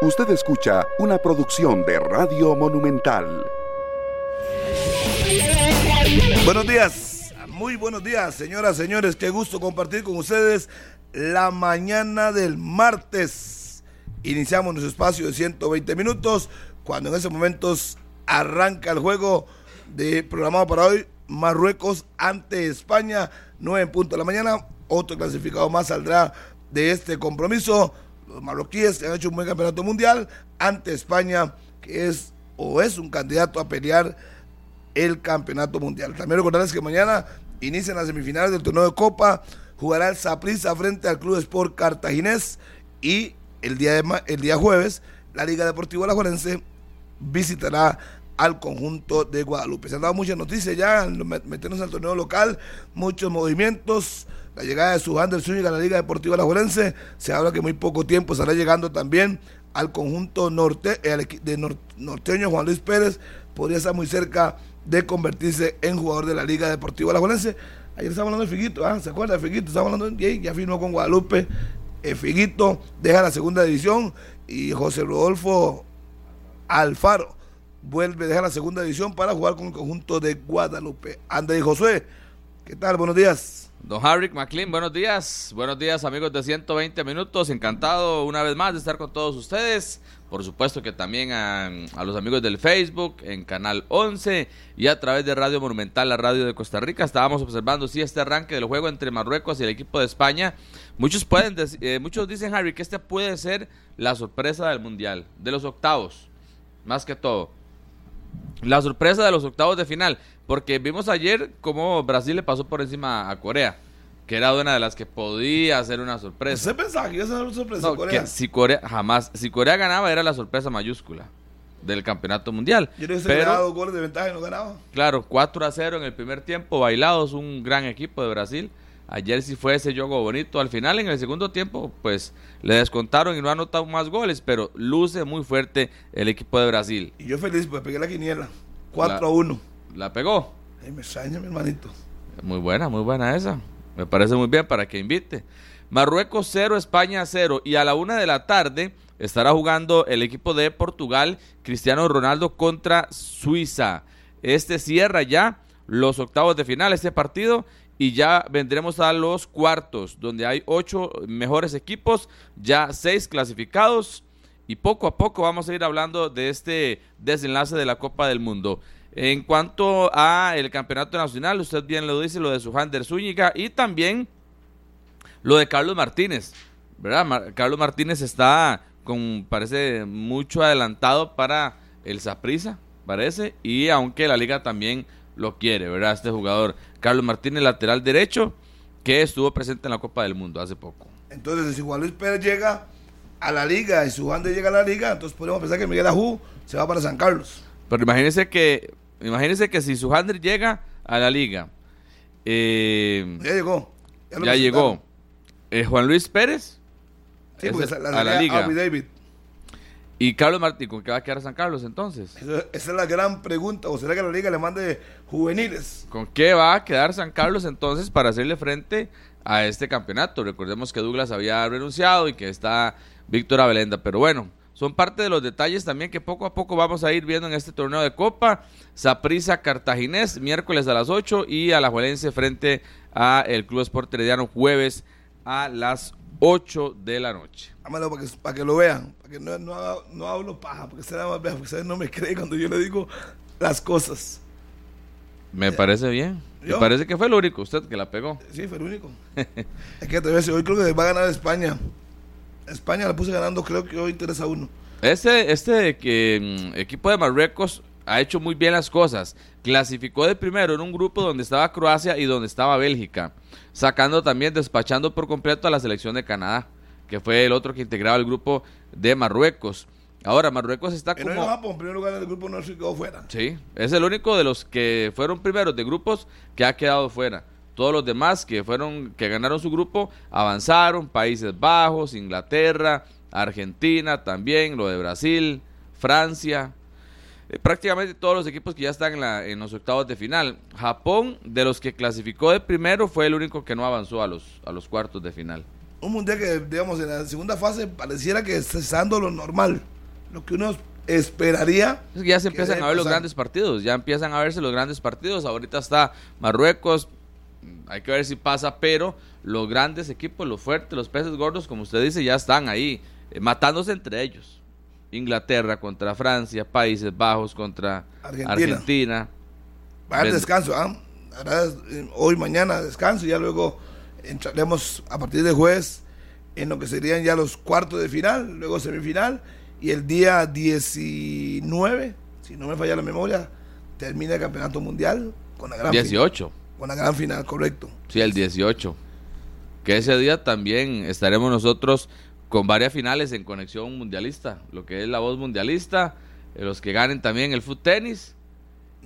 Usted escucha una producción de Radio Monumental. Buenos días, muy buenos días, señoras, señores. Qué gusto compartir con ustedes la mañana del martes. Iniciamos nuestro espacio de 120 minutos, cuando en esos momentos arranca el juego de programado para hoy, Marruecos ante España, 9 en punto de la mañana. Otro clasificado más saldrá de este compromiso. Los marroquíes han hecho un buen campeonato mundial. Ante España, que es o es un candidato a pelear el campeonato mundial. También recordarles que mañana inician las semifinales del torneo de Copa, jugará el Saprissa frente al Club Sport Cartaginés. Y el día, de, el día jueves la Liga Deportiva La Juarense visitará al conjunto de Guadalupe. Se han dado muchas noticias ya, meternos al torneo local, muchos movimientos, la llegada de Sujander Zúñiga a la Liga Deportiva La Juarense, se habla que muy poco tiempo estará llegando también al conjunto norte, de norteño Juan Luis Pérez, podría estar muy cerca de convertirse en jugador de la Liga Deportiva La Juelense. Ayer estábamos hablando de Figuito, ¿ah? ¿se acuerda de Figuito? Estábamos hablando de ya firmó con Guadalupe. Eh, Figuito deja la segunda división y José Rodolfo Alfaro vuelve, deja la segunda división para jugar con el conjunto de Guadalupe. André y Josué, ¿qué tal? Buenos días. Don Harry McLean, buenos días. Buenos días, amigos de 120 minutos. Encantado una vez más de estar con todos ustedes. Por supuesto que también a, los amigos del Facebook, en Canal 11 y a través de Radio Monumental, la radio de Costa Rica. Estábamos observando, sí, este arranque del juego entre Marruecos y el equipo de España. Muchos, pueden eh, muchos dicen, Harry, que este puede ser la sorpresa del Mundial, de los octavos, más que todo. La sorpresa de los octavos de final. Porque vimos ayer cómo Brasil le pasó por encima a Corea, que era una de las que podía ser una sorpresa. ¿Usted pensaba que iba a ser una sorpresa Corea? si Corea jamás, si Corea ganaba era la sorpresa mayúscula del campeonato mundial. Yo no pero, dos goles de ventaja y no ganaba. Claro, 4 a 0 en el primer tiempo, bailados, un gran equipo de Brasil. Ayer sí fue ese juego bonito. Al final, en el segundo tiempo, pues le descontaron y no ha anotado más goles, pero luce muy fuerte el equipo de Brasil. Y yo feliz, pues pegué la quiniela. 4 a 1. ¿La pegó? me extraña, mi hermanito. Muy buena, muy buena esa. Me parece muy bien para que invite. Marruecos 0, España 0. Y a la una de la tarde estará jugando el equipo de Portugal, Cristiano Ronaldo contra Suiza. Este cierra ya los octavos de final, este partido. Y ya vendremos a los cuartos, donde hay ocho mejores equipos, ya seis clasificados. Y poco a poco vamos a ir hablando de este desenlace de la Copa del Mundo. En cuanto a el campeonato nacional, usted bien lo dice, lo de Sujander Zúñiga y también lo de Carlos Martínez, ¿verdad? Carlos Martínez está con, parece, mucho adelantado para el Saprisa, parece, y aunque la liga también lo quiere, ¿verdad? Este jugador, Carlos Martínez, lateral derecho, que estuvo presente en la Copa del Mundo hace poco. Entonces, si Juan Luis Pérez llega a la liga y Sujander llega a la liga, entonces podemos pensar que Miguel Ajú se va para San Carlos. Pero imagínense que Imagínense que si Sujander llega a la liga. Eh, ya llegó. Ya, llegó. Eh, Juan Luis Pérez. Sí, a la liga. David. ¿Y Carlos Martín con qué va a quedar San Carlos entonces? Esa, es la gran pregunta. ¿O será que la liga le mande juveniles? ¿Con qué va a quedar San Carlos entonces para hacerle frente a este campeonato? Recordemos que Douglas había renunciado y que está Víctor Abelenda. Pero bueno, son parte de los detalles también que poco a poco vamos a ir viendo en este torneo de Copa. Saprisa Cartaginés, miércoles a las 8 y a la Juelense frente a el Club Sport Herediano jueves a las 8 de la noche. Ámalo para que, para que lo vean, que no, no, hablo paja, porque será más porque ustedes no me creen cuando yo le digo las cosas. Me parece bien. Me parece que fue el único, usted que la pegó. Sí, fue el único. es que te decir, hoy creo que va a ganar España. España la puse ganando, creo que hoy 3 a 1. Este, este que, mm, equipo de Marruecos ha hecho muy bien las cosas. Clasificó de primero en un grupo donde estaba Croacia y donde estaba Bélgica, sacando también, despachando por completo a la selección de Canadá, que fue el otro que integraba el grupo de Marruecos. Ahora, Marruecos está como... No Japón, en primer lugar del grupo no se quedó fuera. Sí, es el único de los que fueron primeros de grupos que ha quedado fuera. Todos los demás que fueron, que ganaron su grupo, avanzaron, Países Bajos, Inglaterra, Argentina también, lo de Brasil, Francia, eh, prácticamente todos los equipos que ya están en, la, en, los octavos de final. Japón, de los que clasificó de primero, fue el único que no avanzó a los, a los cuartos de final. Un mundial que, digamos, en la segunda fase pareciera que está dando lo normal, lo que uno esperaría. Es que ya se empiezan a ver los grandes partidos, ya empiezan a verse los grandes partidos. Ahorita está Marruecos, hay que ver si pasa, pero los grandes equipos, los fuertes, los peces gordos, como usted dice, ya están ahí, eh, matándose entre ellos. Inglaterra contra Francia, Países Bajos contra Argentina. Argentina. Va a descanso, ¿ah? Eh, hoy, mañana descanso, y ya luego entraremos a partir de jueves en lo que serían ya los cuartos de final, luego semifinal, y el día 19, si no me falla la memoria, termina el campeonato mundial con la gran 18. con la gran final, correcto. Sí, el 18. Que ese día también estaremos nosotros con varias finales en conexión mundialista, lo que es la voz mundialista, eh, los que ganen también el foot tenis.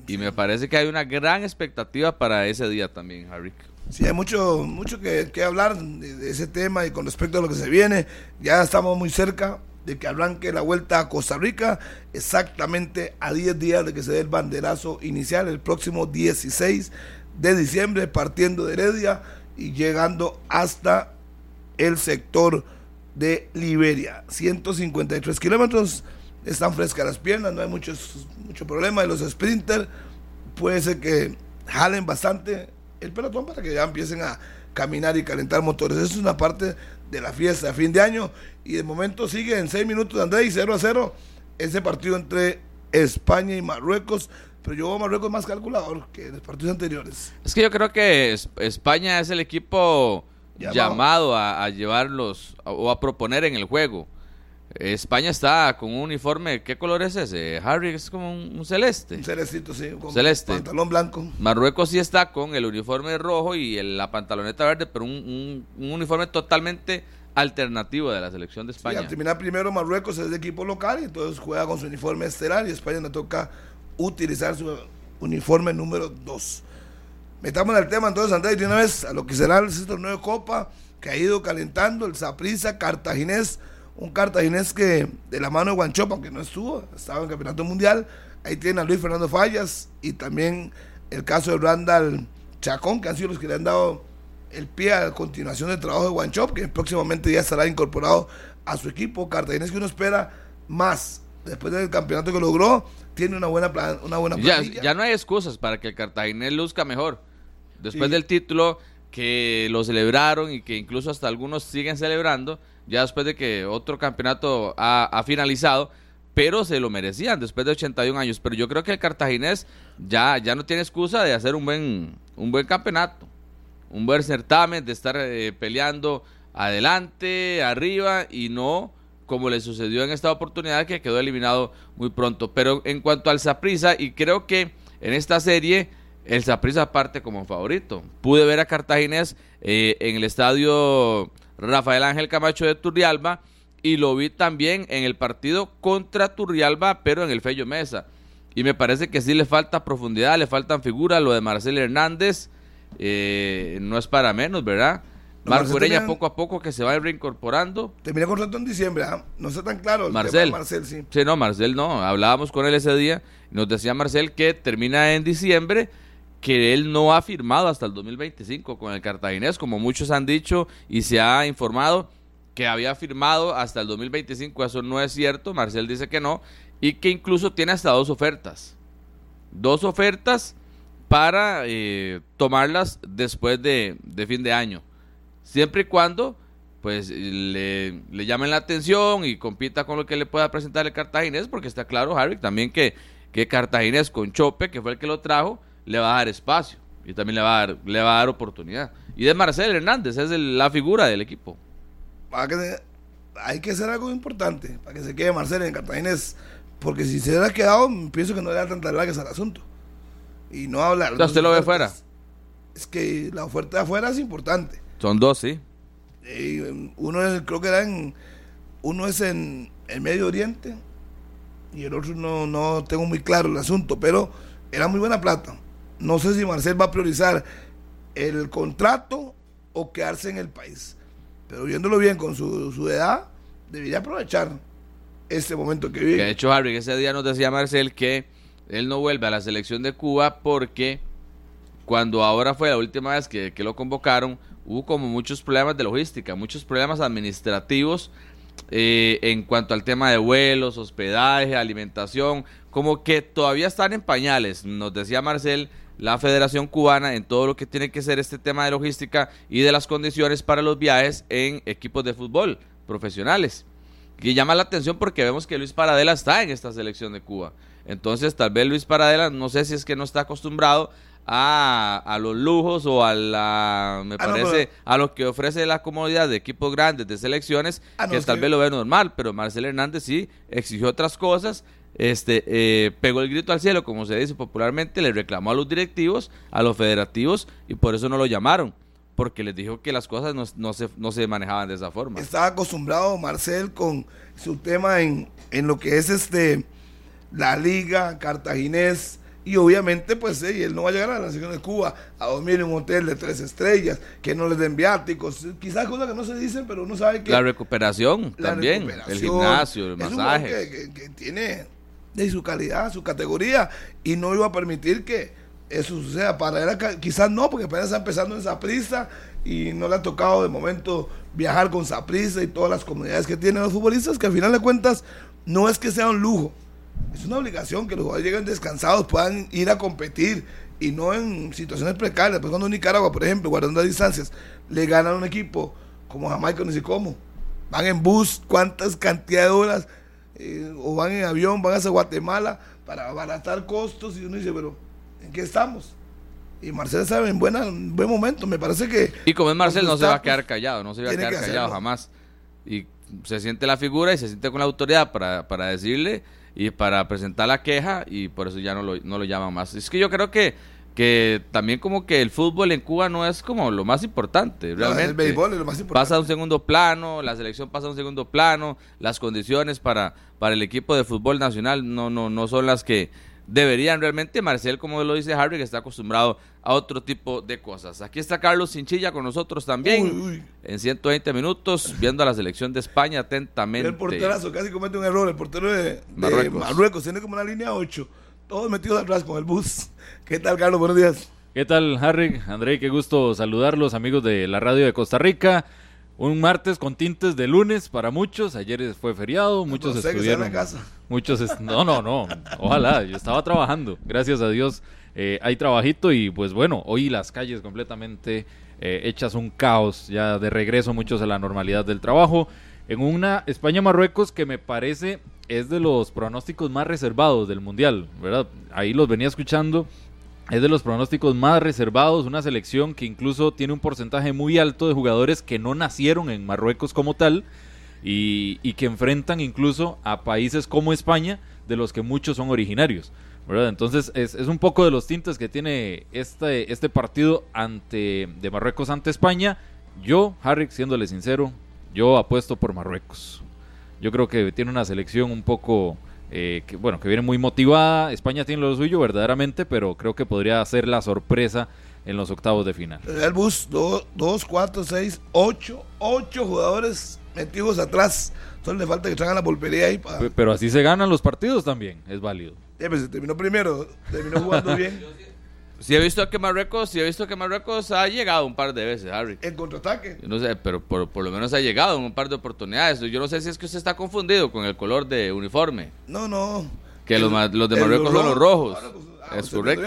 Y me parece que hay una gran expectativa para ese día también, Harry. Sí, hay mucho, mucho que, hablar de, ese tema y con respecto a lo que se viene. Ya estamos muy cerca de que arranque la vuelta a Costa Rica, exactamente a 10 días de que se dé el banderazo inicial, el próximo 16 de diciembre, partiendo de Heredia y llegando hasta el sector de Liberia. 153 kilómetros, están frescas las piernas, no hay muchos, mucho problema. Y los sprinters puede ser que jalen bastante el pelotón para que ya empiecen a caminar y calentar motores. Eso es una parte de la fiesta de fin de año. Y de momento sigue en 6 minutos de Andrés y 0 a 0 ese partido entre España y Marruecos. Pero yo Marruecos más calculador que en los partidos anteriores. Es que yo creo que España es el equipo llamado, a, llevarlos o a proponer en el juego. España está con un uniforme, ¿qué color es ese? Harry es como un, celeste. Un celestito, sí, con celeste. pantalón blanco. Marruecos sí está con el uniforme rojo y la pantaloneta verde, pero un, uniforme totalmente alternativo de la selección de España. al terminar primero Marruecos es de equipo local y entonces juega con su uniforme estelar y España le toca utilizar su uniforme número 2. Metamos el tema entonces, Andrés, de una vez a lo que será el torneo de Copa, que ha ido calentando el Saprissa Cartaginés, un cartaginés que de la mano de Guanchopa, que no estuvo, estaba en el Campeonato Mundial. Ahí tiene a Luis Fernando Fallas y también el caso de Randall Chacón, que han sido los que le han dado el pie a la continuación del trabajo de Guanchop, que próximamente ya estará incorporado a su equipo. Cartaginés que uno espera más después del campeonato que logró, tiene una buena, plan, una buena ya, ya, no hay excusas para que el Cartaginés luzca mejor después del título que lo celebraron y que incluso hasta algunos siguen celebrando, ya después de que otro campeonato ha, finalizado, pero se lo merecían después de 81 años. Pero yo creo que el cartaginés ya, ya no tiene excusa de hacer un buen, un buen campeonato, un buen certamen, de estar eh, peleando adelante, arriba y no como le sucedió en esta oportunidad que quedó eliminado muy pronto. Pero en cuanto al Saprisa, y creo que en esta serie el Saprissa parte como favorito. Pude ver a Cartaginés eh, en el estadio Rafael Ángel Camacho de Turrialba y lo vi también en el partido contra Turrialba, pero en el Fello Mesa. Y me parece que sí le falta profundidad, le faltan figuras. Lo de Marcel Hernández eh, no es para menos, ¿verdad? Marco Ureña poco a poco que se va reincorporando. Termina contrato en diciembre, ¿ah? no está tan claro. El Marcel. Marcel sí. sí, no, Marcel no. Hablábamos con él ese día. Nos decía Marcel que termina en diciembre que él no ha firmado hasta el 2025 con el cartaginés, como muchos han dicho y se ha informado que había firmado hasta el 2025, eso no es cierto, Marcel dice que no, y que incluso tiene hasta dos ofertas, dos ofertas para eh, tomarlas después de, fin de año, siempre y cuando pues le, le, llamen la atención y compita con lo que le pueda presentar el cartaginés, porque está claro, Harry, también que, que cartaginés con Chope, que fue el que lo trajo, le va a dar espacio y también le va a dar, le va a dar oportunidad. Y de Marcel Hernández, es la figura del equipo. hay que hacer algo importante para que se quede Marcel en Cartaginés, porque si se hubiera quedado, pienso que no le da tantas largas al asunto. Y no hablar. ¿Usted lo ve fuera? Es que la oferta de afuera es importante. Son dos, sí. uno es, creo que era en, uno es en el Medio Oriente y el otro no, no tengo muy claro el asunto, pero era muy buena plata. No sé si Marcel va a priorizar el contrato o quedarse en el país. Pero viéndolo bien con su, edad, debería aprovechar este momento que vive. de hecho, Harry, ese día nos decía Marcel que él no vuelve a la selección de Cuba porque cuando ahora fue la última vez que, que lo convocaron, hubo como muchos problemas de logística, muchos problemas administrativos eh, en cuanto al tema de vuelos, hospedaje, alimentación, como que todavía están en pañales, nos decía Marcel, la Federación Cubana en todo lo que tiene que ser este tema de logística y de las condiciones para los viajes en equipos de fútbol profesionales. Y llama la atención porque vemos que Luis Paradela está en esta selección de Cuba. Entonces, tal vez Luis Paradela, no sé si es que no está acostumbrado a, a los lujos o a la, me Ah, parece, a lo que ofrece la comodidad de equipos grandes, de selecciones, Ah, no, que tal vez lo ve normal, pero Marcel Hernández sí exigió otras cosas, este, eh, pegó el grito al cielo, como se dice popularmente, le reclamó a los directivos, a los federativos, y por eso no lo llamaron, porque les dijo que las cosas no, no se, no se manejaban de esa forma. Estaba acostumbrado Marcel con su tema en, en lo que es este la liga cartaginés y obviamente pues eh, él no va a llegar a la nación de Cuba a dormir en un hotel de tres estrellas, que no les den viáticos, quizás cosas que no se dicen, pero uno sabe que La recuperación la también, el gimnasio, el masaje. Que, que- que tiene de su calidad, su categoría, y no iba a permitir que eso suceda. Para él quizás no, porque apenas está empezando en Saprissa y no le ha tocado de momento viajar con Saprissa y todas las comunidades que tienen los futbolistas, que al final de cuentas no es que sea un lujo, es una obligación que los jugadores lleguen descansados, puedan ir a competir y no en situaciones precarias. Pues cuando Nicaragua, por ejemplo, guardando las distancias, le ganan a un equipo como Jamaica, no sé cómo, van en bus, cuántas cantidad de horas, eh, o van en avión, van hasta Guatemala para abaratar costos y uno dice, pero ¿en qué estamos? Y Marcel sabe en, buena, en buen momento, me parece que... Y como es Marcel, no se va a quedar callado, no se va a quedar que callado jamás. Y se siente la figura y se siente con la autoridad para, para decirle y para presentar la queja y por eso ya no lo, no lo llaman más. Es que yo creo que, que también como que el fútbol en Cuba no es como lo más importante, no, realmente. el béisbol es lo más importante. Pasa a un segundo plano, la selección pasa a un segundo plano, las condiciones para, para el equipo de fútbol nacional no, no, no son las que deberían realmente. Marcel, como lo dice Harry, que está acostumbrado a otro tipo de cosas. Aquí está Carlos Cinchilla con nosotros también Uy, uy. en 120 minutos, viendo a la selección de España atentamente. El porterazo casi comete un error. El portero de de Marruecos. Marruecos, tiene como una línea 8. Todos metidos atrás con el bus. ¿Qué tal, Carlos? Buenos días. ¿Qué tal, Harry? André, qué gusto saludarlos, amigos de la radio de Costa Rica. Un martes con tintes de lunes para muchos. Ayer fue feriado, muchos sé que estuvieron. casa. Muchos, est- no, no, no. Ojalá, yo estaba trabajando. Gracias a Dios eh, hay trabajito y pues bueno, hoy las calles completamente eh, hechas un caos, ya de regreso muchos a la normalidad del trabajo. En una España-Marruecos que me parece es de los pronósticos más reservados del Mundial, ¿verdad? Ahí los venía escuchando. Es de los pronósticos más reservados, una selección que incluso tiene un porcentaje muy alto de jugadores que no nacieron en Marruecos como tal y, que enfrentan incluso a países como España, de los que muchos son originarios. ¿verdad? Entonces es, es un poco de los tintes que tiene este, este partido ante, de Marruecos ante España. Yo, Harry, siéndole sincero, yo apuesto por Marruecos. Yo creo que tiene una selección un poco, eh, que, bueno, que viene muy motivada. España tiene lo suyo verdaderamente, pero creo que podría ser la sorpresa en los octavos de final. El bus, 2, 4, 6, 8. 8 jugadores metidos atrás. Solo le falta que traigan la pulpería ahí para. Pe- Pero así se ganan los partidos también, es válido. Ya, pues, se terminó primero, terminó jugando bien. Sí he visto que Marruecos, sí he visto que Marruecos ha llegado un par de veces, Harry. En contraataque. Yo no sé, pero por, por lo menos ha llegado en un par de oportunidades. Yo no sé si es que usted está confundido con el color de uniforme. No, no. Que los ma- los de el Marruecos son los rojos. Ah, no, pues, ah, Es correcto.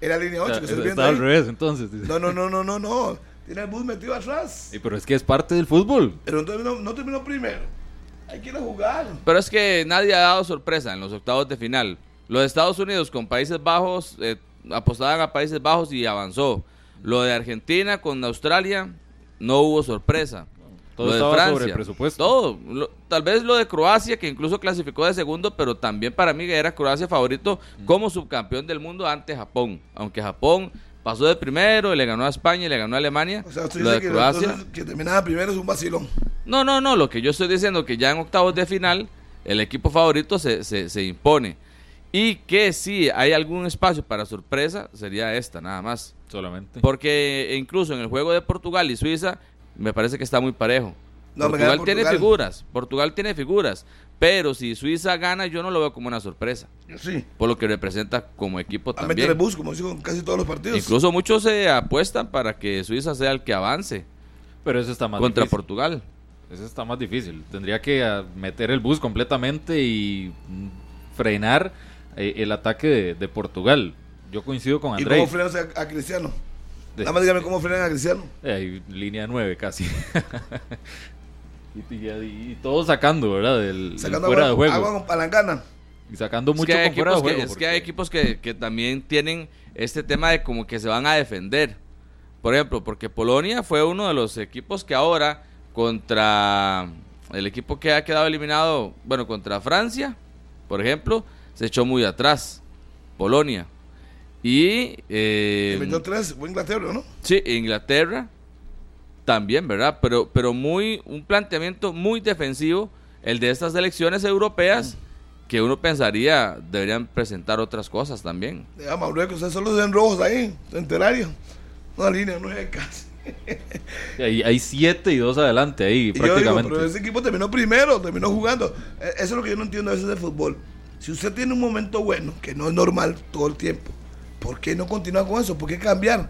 Era línea 8 que estoy viendo Está al revés, entonces. No, no, no, no, no, no. Tiene el bus metido atrás. Sí, pero es que es parte del fútbol. Pero no terminó, no terminó primero. Hay que ir a jugar. Pero es que nadie ha dado sorpresa en los octavos de final. Los Estados Unidos con Países Bajos eh, apostaban a Países Bajos y avanzó. Lo de Argentina con Australia no hubo sorpresa. Todo lo de estaba Francia, sobre presupuesto. Todo. Lo- tal vez lo de Croacia, que incluso clasificó de segundo, pero también para mí era Croacia favorito como subcampeón del mundo ante Japón. Aunque Japón pasó de primero y le ganó a España y le ganó a Alemania. O sea, usted lo dice de que, Croacia. entonces, que terminaba primero es un vacilón. No, no, no. Lo que yo estoy diciendo que ya en octavos de final el equipo favorito se, se, se impone. Y que si hay algún espacio para sorpresa, sería esta, nada más. Solamente. Porque incluso en el juego de Portugal y Suiza, me parece que está muy parejo. No, Portugal tiene Portugal. figuras, Portugal tiene figuras, pero si Suiza gana yo no lo veo como una sorpresa, sí. por lo que representa como equipo A meter el también. bus, como digo en casi todos los partidos. Incluso muchos se apuestan para que Suiza sea el que avance Pero eso está más contra difícil. Portugal. Eso está más difícil. Tendría que ah, meter el bus completamente y mm, frenar eh, el ataque de, de Portugal. Yo coincido con ¿Y André. cómo frenas a, a Cristiano? De- Nada más dígame cómo frenan a Cristiano. Eh, hay línea 9 casi. y, y- y todo sacando, ¿verdad? Del, del Sacando fuera agua, de juego. agua con palangana. Y sacando Es mucho que hay con fuera de equipos, que, juego. es que hay equipos que, que también tienen este tema de como que se van a defender. Por ejemplo, porque Polonia fue uno de los equipos que ahora contra el equipo que ha quedado eliminado, bueno, contra Francia, por ejemplo, se echó muy atrás. Polonia. Y eh, metió tres, fue Inglaterra, ¿no? Sí, Inglaterra también, ¿verdad? Pero, pero muy, un planteamiento muy defensivo, el de estas elecciones europeas, que uno pensaría deberían presentar otras cosas también. Ya, Marruecos, ustedes solo se ven rojos ahí, centenario. Una línea, no es casi. Hay, hay siete y dos adelante ahí, Y yo digo, prácticamente. pero ese equipo terminó primero, terminó jugando. Eh, Eso es lo que yo no entiendo a veces de fútbol. Si usted tiene un momento bueno, que no es normal todo el tiempo, ¿por qué no continuar con eso? ¿Por qué cambiar?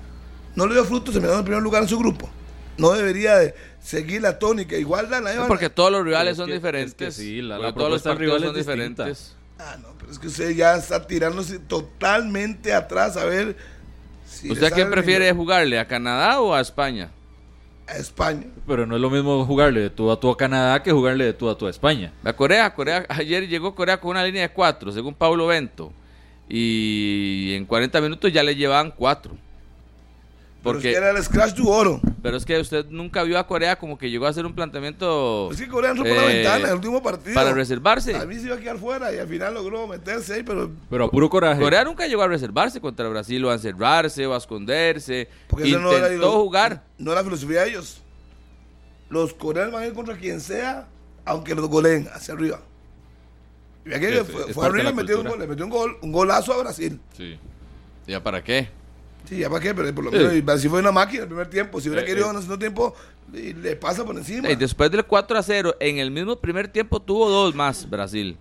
No le dio fruto, se me en primer lugar en su grupo. No debería de seguir la tónica, igual la, la Porque todos los rivales es son que- diferentes. es que sí, la- porque la todos los propuesta del partidos rival son diferentes. Ah, no, pero es que usted ya está tirándose totalmente atrás a ver si ¿Usted a quién prefiere jugarle? ¿A Canadá o a España? A España. Pero no es lo mismo jugarle de tú a tú a Canadá que jugarle de tú a tú a España. A Corea, Corea, ayer llegó Corea con una línea de cuatro, según Pablo Bento. Y en 40 minutos ya le llevaban cuatro. Porque Porque, era el Scratch du Oro. pero es que usted nunca vio a Corea como que llegó a hacer un planteamiento Es que Corea entró por la Eh, ventana en el último partido. para reservarse. A mí se iba a quedar fuera y al final logró meterse ahí, pero Pero a puro coraje. Corea nunca llegó a reservarse contra Brasil o a encerrarse o a esconderse. porque eso Intentó no era jugar. No era la filosofía de ellos. Los coreanos van a ir contra quien sea, aunque los goleen hacia arriba. Y aquí Es- fue, es arriba y metió, un gol, le metió un gol, un golazo a Brasil. Sí. ¿Ya para qué? Sí, ya para qué, pero por lo Sí. menos Brasil fue una máquina el primer tiempo. Si hubiera Eh, querido eh. en el segundo tiempo, le, le pasa por encima. Y después del 4 a 0, en el mismo primer tiempo tuvo dos más Brasil.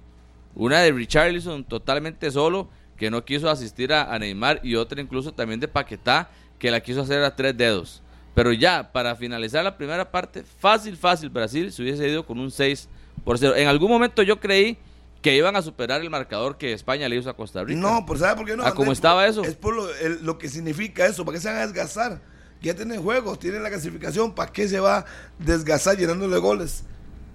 Una de Richarlison totalmente solo, que no quiso asistir a, a Neymar, y otra incluso también de Paquetá, que la quiso hacer a tres dedos. Pero ya, para finalizar la primera parte, fácil, fácil, Brasil se hubiese ido con un 6 por 0. En algún momento yo creí que iban a superar el marcador que España le hizo a Costa Rica. No, pues ¿sabe por qué no? Ah, ¿cómo estaba eso? Es por lo, el- lo que significa eso. ¿Para qué se van a desgastar? Ya tienen juegos, tienen la clasificación. ¿Para qué se va a desgastar llenándole goles?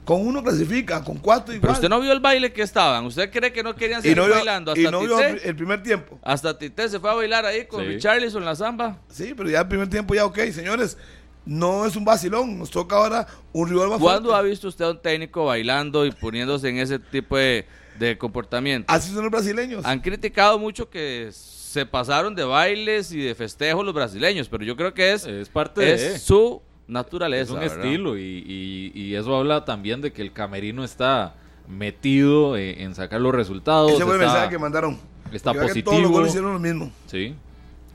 Con uno clasifica, con cuatro igual. Pero usted no vio el baile que estaban. ¿Usted cree que no querían y seguir no vio, bailando? y Hasta no vio Tite, el primer tiempo. hasta Tite se fue a bailar ahí con Sí. Richarlison en la zamba. Sí, pero ya el primer tiempo ya ok, señores. No es un vacilón. Nos toca ahora un rival más ¿Cuándo ha visto usted a un técnico bailando y poniéndose en ese tipo de, de comportamiento? Así son los brasileños. Han criticado mucho que se pasaron de bailes y de festejos los brasileños, pero yo creo que es, Es parte de... su naturaleza. Es un ¿verdad? estilo y, y- y eso habla también de que el camerino está metido en sacar los resultados. Ese fue el mensaje que mandaron. está que Todos los positivo. goles hicieron lo mismo. Sí.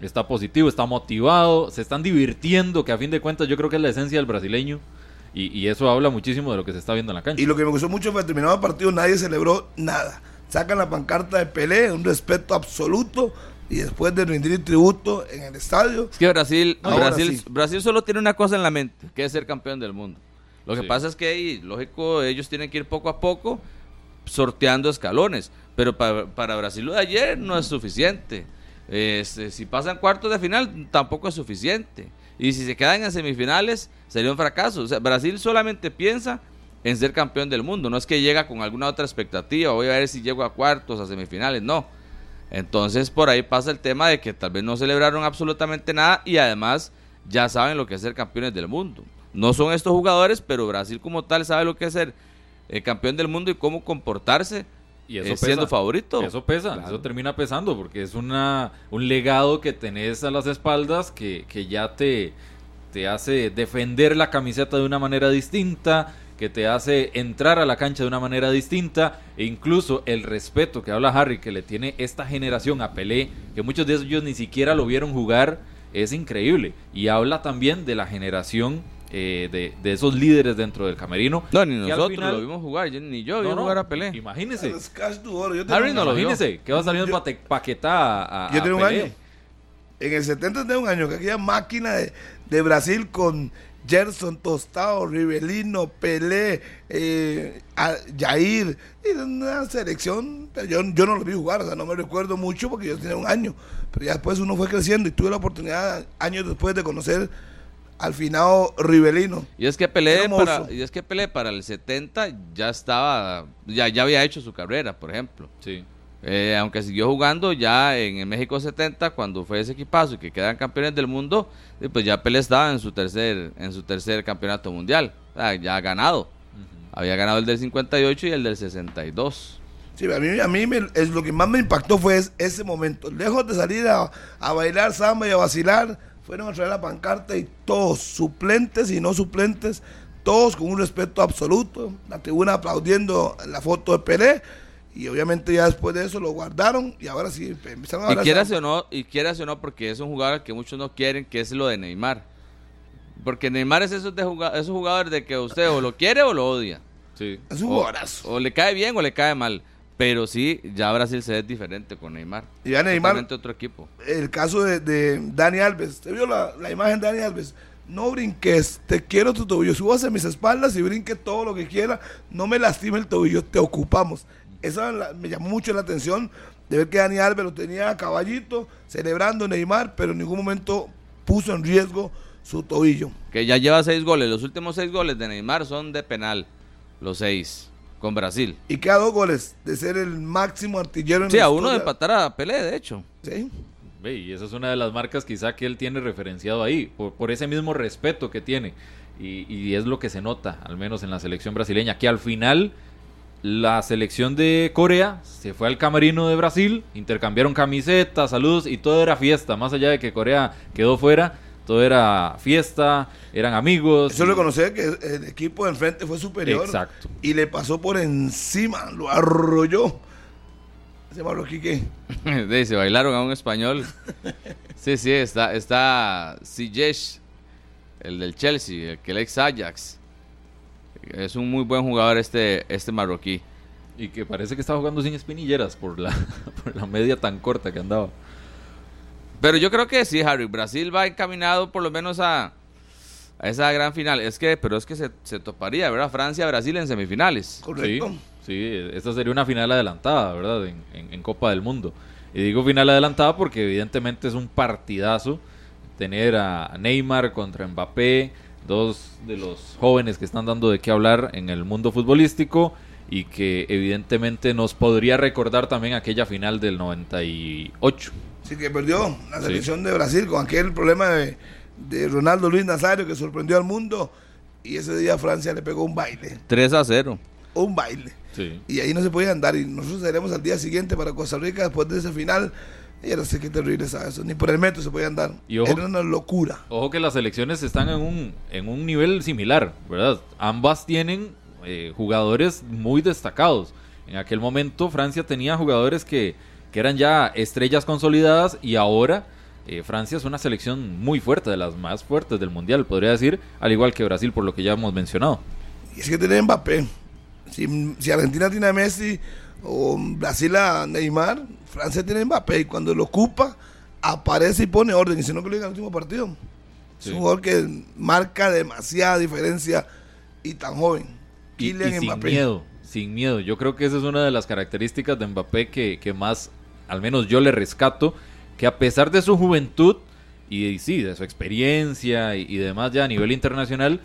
Está positivo, está motivado, se están divirtiendo, que a fin de cuentas yo creo que es la esencia del brasileño. Y, y eso habla muchísimo de lo que se está viendo en la cancha. Y lo que me gustó mucho fue que terminado el partido, nadie celebró nada. Sacan la pancarta de Pelé, un respeto absoluto, y después de rendir tributo en el estadio, Es que Brasil, Brasil, sí. Brasil solo tiene una cosa en la mente, que es ser campeón del mundo. Lo que Sí. pasa es que, lógico, ellos tienen que ir poco a poco sorteando escalones. Pero para, para Brasil lo de ayer no es suficiente. Este, si pasan cuartos de final, tampoco es suficiente. Y si se quedan en semifinales, sería un fracaso. Brasil solamente piensa en ser campeón del mundo. No es que llega con alguna otra expectativa. Voy a ver si llego a cuartos, a semifinales. No. Entonces por ahí pasa el tema de que tal vez no celebraron absolutamente nada y además ya saben lo que es ser campeones del mundo. No son estos jugadores, pero Brasil como tal sabe lo que es ser eh, campeón del mundo y cómo comportarse Y eh, siendo favorito. Eso pesa, Claro. eso termina pesando porque es una, un legado que tenés a las espaldas que, que ya te, te hace defender la camiseta de una manera distinta, que te hace entrar a la cancha de una manera distinta e incluso el respeto que habla Harry que le tiene esta generación a Pelé, que muchos de ellos ni siquiera lo vieron jugar, es increíble. Y habla también de la generación eh, de, de esos líderes dentro del camerino. No, ni nosotros final- lo vimos jugar, yo- ni yo No, vi no, jugar a Pelé. Imagínese. Yo Harry tenía no un lo. Imagínese que va saliendo Yo- pate- paquetá a, a Yo tenía un Pelé. año. En el 70 de un año, que aquella máquina de, de Brasil con Gerson Tostado, Rivelino, Pelé, eh, a- Jair, y una selección, pero yo, yo no lo vi jugar, o sea, no me recuerdo mucho porque yo tenía un año, pero ya después uno fue creciendo y tuve la oportunidad, años después, de conocer al finado Rivelino. Y es que Pelé para, y es que Pelé para el 70 ya estaba, ya, ya había hecho su carrera, por ejemplo. Sí. Eh, aunque siguió jugando ya en el México 70 cuando fue ese equipazo y que quedan campeones del mundo, eh, pues ya Pelé estaba en su tercer en su tercer campeonato mundial, o sea, ya ha ganado. Había ganado el del 58 y el del 62. Sí, a mí, a mí me- es, lo que más me impactó fue es- ese momento. Lejos de salir a, a bailar samba y a vacilar, fueron a traer la pancarta y todos, suplentes y no suplentes, todos con un respeto absoluto. La tribuna aplaudiendo la foto de Pelé. Y obviamente ya después de eso lo guardaron y ahora sí empezaron a Y quieras o no, y quieras o no, porque es un jugador que muchos no quieren, que es lo de Neymar. Porque Neymar es esos, de juga- esos jugadores de que usted o lo quiere o lo odia. Sí. Es un O, o le cae bien o le cae mal. Pero sí, ya Brasil se ve diferente con Neymar. Y ya Neymar, Totalmente otro equipo. el caso de, de Dani Alves. ¿Usted vio la, la imagen de Dani Alves? No brinques, te quiero tu tobillo. Subas a mis espaldas y brinque todo lo que quiera. No me lastime el tobillo, te ocupamos. Esa la- me llamó mucho la atención de ver que Dani Alves lo tenía a caballito, celebrando Neymar, pero en ningún momento puso en riesgo su tobillo. Que ya lleva seis goles. Los últimos seis goles de Neymar son de penal. Los seis. Con Brasil. Y queda dos goles de ser el máximo artillero en Sí, la a uno de empatar a Pelé, de hecho. Sí. Ve, y esa es una de las marcas quizá que él tiene referenciado ahí, por, por ese mismo respeto que tiene. Y, y es lo que se nota, al menos en la selección brasileña, que al final la selección de Corea se fue al camerino de Brasil, intercambiaron camisetas, saludos y todo era fiesta, más allá de que Corea quedó fuera, todo era fiesta, eran amigos. Eso y- reconocer que el equipo de enfrente fue superior. Exacto. Y le pasó por encima, lo arrolló. Ese marroquí que Dice, bailaron a un español. Sí, sí, está, está Ziyech, el del Chelsea, el que el ex Ajax. Es un muy buen jugador este, este marroquí. Y que parece que estaba jugando sin espinilleras por la, por la media tan corta que andaba. Pero yo creo que sí, Harry. Brasil va encaminado por lo menos a, a esa gran final. Es que, pero es que se, se toparía, ¿verdad? Francia-Brasil en semifinales. correcto. Sí, sí, esta sería una final adelantada, ¿verdad? En, en- en Copa del Mundo. Y digo final adelantada porque evidentemente es un partidazo tener a Neymar contra Mbappé, dos de los jóvenes que están dando de qué hablar en el mundo futbolístico y que evidentemente nos podría recordar también aquella final del 98. Sí, que perdió la Sí. selección de Brasil con aquel problema de, de Ronaldo Luis Nazario que sorprendió al mundo. Y ese día Francia le pegó un baile. 3 a 0. Un baile. Sí. Y ahí no se podía andar. Y nosotros salimos al día siguiente para Costa Rica después de ese final. Y era así que terrible ¿sabes? eso. Ni por el metro se podía andar. Y ojo- Era una locura. Ojo que las selecciones están en un, en un nivel similar, ¿verdad? Ambas tienen eh, jugadores muy destacados. En aquel momento Francia tenía jugadores que, que eran ya estrellas consolidadas y ahora eh, Francia es una selección muy fuerte, de las más fuertes del Mundial, podría decir, al igual que Brasil, por lo que ya hemos mencionado. Y es que tiene Mbappé. Si, si Argentina tiene a Messi o Brasil a Neymar, Francia tiene a Mbappé. Y cuando lo ocupa, aparece y pone orden. Y si no, que lo diga en el último partido. Sí. Es un jugador que marca demasiada diferencia y tan joven. Y, y sin Mbappé. miedo, sin miedo. Yo creo que esa es una de las características de Mbappé que, que más, al menos yo le rescato, que a pesar de su juventud y, sí, de su experiencia y, demás ya a nivel internacional,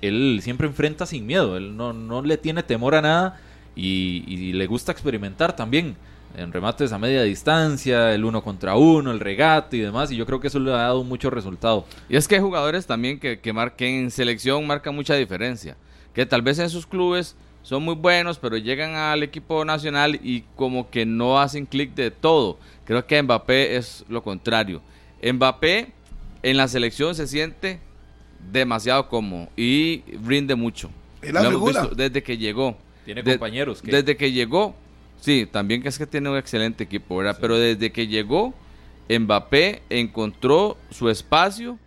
él siempre enfrenta sin miedo, él no, no le tiene temor a nada y, le gusta experimentar también en remates a media distancia, el uno contra uno, el regate y demás, y yo creo que eso le ha dado mucho resultado. Y es que hay jugadores también que, que marquen en selección marcan mucha diferencia. Que tal vez en sus clubes son muy buenos, pero llegan al equipo nacional y como que no hacen clic de todo. Creo que Mbappé es lo contrario. Mbappé en la selección se siente demasiado cómodo y rinde mucho. Es la Lo hemos figura. visto desde que llegó. Tiene De- compañeros que... Desde que llegó, sí, también que es que tiene un excelente equipo, ¿verdad? Pero desde que llegó, Mbappé encontró su espacio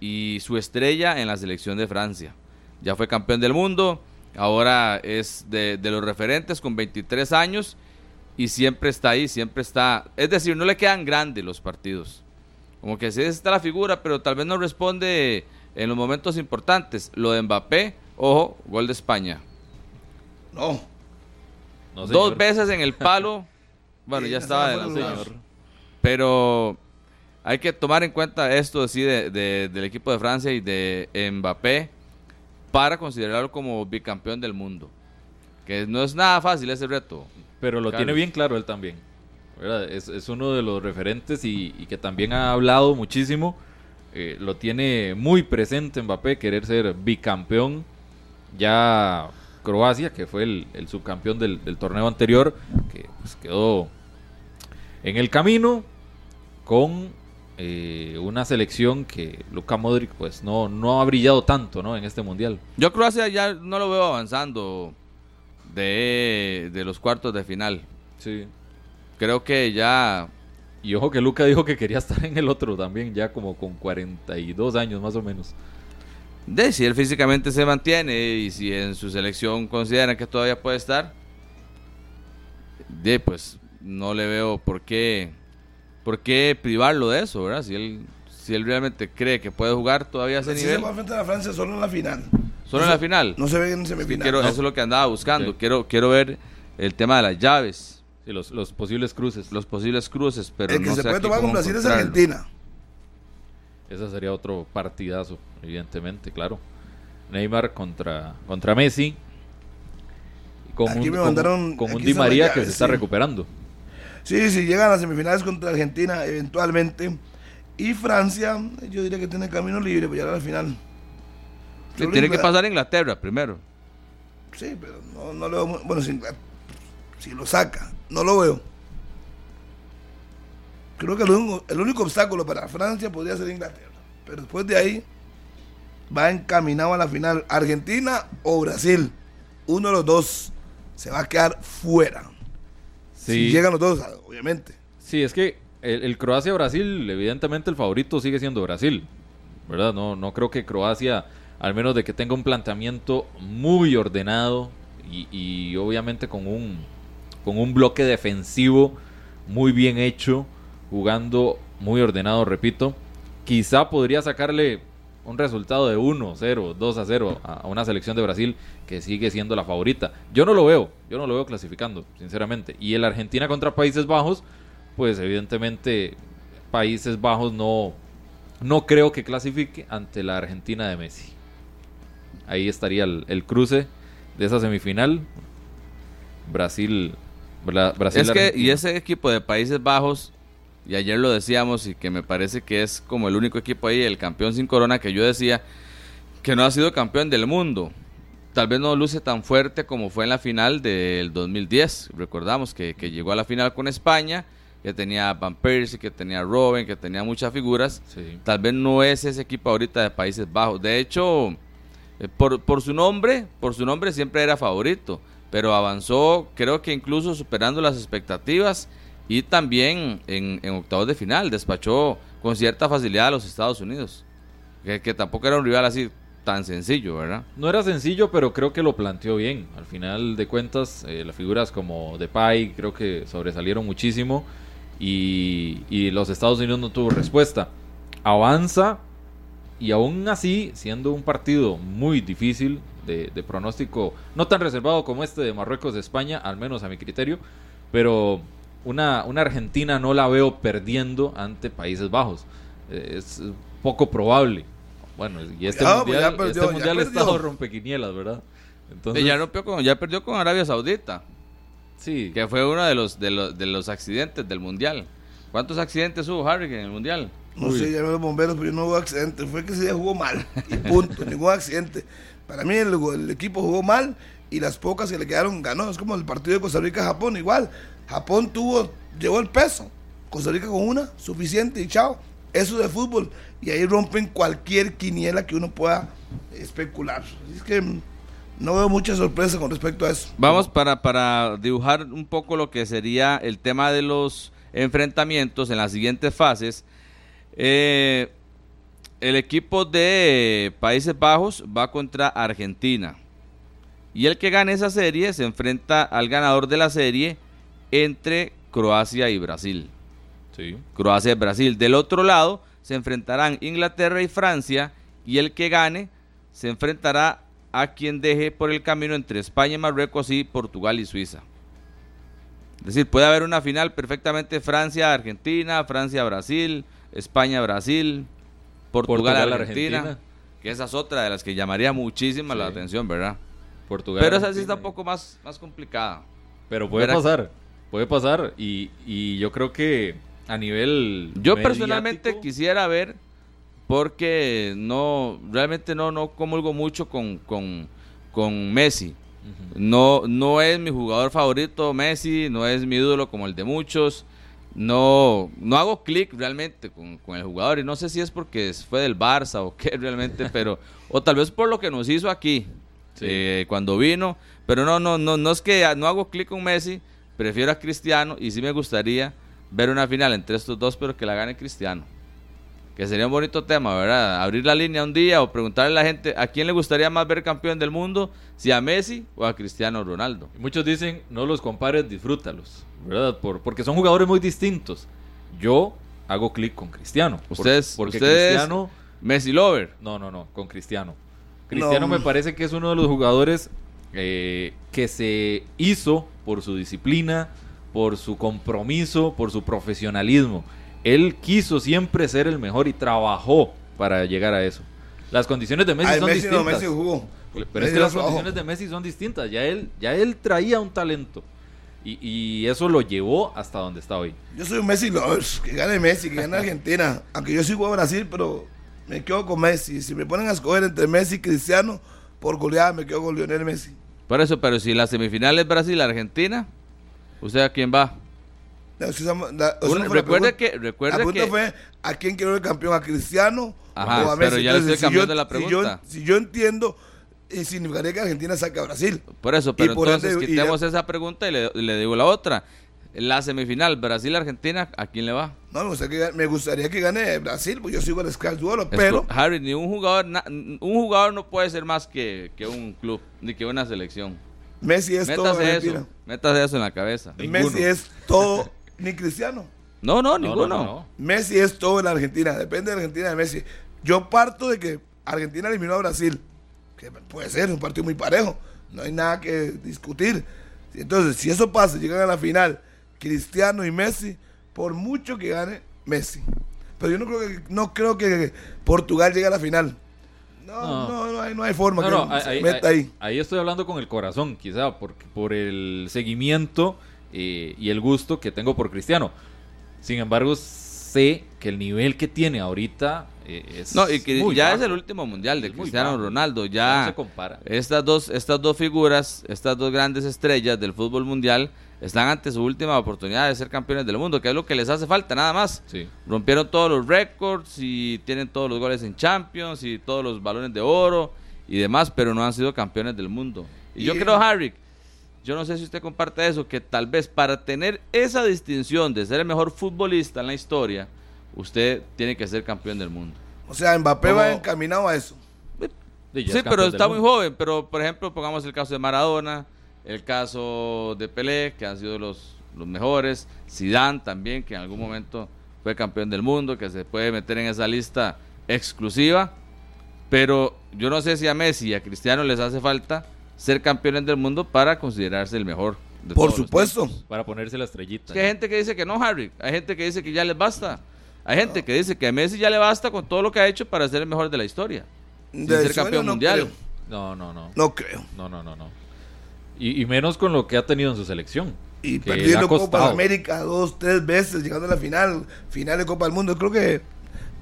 y su estrella en la selección de Francia. Ya fue campeón del mundo, ahora es de, de los referentes con 23 años y siempre está ahí, siempre está. Es decir, no le quedan grandes los partidos. Como que sí está la figura, pero tal vez no responde en los momentos importantes. Lo de Mbappé, ojo, gol de España. No. No, Dos veces en el palo. Bueno, Sí, ya estaba de señor. Pero hay que tomar en cuenta esto sí, de- de- del equipo de Francia y de Mbappé para considerarlo como bicampeón del mundo. Que no es nada fácil ese reto. Pero lo Carlos. tiene bien claro él también. Es, es uno de los referentes y, y que también ha hablado muchísimo. Eh, lo tiene muy presente Mbappé, querer ser bicampeón. Ya Croacia, que fue el, el subcampeón del, del torneo anterior, que pues, quedó en el camino con eh, una selección que Luka Modric pues no, no ha brillado tanto ¿no? en este mundial. Yo Croacia ya no lo veo avanzando de, de los cuartos de final. Sí. Creo que ya Y ojo que Luca dijo que quería estar en el otro también, ya como con 42 años más o menos. De si él físicamente se mantiene y si en su selección consideran que todavía puede estar, de pues no le veo por qué por qué privarlo de eso, ¿verdad? Si él si él realmente cree que puede jugar todavía a ese Si se nivel, va a enfrentar a Francia solo en la final. solo en la final. No se ve en Sí, semifinal. quiero- No. Eso es lo que andaba buscando. Sí. Quiero quiero ver el tema de las llaves, Sí, los, los posibles cruces. los posibles cruces, pero El que no se sé puede tomar con Brasil es. Argentina. Ese sería otro partidazo, evidentemente, claro. Neymar contra, contra Messi. Y Con Aquí un, me mandaron- con un aquí Di María que se está sí. recuperando. Sí, si llegan a las semifinales contra Argentina, eventualmente. Y Francia, yo diría que tiene camino libre para llegar a la final. Sí, tiene que pasar a Inglaterra primero. Sí, pero no, no lo veo. muy- Bueno, si, si lo saca, no lo veo. Creo que el único, el único obstáculo para Francia podría ser Inglaterra. Pero después de ahí, va encaminado a la final. Argentina o Brasil. Uno de los dos se va a quedar fuera. Sí, Si llegan los dos, obviamente. sí es que el, el Croacia-Brasil, evidentemente el favorito sigue siendo Brasil. ¿Verdad? No, no creo que Croacia, al menos de que tenga un planteamiento muy ordenado y, y obviamente con un, con un bloque defensivo muy bien hecho, jugando muy ordenado, repito, quizá podría sacarle un resultado de 1, 0, 2 a 0 a, a una selección de Brasil que sigue siendo la favorita. Yo no lo veo, yo no lo veo clasificando, sinceramente. Y el Argentina contra Países Bajos, pues evidentemente Países Bajos no, no creo que clasifique ante la Argentina de Messi. Ahí estaría el, el cruce de esa semifinal. Brasil, Bra- Brasil Es que, y ese equipo de Países Bajos, y ayer lo decíamos, y que me parece que es como el único equipo ahí, el campeón sin corona, que yo decía que no ha sido campeón del mundo. Tal vez no luce tan fuerte como fue en la final del 2010. Recordamos que, que llegó a la final con España, que tenía a Van Persie, que tenía a Robin, que tenía muchas figuras. Sí. Tal vez no es ese equipo ahorita de Países Bajos. De hecho, eh, por, por su nombre, por su nombre siempre era favorito, pero avanzó, creo que incluso superando las expectativas y también en, en octavos de final despachó con cierta facilidad a los Estados Unidos, que, que tampoco era un rival así tan sencillo, ¿verdad? No era sencillo, pero creo que lo planteó bien. Al final de cuentas, eh, las figuras como Depay creo que sobresalieron muchísimo y, y los Estados Unidos no tuvo respuesta. Avanza y aún así, siendo un partido muy difícil de, de pronóstico, no tan reservado como este de Marruecos-España, al menos a mi criterio, pero una, una Argentina no la veo perdiendo ante Países Bajos. Eh, es poco probable. Bueno, y este Cuidado, pues mundial, ya perdió, este ya mundial perdió. estado rompequinielas, ¿verdad? Entonces, ya, rompió con- ya perdió con Arabia Saudita, sí, que fue uno de los, de los, de los accidentes del Mundial. ¿Cuántos accidentes hubo, Harry, en el Mundial? No Uy. sé, ya los bomberos, pero no hubo accidente. Fue que ese día jugó mal. Y punto, ningún accidente. Para mí el, el equipo jugó mal y las pocas que le quedaron ganó. Es como el partido de Costa Rica-Japón, igual. Japón tuvo, llevó el peso. Costa Rica con una, suficiente y chao. Eso de fútbol. Y ahí rompen cualquier quiniela que uno pueda especular. Así Es que no veo mucha sorpresa con respecto a eso. Vamos para, para dibujar un poco lo que sería el tema de los enfrentamientos en las siguientes fases. Eh, el equipo de Países Bajos va contra Argentina. Y el que gane esa serie se enfrenta al ganador de la serie entre Croacia y Brasil. Sí. Croacia y Brasil. Del otro lado se enfrentarán Inglaterra y Francia y el que gane se enfrentará a quien deje por el camino entre España y Marruecos y Portugal y Suiza. Es decir, puede haber una final perfectamente Francia-Argentina, Francia-Brasil, España-Brasil, Portugal-Argentina, que esa es otra de las que llamaría muchísima la atención, ¿verdad? Portugal. Pero esa sí está un poco más, más complicada. Pero puede pasar. Puede pasar. Y, y yo creo que a nivel. Yo personalmente quisiera ver, porque no, realmente no, no comulgo mucho con, con, con Messi. No, no es mi jugador favorito Messi, no es mi ídolo como el de muchos. No, no hago clic realmente con, con el jugador y no sé si es porque fue del Barça o qué realmente, pero o tal vez por lo que nos hizo aquí Sí. eh, cuando vino, pero no, no, no, no es que no hago clic con Messi, prefiero a Cristiano y sí me gustaría ver una final entre estos dos, pero que la gane Cristiano. Que sería un bonito tema, ¿verdad? Abrir la línea un día o preguntarle a la gente a quién le gustaría más ver campeón del mundo, si a Messi o a Cristiano Ronaldo. Y Muchos dicen, no los compares, disfrútalos. ¿Verdad? Por, porque son jugadores muy distintos. Yo hago clic con Cristiano. por- Ustedes- porque ustedes- Cristiano. Messi Lover. No, no, no, con Cristiano. Cristiano No. me parece que es uno de los jugadores eh, que se hizo por su disciplina, por su compromiso, por su profesionalismo. Él quiso siempre ser el mejor y trabajó para llegar a eso. Las condiciones de Messi Ay, son Messi no, distintas. Messi jugó. Pero Messi es que no las condiciones de Messi son distintas. Ya él, ya él traía un talento. Y, y eso lo llevó hasta donde está hoy. Yo soy un Messi lovers, que gane Messi, que gane Argentina. Aunque yo sigo a Brasil, pero me quedo con Messi. Si me ponen a escoger entre Messi y Cristiano, por goleada me quedo con Lionel Messi. Por eso, pero si la semifinal es Brasil-Argentina, ¿usted a quién va? La- recuerde que- recuerde la pregunta que- fue ¿a quién quiero ver campeón? ¿A Cristiano Ajá, o a pero Messi? ya le Entonces, estoy cambiando yo- la si pregunta. yo- Si yo, entiendo, eh, significaría que Argentina saque a Brasil. Por eso, pero por entonces ende, quitemos ya- esa pregunta y le, y le digo la otra. La semifinal Brasil-Argentina, ¿a quién le va? No, me gustaría, que, gane- me gustaría que gane Brasil, pues yo sigo el Sky Duelo, pero Harry, ni un jugador, na- un jugador no puede ser más que, que un club, ni que una selección. Messi es todo Métase Argentina. eso, métase eso en la cabeza. Messi es todo, ni Cristiano. No, no, No, ninguno. no, no, no. Messi es todo en la Argentina, depende de Argentina de Messi. Yo parto de que Argentina eliminó a Brasil, que puede ser un partido muy parejo, no hay nada que discutir. Entonces, si eso pasa, llegan a la final Cristiano y Messi, por mucho que gane Messi. Pero yo no creo que, no creo que Portugal llegue a la final. No, No. no, no, hay, no hay forma No, que no, se ahí, meta ahí- ahí. estoy hablando con el corazón, quizá, porque, por el seguimiento eh, y el gusto que tengo por Cristiano. Sin embargo, sé que el nivel que tiene ahorita eh, es No, y que muy ya bajo. es el último mundial de Es Cristiano. Ronaldo. Ya No se compara. estas dos, estas dos figuras, estas dos grandes estrellas del fútbol mundial están ante su última oportunidad de ser campeones del mundo, que es lo que les hace falta, nada más. Sí. Rompieron todos los récords y tienen todos los goles en Champions y todos los balones de oro y demás, pero no han sido campeones del mundo. Y, yo creo, Harry, yo no sé si usted comparte eso, que tal vez para tener esa distinción de ser el mejor futbolista en la historia, usted tiene que ser campeón del mundo. O sea, Mbappé va encaminado a eso. Sí, pero está muy joven. Pero, por ejemplo, pongamos el caso de Maradona, el caso de Pelé, que han sido los, los mejores. Zidane también, que en algún momento fue campeón del mundo, que se puede meter en esa lista exclusiva. Pero yo no sé si a Messi y a Cristiano les hace falta ser campeones del mundo para considerarse el mejor. de Por todos supuesto. Para ponerse la estrellita. Es que hay gente que dice que no, Harry. Hay gente que dice que ya les basta. Hay gente que dice que a Messi ya le basta con todo lo que ha hecho para ser el mejor de la historia. Sin De ser campeón no mundial. creo. No, no, no. No creo. No, no, no, no. Y, y menos con lo que ha tenido en su selección. Y perdiendo Copa de América dos, tres veces, llegando a la final, final de Copa del Mundo. Creo que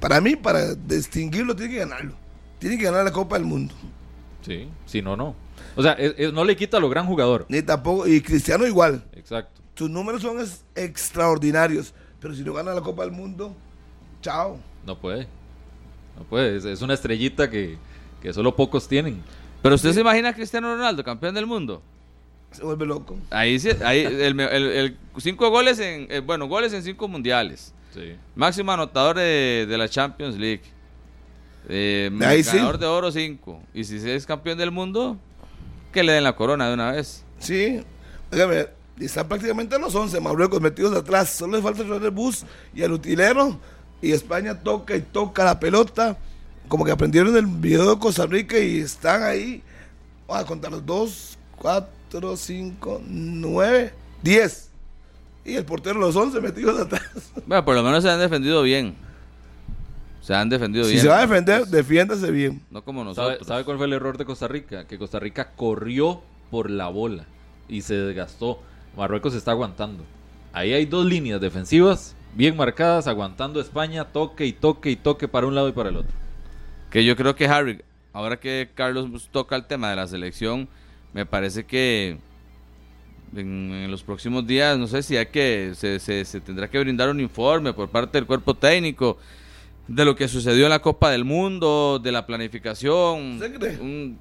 para mí, para distinguirlo, tiene que ganarlo. Tiene que ganar la Copa del Mundo. Sí, si no, no. O sea, es- es- no le quita lo gran jugador. Ni tampoco, y Cristiano igual. Exacto. Sus números son es- extraordinarios. Pero si no gana la Copa del Mundo, chao. No puede. No puede. Es, es una estrellita que, que solo pocos tienen. Pero usted se imagina a Cristiano Ronaldo, campeón del mundo. Se vuelve loco. Ahí sí, ahí el, me- el- el- cinco goles en, eh, bueno, goles en cinco mundiales. Sí. Máximo anotador de, de la Champions League. Eh, Ahí sí. ganador de oro 5. Y si es campeón del mundo, que le den la corona de una vez. Sí, óigame, están prácticamente los 11 Marruecos metidos atrás. Solo les falta el bus y el utilero. Y España toca y toca la pelota. Como que aprendieron el video de Costa Rica y están ahí. Vamos a contar los 2, 4, 5, 9, 10. Y el portero los 11 metidos atrás. Bueno, por lo menos se han defendido bien. Se han defendido Si bien. se va a defender, defiéndase bien. No como ¿Sabe, nosotros. sabe cuál fue el error de Costa Rica? Que Costa Rica corrió por la bola y se desgastó. Marruecos está aguantando. Ahí hay dos líneas defensivas bien marcadas, aguantando España, toque y toque y toque para un lado y para el otro. Que yo creo que Harry, ahora que Carlos toca el tema de la selección, me parece que en, en los próximos días, no sé si hay que, se, se- se tendrá que brindar un informe por parte del cuerpo técnico de lo que sucedió en la Copa del Mundo, de la planificación, un,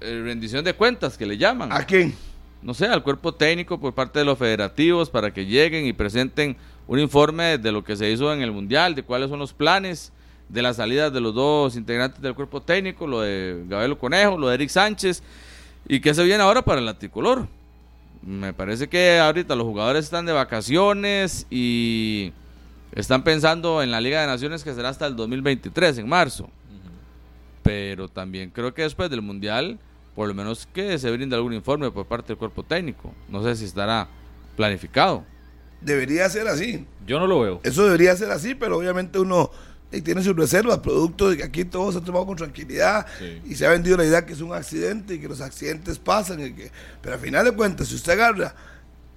eh, rendición de cuentas que le llaman. ¿A quién? no sé, al cuerpo técnico por parte de los federativos para que lleguen y presenten un informe de lo que se hizo en el Mundial, de cuáles son los planes, de las salidas de los dos integrantes del cuerpo técnico, lo de Gabelo Conejo, lo de Eric Sánchez, y qué se viene ahora para el tricolor. Me parece que ahorita los jugadores están de vacaciones y están pensando en la Liga de Naciones que será hasta el 2023, en marzo. Pero también creo que después del Mundial, por lo menos que se brinde algún informe por parte del cuerpo técnico. No sé si estará planificado. Debería ser así. Yo no lo veo. Eso debería ser así, pero obviamente uno eh, tiene sus reservas, producto de que aquí todo se ha tomado con tranquilidad Sí. y se ha vendido la idea que es un accidente y que los accidentes pasan. y que- pero al final de cuentas, si usted agarra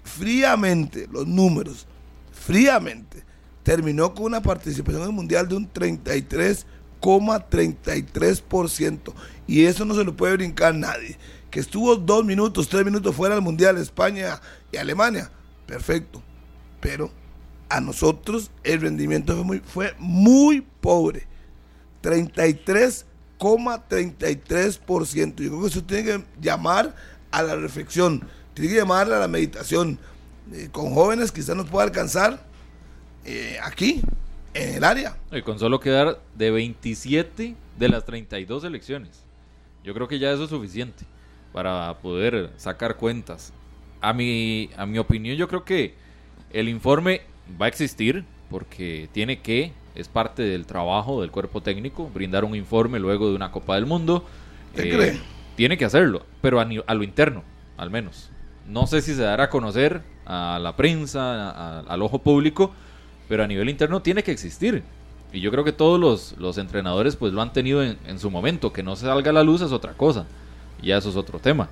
fríamente los números, fríamente, terminó con una participación en el Mundial de un 33,33%. Y eso no se lo puede brincar nadie. Que estuvo dos minutos, tres minutos fuera del Mundial, España y Alemania. Perfecto. Pero a nosotros el rendimiento fue muy, fue muy pobre. 33,33%. Yo creo que eso tiene que llamar a la reflexión, tiene que llamar a la meditación. Eh, con jóvenes quizás nos pueda alcanzar eh, aquí, en el área. Y con solo quedar de 27 de las 32 elecciones. Yo creo que ya eso es suficiente para poder sacar cuentas. A mi, a mi opinión, yo creo que el informe va a existir porque tiene que, es parte del trabajo del cuerpo técnico, brindar un informe luego de una Copa del Mundo. Eh. Tiene que hacerlo, pero a, a lo interno, al menos. No sé si se dará a conocer a la prensa, a- al ojo público, pero a nivel interno tiene que existir. Y yo creo que todos los, los entrenadores pues lo han tenido en, en su momento. Que no se salga a la luz es otra cosa. Y ya eso es otro tema.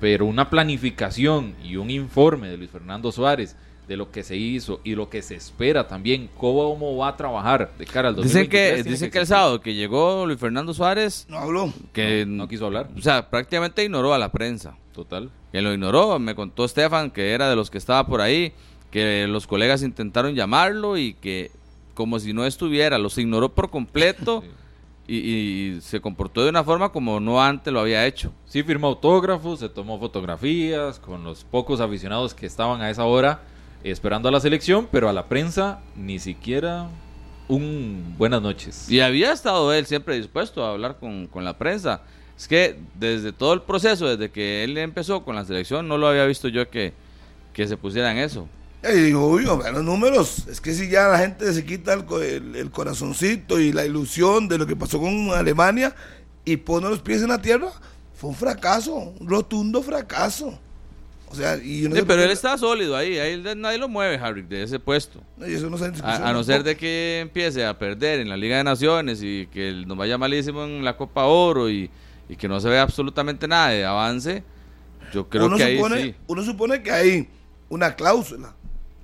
Pero una planificación y un informe de Luis Fernando Suárez de lo que se hizo y lo que se espera también, cómo va a trabajar de cara al 2023. Dicen que, dicen que el sábado que llegó Luis Fernando Suárez, No habló. que No, no quiso hablar. o sea, prácticamente ignoró a la prensa. Total. Que lo ignoró, me contó Estefan que era de los que estaba por ahí, que los colegas intentaron llamarlo y que como si no estuviera, los ignoró por completo Sí. y, y se comportó de una forma como no antes lo había hecho. Sí firmó autógrafos, se tomó fotografías con los pocos aficionados que estaban a esa hora esperando a la selección, pero a la prensa ni siquiera un buenas noches. Y había estado él siempre dispuesto a hablar con, con la prensa. Es que desde todo el proceso, desde que él empezó con la selección, no lo había visto yo que, que se pusiera en eso. Y digo, uy, vean los números. Es que si ya la gente se quita el, el- el corazoncito y la ilusión de lo que pasó con Alemania y pone los pies en la tierra, fue un fracaso, un rotundo fracaso. O sea, y yo no Sí, sé por pero él está sólido ahí, ahí nadie lo mueve, Harry, de ese puesto. No, y eso no está en discusión A, a no ser de que empiece a perder en la Liga de Naciones y que nos vaya malísimo en la Copa Oro y, y que no se vea absolutamente nada de avance, yo creo uno que ahí supone, sí. uno supone que hay una cláusula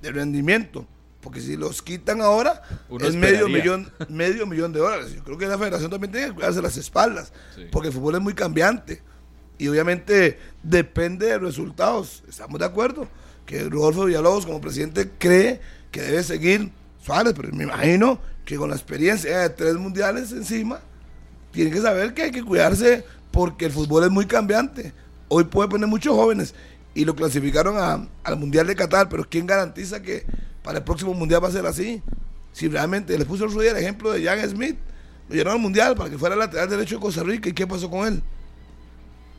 de rendimiento. Porque si los quitan ahora, Uno es medio millón, medio millón de dólares. Yo creo que la federación también tiene que cuidarse las espaldas. Sí. Porque el fútbol es muy cambiante. Y obviamente depende de resultados. Estamos de acuerdo. Que Rodolfo Villalobos, como presidente, cree que debe seguir Suárez. Pero me imagino que con la experiencia de tres mundiales encima, tiene que saber que hay que cuidarse porque el fútbol es muy cambiante. Hoy puede poner muchos jóvenes y lo clasificaron a- al Mundial de Qatar, pero ¿quién garantiza que para el próximo Mundial va a ser así? Si realmente les puso el otro día el ejemplo de Jan Smith, Lo llevaron al mundial para que fuera lateral derecho de Costa Rica. ¿Y qué pasó con él?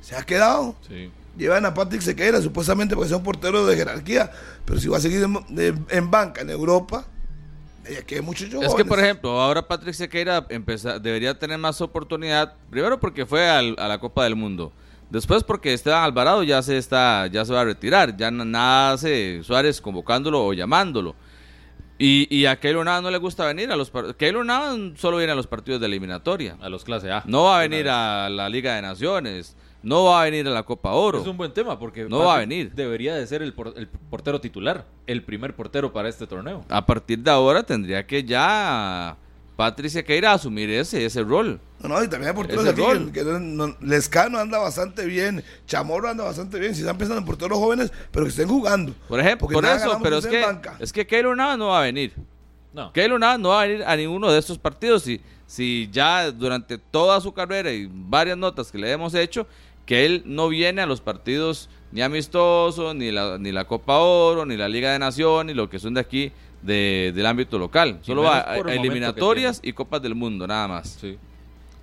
Se ha quedado. Sí. Llevan a Patrick Sequeira, supuestamente porque sea un portero de jerarquía. Pero si va a seguir en, de- en banca en Europa, ella que muchos Es que, jóvenes. por ejemplo, ahora Patrick Sequeira empeza- debería tener más oportunidad. Primero porque fue al- a la Copa del Mundo. Después porque Esteban Alvarado ya se está, ya se va a retirar. Ya na- nada hace Suárez convocándolo o llamándolo. Y, y a Keylor Navas no le gusta venir a los partidos. Keylor Navas solo viene a los partidos de eliminatoria. A los clase A. No va a venir a la Liga de Naciones. No va a venir a la Copa Oro. Es un buen tema porque No va a venir. Debería de ser el, por- el portero titular, el primer portero para este torneo. A partir de ahora tendría que ya Patrick Sequeira asumir ese, ese rol. No, no, y también hay porteros Ese aquí. rol. Que, que no- Lescano anda bastante bien. Chamorro anda bastante bien. Si están pensando en porteros jóvenes, pero que estén jugando. Por ejemplo, por eso, pero es que, es que Keylor Navas no va a venir. No. Keylor Navas no va a venir a ninguno de estos partidos. Si, si ya durante toda su carrera y varias notas que le hemos hecho, que él no viene a los partidos ni amistosos, ni la, ni la Copa Oro, ni la Liga de Naciones, ni lo que son de aquí de- del ámbito local. Solo va a, el eliminatorias y Copas del Mundo, nada más. Sí.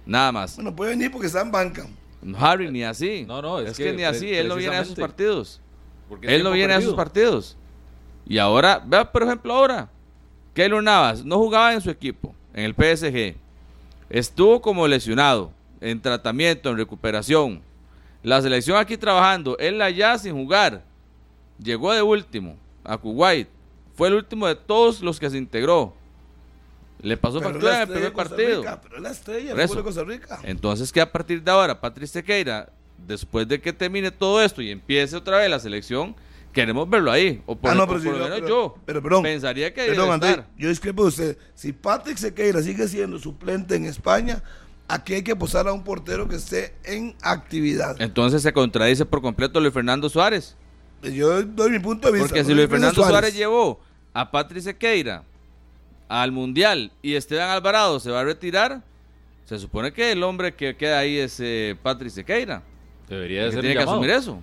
Nada más. Bueno, puede venir porque está en banca. Harry, ni así. No, no, es es, que, que ni así, él no viene a esos partidos. Él no viene a esos partidos. Y ahora, vea por ejemplo ahora, Keylor Navas no jugaba en su equipo, en el PSG. Estuvo como lesionado, en tratamiento, en recuperación. La selección aquí trabajando, él allá sin jugar. Llegó de último a Kuwait. Fue el último de todos los que se integró. Le pasó Pero factura en el primer partido. Rica, pero es la estrella de Costa Rica. Entonces que a partir de ahora, Patrick Sequeira, después de que termine todo esto y empiece otra vez la selección, queremos verlo ahí. O por, Ah, no, o pero por lo yo- menos pero- yo pero, perdón. pensaría que Perdón, André, yo discrepo de usted. Si Patrick Sequeira sigue siendo suplente en España, aquí hay que posar a un portero que esté en actividad. Entonces se contradice por completo Luis Fernando Suárez. Yo doy mi punto de vista. Porque si Luis Fernando Suárez llevó a Patrick Sequeira al Mundial y Esteban Alvarado se va a retirar, se supone que el hombre que queda ahí es eh, Patrick Sequeira. Debería de ser tiene que asumir eso.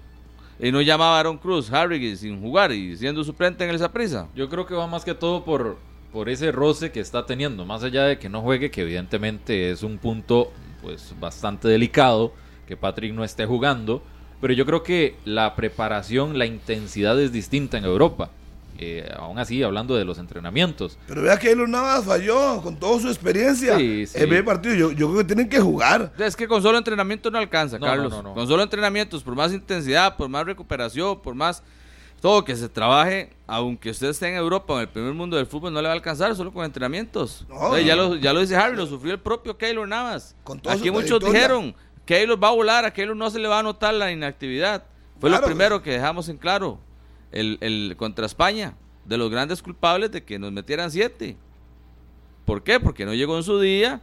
Y no llamaba a Aaron Cruz, Harry sin jugar y siendo suplente en el Saprissa. Yo creo que va más que todo por, por ese roce que está teniendo. Más allá de que no juegue, que evidentemente es un punto pues bastante delicado que Patrick no esté jugando. Pero yo creo que la preparación, la intensidad es distinta en Europa. Eh, aún así, hablando de los entrenamientos. Pero vea que Keylor Navas falló con toda su experiencia. Sí, sí. En primer partido, yo, yo creo que tienen que jugar. Es que con solo entrenamiento no alcanza, No, Carlos. no, no, no. Con solo entrenamientos, por más intensidad, por más recuperación, por más todo que se trabaje, aunque usted esté en Europa o en el primer mundo del fútbol, no le va a alcanzar solo con entrenamientos. No, ya, lo, ya lo dice Harry, lo sufrió el propio Keylor Navas. Con Aquí muchos trayectoria. dijeron, Keylor va a volar, a Keylor no se le va a notar la inactividad. Fue Claro, lo primero que dejamos en claro, el, el contra España, de los grandes culpables de que nos metieran siete. ¿Por qué? Porque no llegó en su día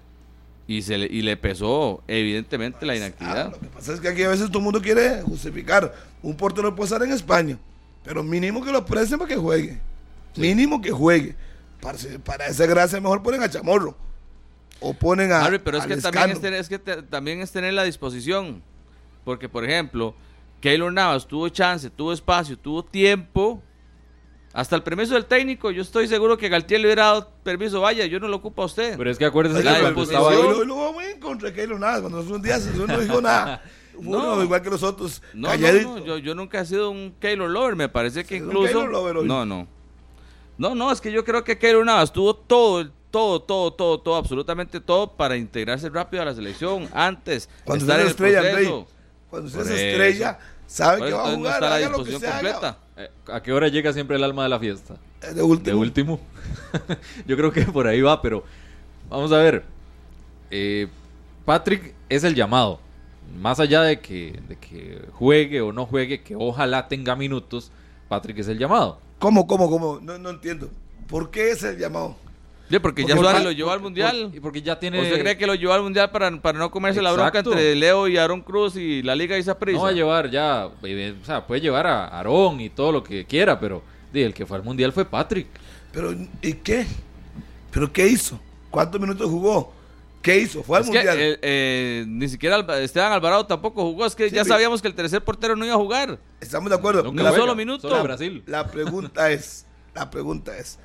y, se le, y le pesó evidentemente la Ah, inactividad. lo que pasa es que aquí a veces todo el mundo quiere justificar. Un portero puede estar en España, pero mínimo que lo presten para que juegue. Mínimo que juegue. Para, para esa gracia mejor ponen a Chamorro. O ponen a. Harry, pero es que, también es, tener, es que te- también es tener la disposición. Porque, por ejemplo, Keylor Navas tuvo chance, tuvo espacio, tuvo tiempo. Hasta el permiso del técnico, yo estoy seguro que Galtier le hubiera dado permiso. Vaya, yo no lo ocupo a usted. Pero es que acuérdese que cuando estaba ahí- lo- lo en contra de Keylor Navas. Cuando un día uno no dijo nada. Uno, No. igual que los otros. no, no, calladito. no, yo, yo nunca he sido un Keylor Lover. Me parece que ¿Es un incluso. Lover hoy? No, no. No, no, es que yo creo que Keylor Navas tuvo todo, todo, todo, todo, todo, absolutamente todo para integrarse rápido a la selección antes. Cuando usted es el estrella, Cuando usted es estrella, sabe Por que va a no jugar. está la disposición completa. Eh, ¿A qué hora llega siempre el alma de la fiesta? Eh, De último. De último. Yo creo que por ahí va, pero vamos a ver. Eh, Patrick es el llamado. Más allá de que, de que juegue o no juegue, que ojalá tenga minutos, Patrick es el llamado. ¿Cómo, cómo, cómo? No, no entiendo. ¿Por qué es el llamado? Sí, porque ya Porque- Suárez porque- lo llevó al mundial. Y porque ya tiene. ¿Usted cree que lo llevó al mundial para, para no comerse la bronca entre Leo y Aaron Cruz y la Liga Isaprisa? No va a llevar ya. eh, O sea, puede llevar a Aarón y todo lo que quiera, pero di, el que fue al mundial fue Patrick. Pero, ¿y qué? ¿Pero qué hizo? ¿Cuántos minutos jugó? ¿Qué hizo? Fue al Es que mundial. eh, eh, ni siquiera Alba- Esteban Alvarado tampoco jugó. Es que Sí, ya sabíamos que el tercer portero no iba a jugar. Estamos de acuerdo. La- un solo minuto. Solo Brasil. La pregunta es, la pregunta es,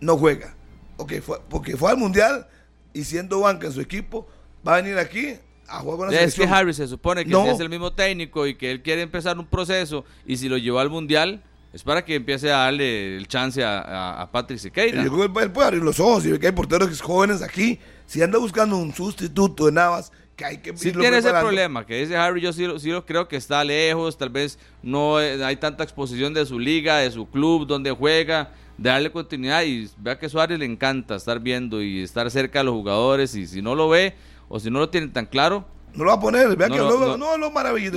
no juega. Ok, fue, porque fue al mundial, y siendo banca en su equipo, va a venir aquí a jugar con la Es que. Harry se supone que No. si es el mismo técnico y que él quiere empezar un proceso y si lo llevó al mundial, es para que empiece a darle el chance a, a, a Patrick Sequeira. Yo creo que él puede- abrir los ojos y ve que hay porteros jóvenes aquí. Si anda buscando un sustituto de Navas, que hay que irlo tiene ese problema, que dice Harry, yo sí, lo- sí lo creo que está lejos, tal vez no eh, hay tanta exposición de su liga, de su club, donde juega, de darle continuidad y vea que Suárez le encanta estar viendo y estar cerca de los jugadores y si no lo ve o si no lo tiene tan claro, No lo va a poner. Vea No, que no, no. no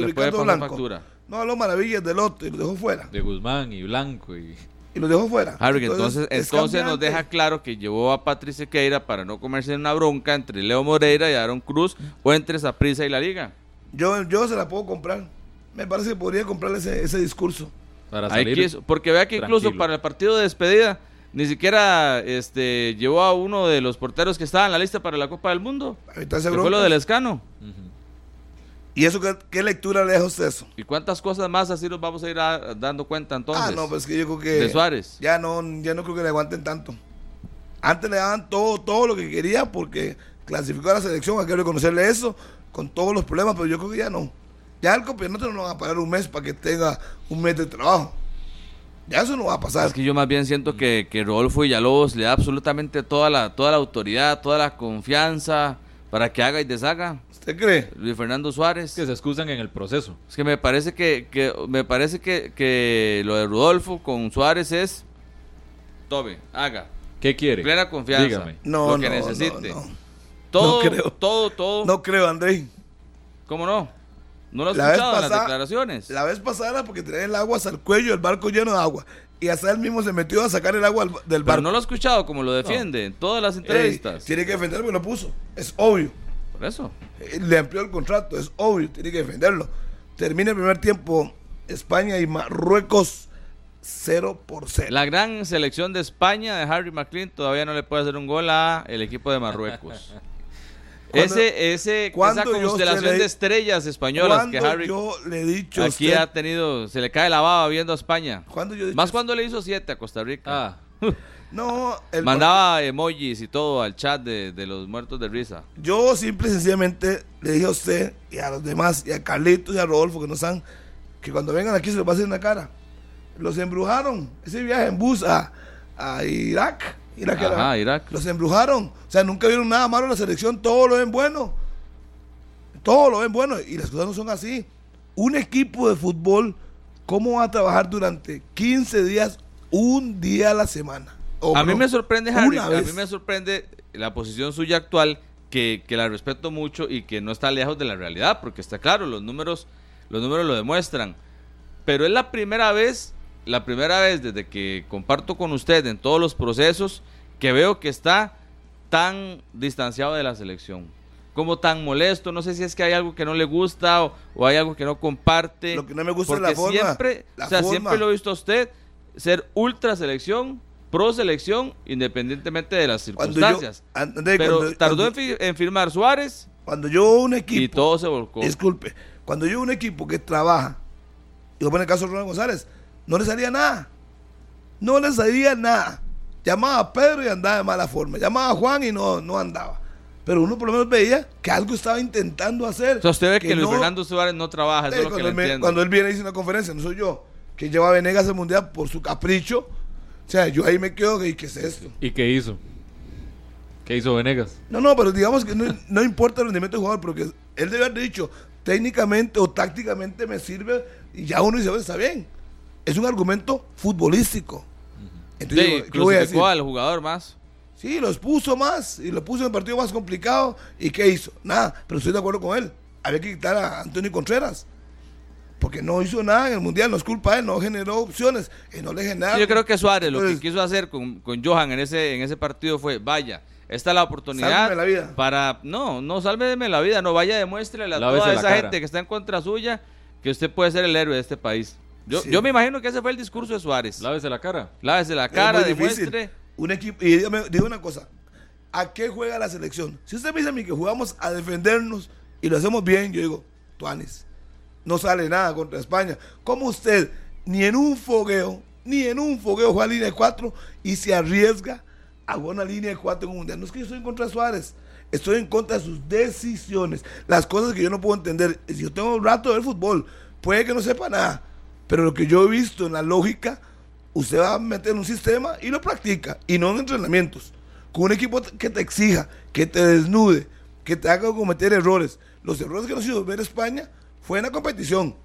le puede Ricardo Blanco. factura. No habló maravillas del otro y lo dejó fuera. De Guzmán y Blanco y... Y lo dejó fuera. Harry, entonces, es entonces nos deja claro que llevó a Patrick Sequeira para no comerse una bronca entre Leo Moreira y Aaron Cruz o entre Saprissa y la liga. Yo, yo se la puedo comprar. Me parece que podría comprarle ese, ese discurso. Para Ahí salir quiso- porque vea que incluso tranquilo. para el partido de despedida ni siquiera este llevó a uno de los porteros que estaba en la lista para la Copa del Mundo. Que fue lo del escano. ¿Y eso qué, qué lectura le deja usted eso? ¿Y cuántas cosas más así nos vamos a ir a- dando cuenta entonces? ah, no, pues que yo creo que. de Suárez. Ya no, ya no creo que le aguanten tanto. Antes le daban todo, todo lo que quería porque clasificó a la selección, hay que reconocerle eso, con todos los problemas, pero yo creo que ya no. Ya el campeonato no lo van a pagar un mes para que tenga un mes de trabajo. Ya eso no va a pasar. Es que yo más bien siento que, que Rodolfo Villalobos le da absolutamente toda la, toda la autoridad, toda la confianza para que haga y deshaga. ¿Usted cree? Luis Fernando Suárez. que se excusan en el proceso. Es que me parece que, que me parece que, que lo de Rodolfo con Suárez es tome, haga, ¿Qué quiere? plena confianza, Dígame. No, lo que no, necesite. no, no. Todo, No creo. todo, todo. No creo, André. ¿Cómo no? ¿No lo has La escuchado en las declaraciones? La vez pasada era porque tenía el agua hasta el cuello, el barco lleno de agua. Y hasta él mismo se metió a sacar el agua del- del Pero barco. no lo he escuchado como lo defiende en todas las Ey, entrevistas. tiene que defenderlo porque lo puso. Es obvio. Por eso. Eh, Le amplió el contrato, es obvio, tiene que defenderlo. Termina el primer tiempo España y Marruecos 0 por 0. La gran selección de España de Harry McLean todavía no le puede hacer un gol a el equipo de Marruecos. ¿Cuándo- ese, ese, esa constelación le- de estrellas españolas que Harry yo le he dicho aquí usted, ha tenido, se le cae la baba viendo a España. cuando yo he dicho Más cuando le hizo siete a Costa Rica. Ah, no, el Mandaba emojis y todo al chat de, de los muertos de risa. Yo simple y sencillamente le dije a usted y a los demás, y a Carlitos y a Rodolfo, que no saben, que cuando vengan aquí se les va a hacer una cara. Los embrujaron. Ese viaje en bus a, a Irak. Irak era- Irak. Los embrujaron. O sea, nunca vieron nada malo en la selección. Todo lo ven bueno. Todo lo ven bueno. Y las cosas no son así. Un equipo de fútbol, ¿cómo va a trabajar durante 15 días, un día a la semana? A mí me sorprende, Harry, a mí me sorprende la posición suya actual, que, que la respeto mucho y que no está lejos de la realidad, porque está claro, los números, los números lo demuestran. Pero es la primera vez, la primera vez desde que comparto con usted en todos los procesos, que veo que está tan distanciado de la selección. Como tan molesto, no sé si es que hay algo que no le gusta o, o hay algo que no comparte. Lo que no me gusta es la forma, Siempre, la o sea, forma. siempre lo he visto a usted ser ultra selección, pro selección, independientemente de las yo- circunstancias. André, Pero cuando- tardó cuando- en, fi- en firmar Suárez Cuando yo un equipo, y todo se volcó. disculpe, cuando yo un equipo que trabaja, y poner el caso de Ronald González, no le salía nada. No le salía nada. Llamaba a Pedro y andaba de mala forma. Llamaba a Juan y no, no andaba. Pero uno por lo menos veía que algo estaba intentando hacer. O sea, usted ve que, Luis no- Fernando Suárez no trabaja, eso es lo que le él entiendo. cuando él viene y dice una conferencia, no soy yo, que lleva a Venegas al mundial por su capricho. O sea, yo ahí me quedo, ¿y qué es esto? ¿y qué hizo? ¿Qué hizo Venegas? No, no, pero digamos que no, no importa el rendimiento del jugador, porque él debe haber dicho, técnicamente o tácticamente me sirve, y ya uno dice, "Bueno, está bien. Es un argumento futbolístico. Entonces, Sí, digo, ¿qué voy a decir? al jugador más. Sí, los puso más, y lo puso en el partido más complicado, ¿y qué hizo? Nada, pero estoy de acuerdo con él. Había que quitar a Antonio Contreras. Porque no hizo nada en el Mundial, no es culpa de él, no generó opciones, y no le generaron. Sí, yo creo que Suárez lo que quiso hacer con, con Johan en ese, en ese partido fue, vaya, esta es la oportunidad Sálveme la vida. para, no, no sálveme la vida, no vaya, demuéstrele a toda esa cara. gente que está en contra suya que usted puede ser el héroe de este país. Yo, Sí. yo me imagino que ese fue el discurso de Suárez. Lávese la cara. Lávese la es cara, muy difícil. demuestre. Un equipo, y dígame, digo una cosa, ¿a qué juega la selección? Si usted me dice a mí que jugamos a defendernos y lo hacemos bien, yo digo, Tuanis, no sale nada contra España. ¿Cómo usted, ni en un fogueo, ni en un fogueo juega línea de cuatro y se arriesga hago una línea de cuatro en un mundial. No es que yo estoy en contra de Suárez, estoy en contra de sus decisiones, las cosas que yo no puedo entender. Si yo tengo un rato de fútbol, puede que no sepa nada, pero lo que yo he visto en la lógica, usted va a meter un sistema y lo practica, y no en entrenamientos. Con un equipo que te exija, que te desnude, que te haga cometer errores. Los errores que nos hizo ver España fue en la competición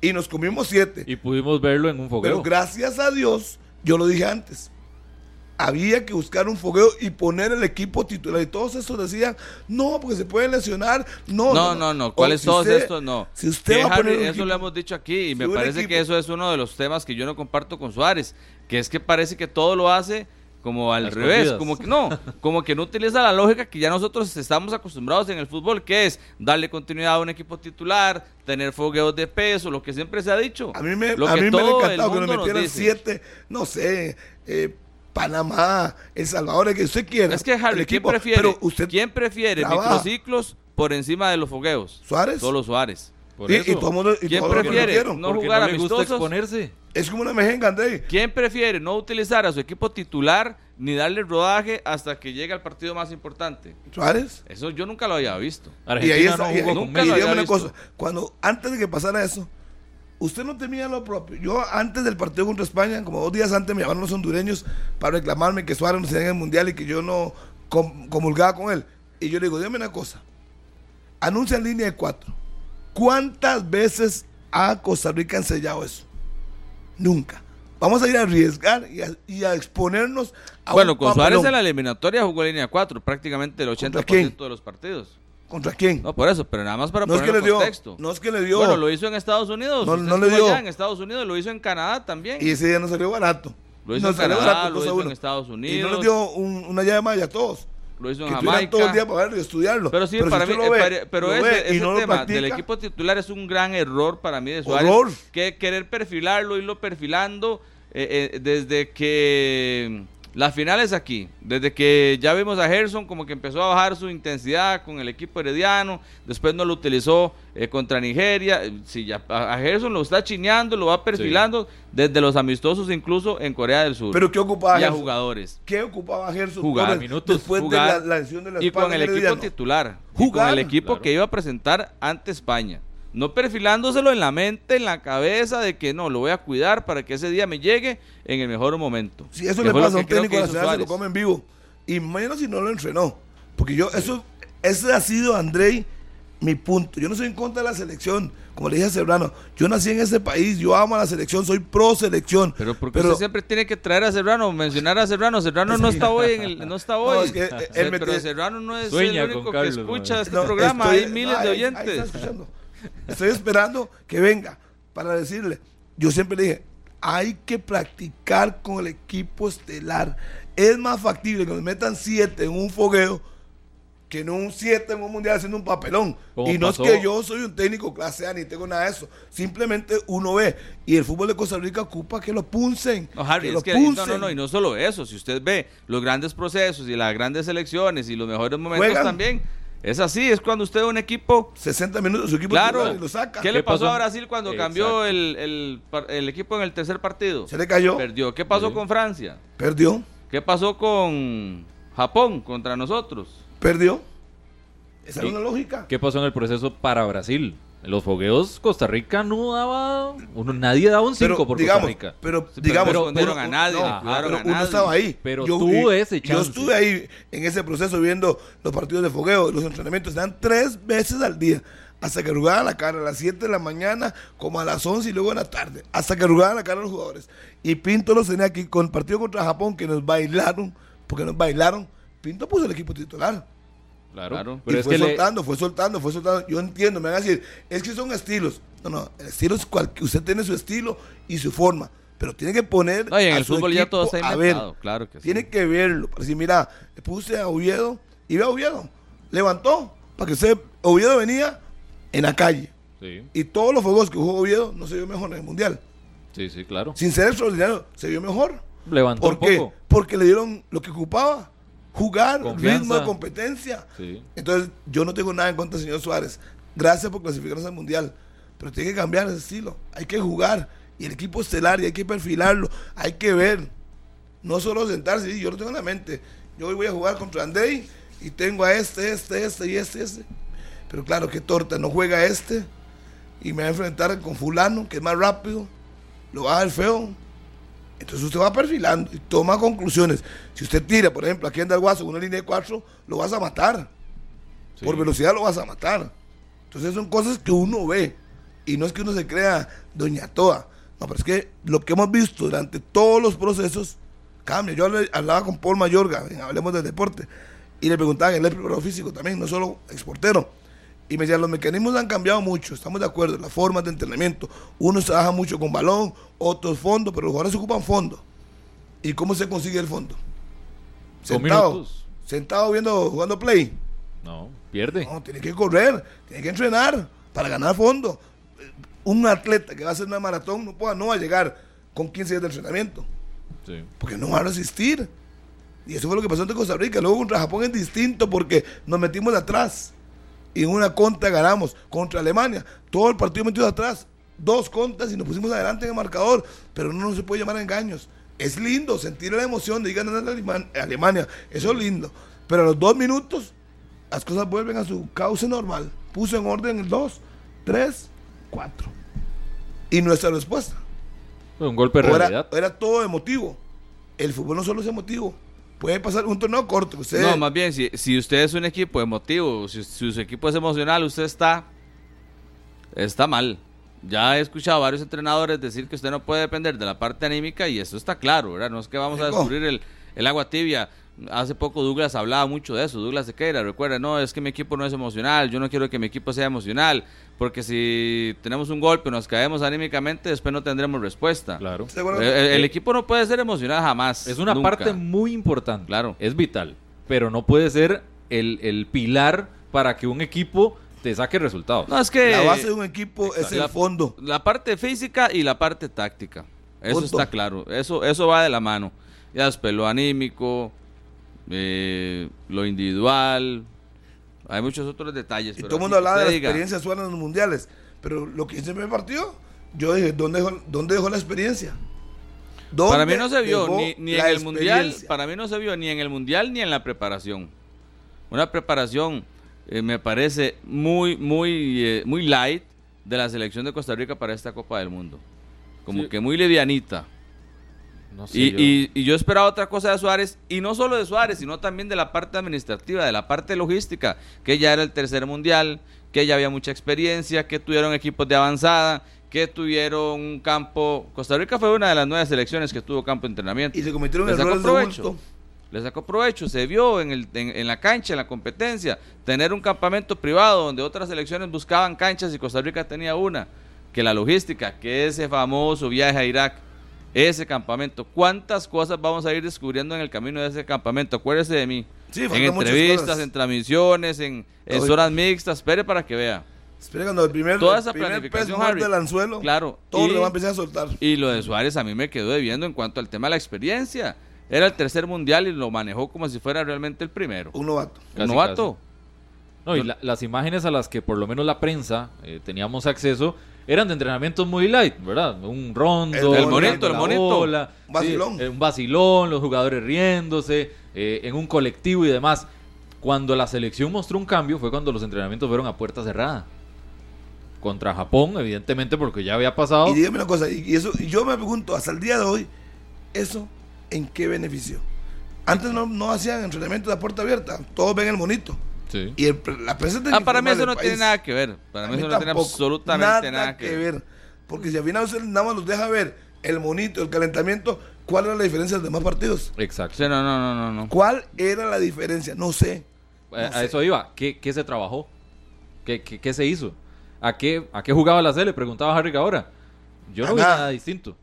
y nos comimos siete. Y pudimos verlo en un fogueo. Pero gracias a Dios, yo lo dije antes, había que buscar un fogueo y poner el equipo titular. Y todos estos decían, no, porque se puede lesionar. No, No, no, no. ¿Cuáles O si todos usted- estos? No. Si usted va a poner eso equipo- lo hemos dicho aquí y si me parece equipo- que eso es uno de los temas que yo no comparto con Suárez, que es que parece que todo lo hace como al revés, como que no, como que no utiliza la lógica que ya nosotros estamos acostumbrados en el fútbol, que es darle continuidad a un equipo titular, tener fogueos de peso, lo que siempre se ha dicho. A mí me, lo a que mí me encantado que nos metieran siete, no sé, eh, Panamá, El Salvador, el que usted quiera. Es que Harry, ¿quién prefiere? Pero usted, ¿Quién prefiere trabaja. microciclos por encima de los fogueos? Suárez. Solo Suárez. Por y, eso. y todo mundo, y ¿Quién todo prefiere? No Porque jugar no le gusta amistosos. exponerse. Es como una mejenga, André. ¿Quién prefiere no utilizar a su equipo titular ni darle rodaje hasta que llegue al partido más importante? Suárez. Eso yo nunca lo había visto. Y ahí Argentina está. no y- jugó y- con nunca y lo había dígame una visto. cosa. Cuando, antes de que pasara eso, usted no temía lo propio. Yo, antes del partido contra España, como dos días antes, me llamaron los hondureños para reclamarme que Suárez no se en el mundial y que yo no com- comulgaba con él. Y yo le digo, dígame una cosa. Anuncia en línea de cuatro. ¿Cuántas veces ha Costa Rica ensellado eso? Nunca. Vamos a ir a arriesgar y a, y a exponernos a bueno, un con Suárez en la eliminatoria jugó línea 4 prácticamente el 80% quién? de los partidos. ¿Contra quién? No, por eso, pero nada más para No es poner que le dio. contexto. No es que le dio. Bueno, lo hizo en Estados Unidos. No- le dio. allá en Estados Unidos, lo hizo en Canadá también. Y ese día no salió barato. Lo hizo no en Canadá, barato, lo hizo en Estados Y no Unidos. les dio un- una llave más a todos. Lo hizo en que Jamaica. todo el día para verlo y estudiarlo. Pero sí, si para mí, lo ve, pare- pero lo ese, ve y ese no lo tema del equipo titular es un gran error para mí de Suárez. Horror. Que querer perfilarlo, irlo perfilando eh, eh, desde que las finales aquí, desde que ya vimos a Gerson como que empezó a bajar su intensidad con el equipo herediano, después no lo utilizó eh, contra Nigeria, si ya a Gerson lo está chineando, lo va perfilando desde los amistosos incluso en Corea del Sur. Pero ¿qué ocupaba y a Gerson? jugadores. ¿Qué ocupaba Gerson Jugar Torres minutos, después jugar, de la, la lesión de la y con el equipo titular. y con Jugar. el equipo Claro. que iba a presentar ante España. No perfilándoselo en la mente, en la cabeza de que no, lo voy a cuidar para que ese día me llegue en el mejor momento. Si eso le pasa a que un técnico que hizo nacional, se lo come en vivo. Y menos si no lo entrenó. Porque yo, eso, ese ha sido, Andrei, mi punto. Yo no soy en contra de la selección. Como le dije a Serrano, yo nací en ese país, yo amo a la selección, soy pro selección. Pero porque usted siempre tiene que traer a Serrano, mencionar a Serrano. Serrano Es no que- está hoy, en el, no está No, hoy. es que, eh, él pero Serrano no es Sueña el único Carlos, que escucha este No, programa. estoy- Hay miles no, de ahí- ahí está oyentes. escuchando. Estoy esperando que venga para decirle. Yo siempre le dije, hay que practicar con el equipo estelar. Es más factible que nos metan siete en un fogueo que no un siete en un mundial haciendo un papelón. Y no pasó- es que yo soy un técnico clase A ni tengo nada de eso. Simplemente uno ve. Y el fútbol de Costa Rica ocupa que lo puncen. No, Harry, que lo es que no, puncen. no, no, y no solo eso, si usted ve los grandes procesos y las grandes selecciones y los mejores momentos Juegan. también, es así, es cuando usted un equipo 60 minutos su equipo Claro. y lo saca. ¿Qué le ¿Qué pasó pasó? a Brasil cuando Exacto. cambió el, el equipo en el tercer partido? Se le cayó. Perdió. ¿Qué pasó Sí. con Francia? Perdió. ¿Qué pasó con Japón contra nosotros? Perdió. Esa es una lógica. ¿Qué pasó en el proceso para Brasil? En los fogueos, Costa Rica no daba. Uno, nadie daba un 5 por digamos, Costa Rica. Pero, Sí, pero digamos, uno- a nadie, no, pero a uno nadie. estaba ahí. Pero Yo- tuvo ese Yo chance. estuve ahí en ese proceso viendo los partidos de fogueo, los entrenamientos. Se dan tres veces al día. Hasta que arrugaban la cara a las 7 de la mañana, como a las 11 y luego en la tarde. Hasta que arrugaban la cara a los jugadores. Y Pinto los tenía aquí con el partido contra Japón, que nos bailaron, porque nos bailaron. Pinto puso el equipo titular. Claro. Claro. Pero y fue le- soltando, fue soltando, fue soltando. Yo entiendo, me van a decir, es que son estilos. No, no, el estilo es cual, usted tiene su estilo y su forma, pero tiene que poner. No, y en a el fútbol ya todo está a ver. inventado, claro que sí. Tiene que verlo. Para decir, mira, le puse a Oviedo y ve a Oviedo. Levantó para que usted, Oviedo venía en la calle. Sí, Y todos los fuegos que jugó Oviedo no se vio mejor en el mundial. sí, sí, claro. Sin ser extraordinario, se vio mejor. Levantó ¿Por un qué? poco. Porque le dieron lo que ocupaba. Jugar, Confianza. ritmo de competencia. Sí. Entonces, yo no tengo nada en contra del señor Suárez. Gracias por clasificarnos al mundial. Pero tiene que cambiar ese estilo. Hay que jugar. Y el equipo estelar, y hay que perfilarlo. Hay que ver. No solo sentarse. Yo lo tengo en la mente. Yo hoy voy a jugar contra Andrei y tengo a este, este, este y este, este. Pero claro, qué torta, no juega este y me va a enfrentar con fulano, que es más rápido, lo va a dar feo. Entonces usted va perfilando y toma conclusiones. Si usted tira, por ejemplo, aquí guaso con una línea de cuatro, lo vas a matar. Sí. Por velocidad lo vas a matar. Entonces son cosas que uno ve. Y no es que uno se crea doña Toa. No, pero es que lo que hemos visto durante todos los procesos cambia. Yo hablaba con Paul Mayorga, en Hablemos del Deporte, y le preguntaban, él es preparador físico también, no solo exportero. Y me decían, los mecanismos han cambiado mucho, estamos de acuerdo, las formas de entrenamiento. Unos trabajan mucho con balón, otros fondo, pero los jugadores ocupan fondo. ¿Y cómo se consigue el fondo? Sentado, sentado viendo, jugando play. No, pierde. No, tiene que correr, tiene que entrenar para ganar fondo. Un atleta que va a hacer una maratón no, pueda, no va a llegar con 15 días de entrenamiento, Sí. porque no va a resistir. Y eso fue lo que pasó ante Costa Rica. Luego contra Japón es distinto porque nos metimos de atrás. Y en una contra ganamos contra Alemania. Todo el partido metido atrás. Dos contas y nos pusimos adelante en el marcador. Pero no se puede llamar engaños. Es lindo sentir la emoción de ir ganando a Alema- a Alemania. Eso es lindo. Pero a los dos minutos las cosas vuelven a su cauce normal. Puso en orden el 2, 3, 4. Y nuestra respuesta. Un golpe de Era, realidad. era todo emotivo. El fútbol no solo es emotivo. Puede pasar un torneo corto. Usted, No, más bien, si, si usted es un equipo emotivo, si, si su equipo es emocional, usted está, está mal. Ya he escuchado a varios entrenadores decir que usted no puede depender de la parte anímica y eso está claro, ¿verdad? No es que vamos a descubrir el, el agua tibia. Hace poco Douglas hablaba mucho de eso, Douglas Sequeira, recuerda, no, es que mi equipo no es emocional, yo no quiero que mi equipo sea emocional, porque si tenemos un golpe, nos caemos anímicamente, después no tendremos respuesta. Claro. ¿Está de acuerdo? El, el equipo no puede ser emocional jamás. Es una nunca. parte muy importante. Claro. Es vital. Pero no puede ser el, el pilar para que un equipo te saque resultados. No, es que... la base de un equipo es el La- fondo. La parte física y la parte táctica. Eso Punto. está claro. Eso, eso va de la mano. Ya después lo anímico, eh, lo individual. Hay muchos otros detalles. Y pero todo el mundo hablaba de la diga, experiencia suena en los mundiales. Pero lo que hice en el partido, yo dije, ¿dónde dejó, dónde dejó la experiencia? ¿Dónde Para mí no se vio ni, ni en el mundial. Para mí no se vio ni en el mundial ni en la preparación. Una preparación eh, me parece muy, muy, eh, muy light de la selección de Costa Rica para esta Copa del Mundo. Como Sí. que muy livianita. No sé, Y, yo- y- y yo esperaba otra cosa de Suárez, y no solo de Suárez, sino también de la parte administrativa, de la parte logística, que ya era el tercer mundial, que ya había mucha experiencia, que tuvieron equipos de avanzada, que tuvieron un campo... Costa Rica fue una de las nueve selecciones que tuvo campo de entrenamiento. Y se cometieron Le sacó errores de provecho. bulto. Le sacó provecho, se vio en, el, en, en la cancha, en la competencia, tener un campamento privado donde otras selecciones buscaban canchas y Costa Rica tenía una, que la logística, que ese famoso viaje a Irak, ese campamento, ¿cuántas cosas vamos a ir descubriendo en el camino de ese campamento? Acuérdese de mí. Sí, en entrevistas, en transmisiones, en, en horas mixtas, espere para que vea. Espera cuando el primer, Toda esa primer planificación, Harry. el anzuelo, Claro, todo y- le va a empezar a soltar. Y lo de Suárez a mí me quedó debiendo en cuanto al tema de la experiencia. Era el tercer mundial y lo manejó como si fuera realmente el primero. Un novato. Un Casi, novato. No, y la- las imágenes a las que por lo menos la prensa eh, teníamos acceso eran de entrenamientos muy light, ¿verdad? Un rondo, El- el monito, el monito. bola, Un vacilón. sí, eh, un vacilón, los jugadores riéndose, eh, en un colectivo y demás. Cuando la selección mostró un cambio fue cuando los entrenamientos fueron a puerta cerrada. Contra Japón, evidentemente, porque ya había pasado. Y dígame una cosa, y, eso, y yo me pregunto, hasta el día de hoy, ¿eso en qué beneficio? Antes no, no hacían entrenamiento de puerta abierta, todos ven el monito. Sí. Y el, la prensa tiene Ah, para mí eso no tiene nada que ver. Para A mí mí eso no tiene absolutamente nada, que ver. Porque si al final usted nada más los deja ver el monito, el calentamiento, ¿cuál era la diferencia de los demás partidos? Exacto. Sí, no, no, no, no, no. ¿Cuál era la diferencia? No sé. Eh, a eso iba. ¿Qué, qué se trabajó? ¿Qué, qué, qué se hizo? ¿A qué, ¿A qué jugaba la Sele? Preguntaba Harry ahora. Yo no A vi nada. nada distinto.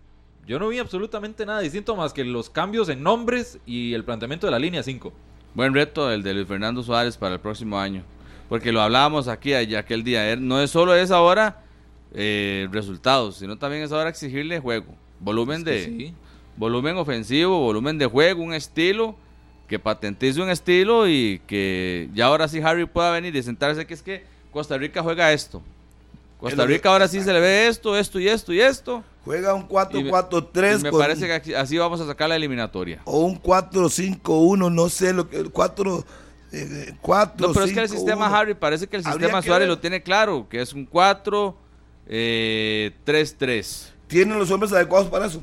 Yo no vi absolutamente nada distinto más que los cambios en nombres y el planteamiento de la línea 5. Buen reto el de Luis Fernando Suárez para el próximo año. Porque lo hablábamos aquí allá aquel día. No es solo es ahora eh, resultados, sino también es ahora exigirle juego. Volumen Es de sí. volumen ofensivo, volumen de juego, un estilo que patentice un estilo y que ya ahora sí Harry pueda venir y sentarse que es que Costa Rica juega esto. Es Costa Rica ahora sí se le ve esto, esto y esto y esto. Juega un Y me- 4-4-3 y me con- parece que así vamos a sacar la eliminatoria. o un 4-5-1, no sé lo que. 4. Eh, 4 No, pero es que el sistema Harry parece que el sistema que Suárez ver. lo tiene claro, que es un 4 eh, 3-3. Tienen los hombres adecuados para eso.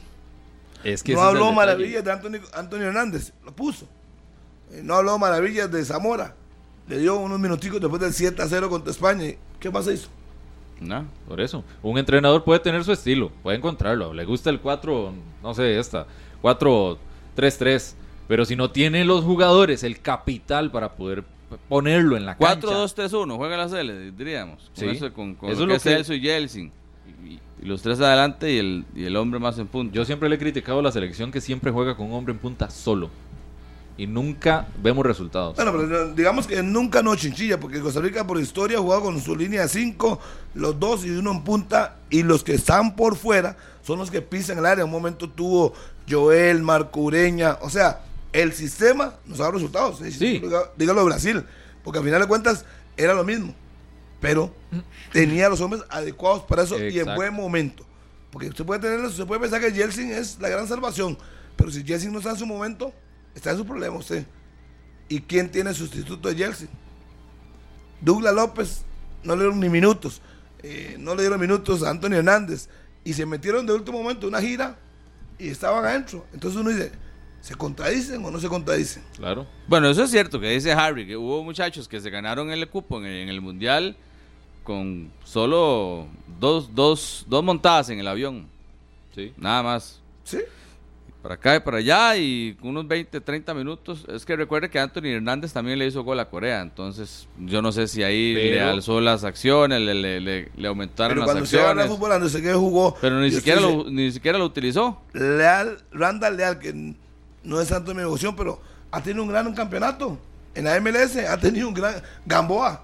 Es que no es habló detalle. maravillas de Antonio, Antonio Hernández, lo puso. Eh, no habló maravillas de Zamora. Le dio unos minuticos después del 7 a 0 contra España. ¿Y ¿Qué más hizo? ¿No? Por eso, un entrenador puede tener su estilo, puede encontrarlo. Le gusta el 4, no sé, esta, 4-3-3. Pero si no tiene los jugadores, el capital para poder ponerlo en la cancha. 4-2-3-1, juega la Cele, diríamos. Con Sí. eso, con, con Eso lo es que lo es que- y Yeltsin. Y, y los tres adelante y el, y el hombre más en punto. Yo siempre le he criticado a la selección que siempre juega con un hombre en punta solo. Y nunca vemos resultados. Bueno, pero no, digamos que nunca no chinchilla, porque Costa Rica por historia ha jugado con su línea de 5, los dos y uno en punta, y los que están por fuera son los que pisan el área. Un momento tuvo Joel, Marco Ureña, o sea, el sistema nos ha dado resultados. ¿sí? Sí. Dígalo de Brasil, porque al final de cuentas era lo mismo, pero tenía a los hombres adecuados para eso y en buen momento. Porque usted puede tener, usted puede pensar que Jelsin es la gran salvación, pero si Jelsin no está en su momento, está en su problema usted. ¿Y quién tiene sustituto de Jelsin? Douglas López no le dieron ni minutos. eh, no le dieron minutos a Antonio Hernández. Y se metieron de último momento en una gira y estaban adentro. Entonces uno dice, ¿se contradicen o no se contradicen? Claro. Bueno, eso es cierto que dice Harry, que hubo muchachos que se ganaron el cupo en el, en el Mundial con solo dos, dos, dos montadas en el avión, Sí. nada más. ¿Sí? Para acá y para allá y unos 20, 30 minutos. Es que recuerde que Anthony Hernández también le hizo gol a Corea, entonces yo no sé si ahí le Pero- alzó las acciones, le, le, le- le aumentaron Pero las cuando se va a acciones. fútbol, no sé qué jugó. Pero ni siquiera, lo, ni siquiera lo utilizó. Leal, Randall Leal, que no es tanto mi devoción, pero ha tenido un gran campeonato. En la MLS ha tenido un gran Gamboa.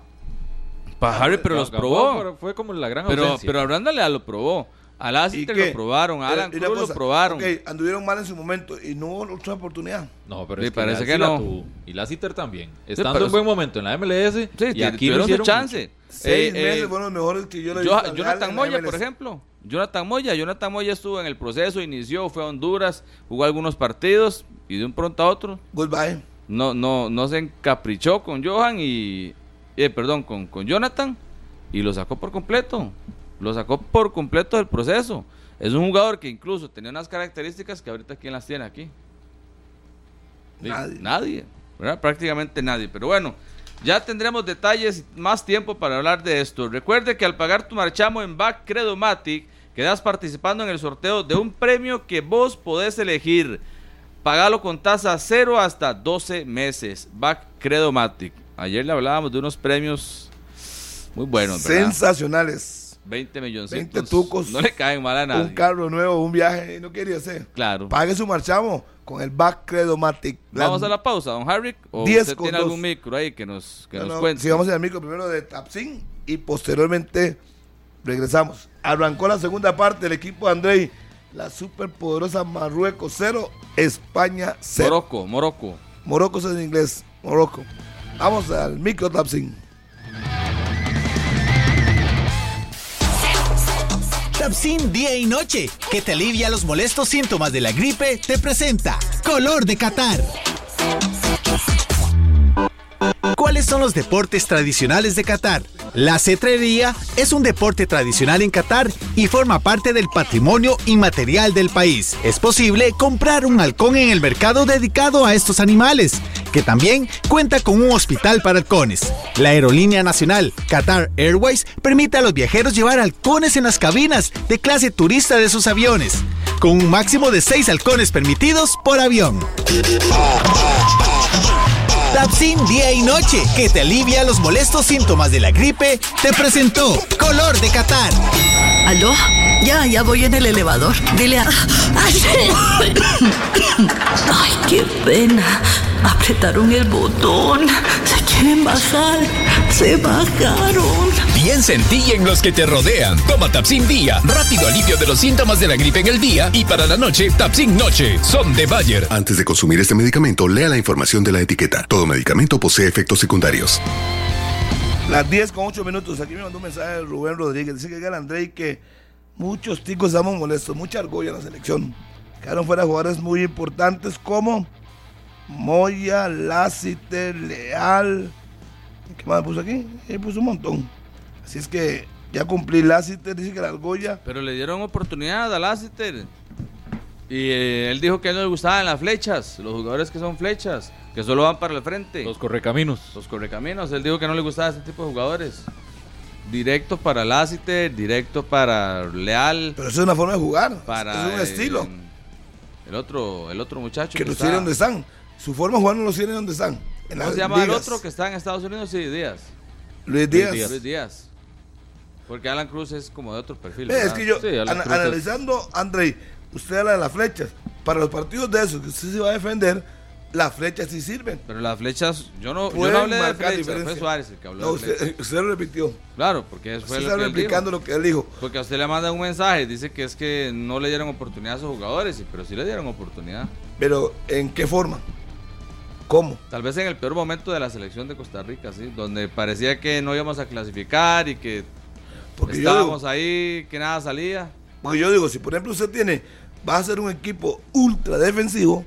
Para Harry, pero los probó. fue- Fue como la gran Pero, ausencia. pero a Brandon Leal lo probó. A ¿Y Lassiter qué? lo probaron. A Alan una Cruz lo probaron. anduvieron mal en su momento y no hubo otra oportunidad. No, pero es que parece que sí la no. tuvo. Y Lassiter también. Estando pero- en buen momento en la MLS. Sí, y aquí tuvieron no su chance. Seis Eh, meses eh, fueron los mejores que yo le Jonathan la Moya, por ejemplo. Jonathan Moya. Jonathan Moya estuvo en el proceso, inició, fue a Honduras, jugó algunos partidos y de un pronto a otro Goodbye. no, no, no se encaprichó con Johan y. eh, perdón, con, con Jonathan y lo sacó por completo. Lo sacó por completo del proceso. Es un jugador que incluso tenía unas características que ahorita quién las tiene aquí. Nadie. Nadie, ¿verdad? Prácticamente nadie. Pero bueno, ya tendremos detalles y más tiempo para hablar de esto. Recuerde que al pagar tu marchamo en Back Credomatic, quedas participando en el sorteo de un premio que vos podés elegir. Pagalo con tasa cero hasta 12 meses. Back Credomatic. Ayer le hablábamos de unos premios muy buenos, ¿verdad? Sensacionales. 20 milloncitos. 20 tucos. No le caen mal a nadie. Un carro nuevo, un viaje, no quería hacer. Claro. Pague su marchamo con el back Credomatic. Vamos a la pausa, don Harry. ¿O 10 usted tiene dos. algún micro ahí que nos, que No, nos no, cuente? Si vamos al micro primero de Tapsin y posteriormente regresamos. Arrancó la segunda parte del equipo de Andrei. La superpoderosa Marruecos 0, España 0. Morocco, Morocco. Morocco es en inglés. Morocco. Vamos al micro Tapsin. Tapsin día y noche, que te alivia los molestos síntomas de la gripe, te presenta Color de Qatar. ¿Cuáles son los deportes tradicionales de Qatar? La cetrería es un deporte tradicional en Qatar y forma parte del patrimonio inmaterial del país. Es posible comprar un halcón en el mercado dedicado a estos animales, que también cuenta con un hospital para halcones. La aerolínea nacional Qatar Airways permite a los viajeros llevar halcones en las cabinas de clase turista de sus aviones, con un máximo de 6 halcones permitidos por avión. Tapsin día y noche, que te alivia los molestos síntomas de la gripe, te presentó Color de Qatar. ¿Aló? Ya, ya voy en el elevador. Dile a... ¡Ay! ¡Ay, qué pena! Apretaron el botón. Se quieren bajar. Se bajaron. Piensa en ti y en los que te rodean. Toma Tapsin Día. Rápido alivio de los síntomas de la gripe en el día. Y para la noche, Tapsin Noche. Son de Bayer. Antes de consumir este medicamento, lea la información de la etiqueta. Todo medicamento posee efectos secundarios. Las 10 con 8 minutos. Aquí me mandó un mensaje de Rubén Rodríguez. Dice que el Andrei que muchos ticos estamos molestos, mucha argolla en la selección. Quedaron fuera jugadores muy importantes como Moya, Lassiter, Leal. ¿Qué más puso aquí? Eh, puso un montón. Así es que ya cumplí Lassiter, dice que la argolla. Pero le dieron oportunidad a Lassiter. Y eh, él dijo que a él no le gustaban las flechas, los jugadores que son flechas, que solo van para el frente. Los correcaminos. Los correcaminos. Él dijo que no le gustaba ese tipo de jugadores. Directo para Lassiter, directo para Leal. Pero eso es una forma de jugar. Para es un estilo. El otro, el otro muchacho. Que, los tiene donde están. Su forma de jugar no los tiene donde están. En ¿Cómo se llama el otro que está en Estados Unidos? Sí, Díaz. Luis Díaz. Luis Díaz. Porque Alan Cruz es como de otro perfil. Es que yo, analizando, André, usted habla de las flechas. Para los partidos de esos que usted se va a defender, las flechas sí sirven. Pero las flechas, yo no, yo no hablé de flechas, fue Suárez el que habló no, usted, usted, lo repitió. Claro, porque fue usted lo está replicando lo que él dijo. Porque a usted le manda un mensaje, dice que es que no le dieron oportunidad a sus jugadores, pero sí le dieron oportunidad. Pero, ¿en qué forma? ¿Cómo? Tal vez en el peor momento de la selección de Costa Rica, sí, donde parecía que no íbamos a clasificar y que porque estábamos ahí, que nada salía. Bueno, yo digo, si por ejemplo usted tiene, va a ser un equipo ultra defensivo,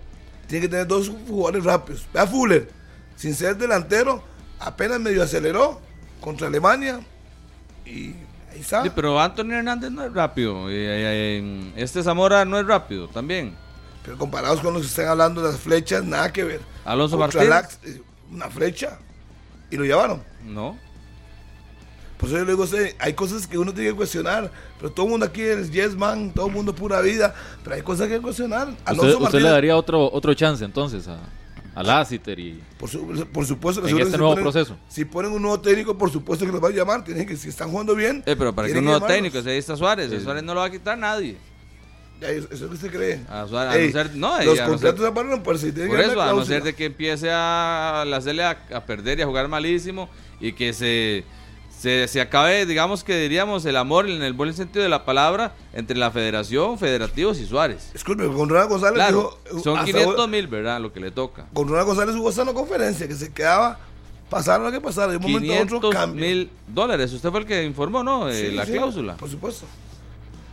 tiene que tener dos jugadores rápidos. Vea Fuller, sin ser delantero, apenas medio aceleró contra Alemania y ahí está. Sí, pero Antonio Hernández no es rápido. Este Zamora no es rápido también. Pero comparados con los que están hablando de las flechas, nada que ver. Alonso Martínez. Eh, una flecha. Y lo llevaron. No. Por eso yo le digo, hay cosas que uno tiene que cuestionar. Pero todo el mundo aquí es yes man, todo el mundo pura vida. Pero hay cosas que cuestionar. Alonso ¿Usted, ¿Usted, le daría otro, otro chance entonces a, a Lassiter y por, por supuesto en este nuevo proceso si ponen un nuevo técnico por supuesto que los va a llamar tienen que si están jugando bien eh, pero para que un nuevo técnico ahí está Suárez Suárez no lo va a quitar nadie eso es lo que usted cree. A, ser, no, los contratos se paran por si Por eso, a no ser de que empiece a hacerle a, a, perder y a jugar malísimo y que se, se, se, acabe, digamos que diríamos, el amor en el buen sentido de la palabra entre la federación, federativos y Suárez. Disculpe, con Ronald González dijo, Son 500 mil, ¿verdad? Lo que le toca. Con Ronald González hubo esa conferencia que se quedaba pasar lo que pasara. De un 500 mil dólares. Usted fue el que informó, ¿no? Eh, la cláusula. Por supuesto.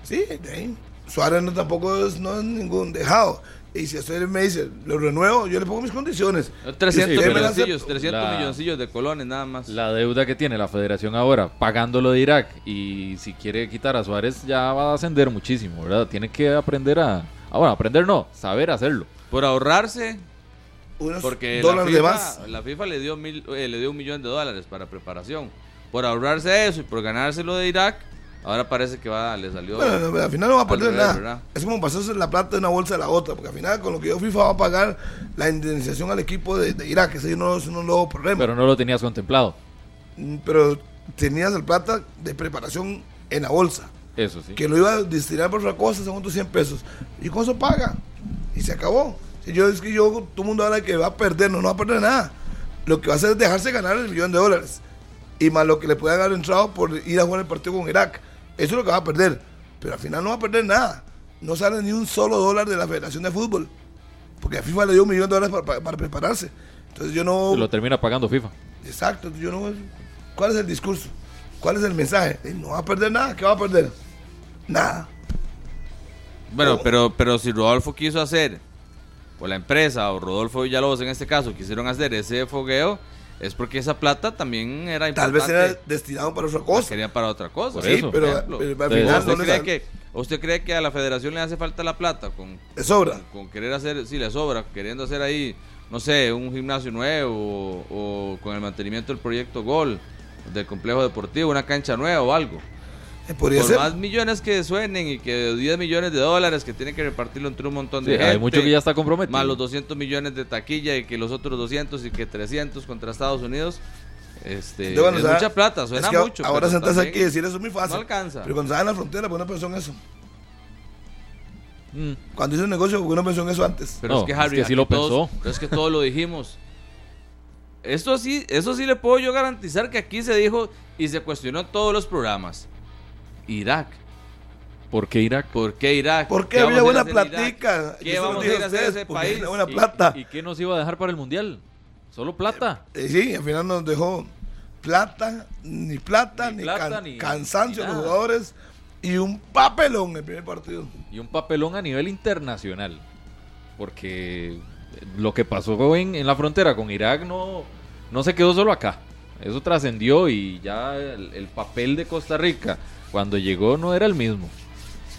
Sí, de ahí. Suárez no tampoco es, no es ningún dejado. Y si usted me dice, lo renuevo, yo le pongo mis condiciones. 300 milloncillos, 300 milloncillos de colones nada más. La deuda que tiene la federación ahora, pagándolo de Irak, y si quiere quitar a Suárez, ya va a ascender muchísimo, ¿verdad? Tiene que aprender a... Ah, bueno, aprender no, saber hacerlo. Por ahorrarse... Unos porque dólares la FIFA, de más. La FIFA le dio, mil, eh, le dio un millón de dólares para preparación. Por ahorrarse eso y por ganárselo de Irak, Ahora parece que va, le salió. Bueno, al final no va a perder nada. Es como pasarse la plata de una bolsa a la otra, porque al final con lo que yo FIFA va a pagar la indemnización al equipo de, Irak, ese no es un nuevo problema. Pero no lo tenías contemplado. Mm, pero tenías el plata de preparación en la bolsa. Eso sí. Que lo iba a destinar por otra cosa, según tus 100 pesos. Y con eso paga. Y se acabó. Si yo es que yo, todo el mundo habla que va a perder, no, no va a perder nada. Lo que va a hacer es dejarse ganar el millón de dólares. Y más lo que le puede haber entrado por ir a jugar el partido con Irak. Eso es lo que va a perder. Pero al final no va a perder nada. No sale ni un solo dólar de la Federación de Fútbol. Porque a FIFA le dio un millón de dólares para, prepararse. Entonces yo no. Lo termina pagando FIFA. Exacto. Yo no. ¿Cuál es el discurso? ¿Cuál es el mensaje? Eh, no va a perder nada. ¿Qué va a perder? Nada. Bueno, pero, pero si Rodolfo quiso hacer, o la empresa, o Rodolfo Villalobos en este caso, quisieron hacer ese fogueo, es porque esa plata también era importante. Tal vez era destinado para otra cosa. quería para otra cosa. sí, pero, al final ¿Usted, cree que, ¿Usted cree que a la federación le hace falta la plata? Con, ¿Le sobra? Con, querer hacer, sí, le sobra, queriendo hacer ahí, no sé, un gimnasio nuevo o con el mantenimiento del proyecto Gol, del complejo deportivo, una cancha nueva o algo. Eh, por más millones que suenen y que 10 millones de dólares que tienen que repartirlo entre un montón de gente. Hay mucho que ya está comprometido. Más los 200 millones de taquilla y que los otros 200 y que 300 contra Estados Unidos. Este, es mucha plata, suena mucho. Ahora sentarse aquí y decir eso es muy fácil. No alcanza. Pero cuando estás en la frontera, ¿por qué no pensó en eso? Mm. Cuando hizo un negocio, ¿por qué no pensó en eso antes? Pero es que Harry, sí lo pensó. es que todo lo dijimos. Esto sí, eso sí le puedo yo garantizar que aquí se dijo y se cuestionó todos los programas. Irak. ¿Por qué Irak? ¿Por qué Irak? Porque había buena platica. ¿Qué vamos a ir a hacer ese país? Buena plata. ¿Y, qué nos iba a dejar para el mundial? ¿Solo plata? Eh, sí, al final nos dejó plata, ni plata, ni, cansancio de los jugadores. Y un papelón el primer partido. Y un papelón a nivel internacional. Porque lo que pasó en, en la frontera con Irak no, no se quedó solo acá. Eso trascendió y ya el, el papel de Costa Rica cuando llegó no era el mismo.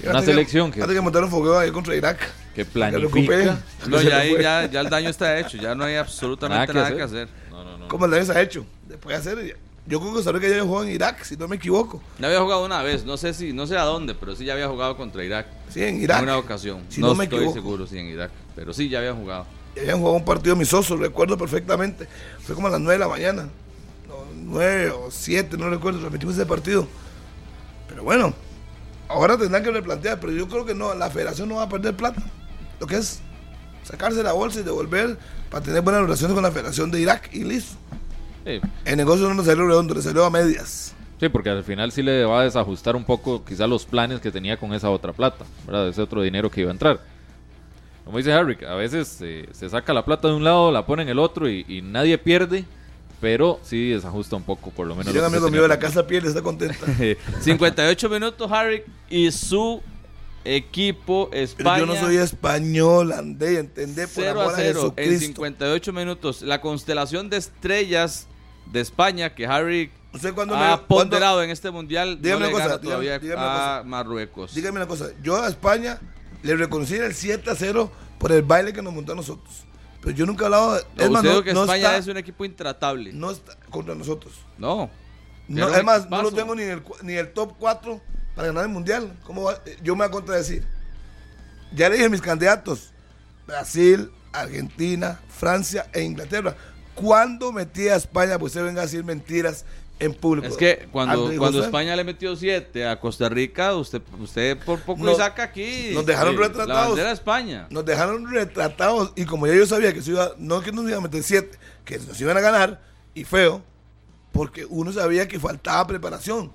Una Antes que- selección que, Antes que montaron fogueo ahí contra Irak. que Que planifica. No, ya, ahí ya, ya el daño está hecho, ya no hay absolutamente Nada nada que que hacer. hacer. No, no, no. ¿Cómo el daño se ha hecho? Después de hacer. Yo creo que Costa Rica ya jugó en Irak, si no me equivoco. Ya había jugado una vez, no sé si, no sé a dónde, pero sí ya había jugado contra Irak. Sí, en Irak. En una ocasión. Si no, no me estoy equivoco. seguro si en Irak, pero sí ya había jugado. Y habían jugado un partido amistoso, recuerdo perfectamente. Fue como a las 9 de la mañana. No, 9 o 7, no recuerdo. Repetimos ese partido. Pero bueno, ahora tendrán que replantear. Pero yo creo que no, la federación no va a perder plata. Lo que es sacarse la bolsa y devolver para tener buenas relaciones con la federación de Irak y listo. Sí. El negocio no nos salió redondo, le salió a medias. Sí, porque al final sí le va a desajustar un poco quizá los planes que tenía con esa otra plata, ¿verdad? Ese otro dinero que iba a entrar. Como dice Harry, a veces eh, se saca la plata de un lado, la pone en el otro y, y nadie pierde, pero sí desajusta un poco, por lo menos. Si se amigo mío de la casa piel está contenta. 58 minutos, Harry, y su equipo Pero España. yo no soy español, andé, entendé por 0 a amor a 0 en Jesucristo. 58 minutos. La constelación de estrellas de España que Harry ¿Usted cuándo ha me- ponderado en este mundial no Dígame le una cosa, dígame- todavía dígame una a cosa. Marruecos. Dígame una cosa, yo a España le reconocí el 7 a 0 por el baile que nos montó a nosotros. Pero yo nunca he hablado de. No, es más, usted no, que no España está, es un equipo intratable. No. no está contra nosotros. No, un es más, no lo tengo ni en el, cu- ni el top 4 para ganar el mundial. ¿Cómo va? Eh, Yo me voy a contradecir. Ya le dije mis candidatos: Brasil, Argentina, Francia e Inglaterra. ¿Cuándo metí a España? Pues se venga a decir mentiras en público. Es que cuando, cuando España le metió 7 a Costa Rica, usted, usted por poco Nos- y saca aquí nos dejaron eh, retratados. la bandera de España. Nos dejaron retratados y como ya yo sabía que se iba, no que nos iban a meter siete, que nos iban a ganar y feo, porque uno sabía que faltaba preparación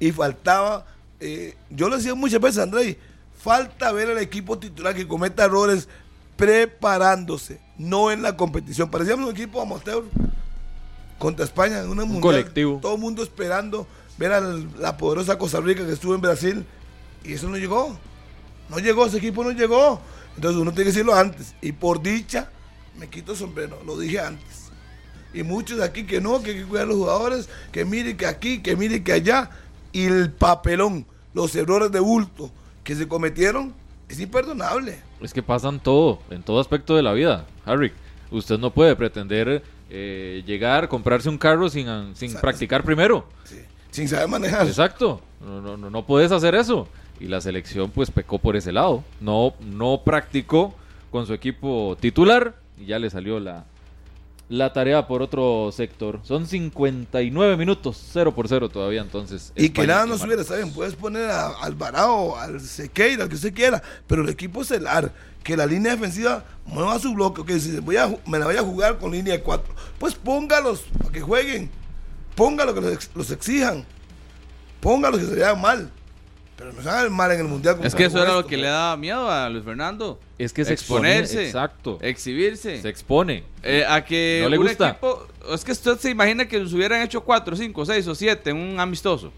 y faltaba, eh, yo lo decía muchas veces, André, falta ver al equipo titular que cometa errores preparándose, no en la competición. Parecíamos un equipo amateur contra España en una mundial. colectivo. Todo el mundo esperando ver a la poderosa Costa Rica que estuvo en Brasil y eso no llegó. No llegó, ese equipo no llegó. Entonces uno tiene que decirlo antes. Y por dicha, me quito el sombrero, lo dije antes. Y muchos de aquí que no, que hay que cuidar a los jugadores, que mire que aquí, que mire que allá. Y el papelón, los errores de bulto que se cometieron, es imperdonable. Es que pasan todo, en todo aspecto de la vida, Harry. Usted no puede pretender eh, llegar, comprarse un carro sin, sin practicar primero. Sí, Sin saber manejar. Exacto, no, no, no, no puedes hacer eso. Y la selección pues pecó por ese lado. No, no practicó con su equipo titular y ya le salió la, la tarea por otro sector. Son 59 minutos, 0 por 0 todavía entonces. Y que nada y no Marruecos. hubiera, ¿saben? Puedes poner a Alvarado, al Sequeira, al que usted quiera, pero el equipo es celar, que la línea defensiva mueva su bloque, que si voy a, me la voy a jugar con línea de cuatro, pues póngalos para que jueguen, póngalos que los, ex- los exijan, póngalos que se vean mal, pero no se hagan mal en el mundial. como Es que eso era lo que le daba miedo a Luis Fernando. Es que se expone, exponerse, exacto. exhibirse. Se expone. Eh, a que No le un gusta. equipo, es que usted se imagina que nos hubieran hecho 4, 5, 6 o 7 en un amistoso.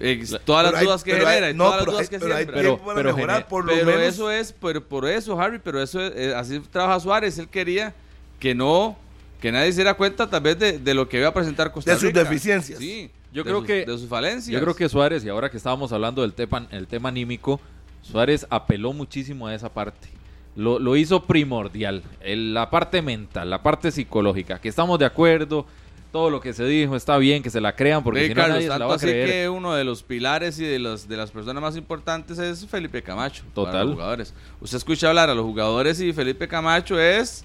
Eh, todas las Pero hay- dudas que pero hay- genera no, todas las pero dudas hay- que pero siembra. Pero- para pero mejorar, por lo Pero menos. eso es, por, por eso, Harry, pero eso es, eh, así trabaja Suárez. Él quería que no, que nadie se diera cuenta tal vez de, de lo que iba a presentar Costa De sus deficiencias. Sí, Yo de creo sus- que- de sus falencias. Yo creo que Suárez, y ahora que estábamos hablando del tema, el tema anímico, Suárez apeló muchísimo a esa parte. Lo, lo hizo primordial. El- la parte mental, la parte psicológica. Que estamos de acuerdo, todo lo que se dijo está bien, que se la crean, porque Ve, si no Carlos, nadie se la tanto va a así creer. que uno de los pilares y de, los, de las personas más importantes es Felipe Camacho. para Total. los jugadores. Usted escucha hablar a los jugadores y Felipe Camacho es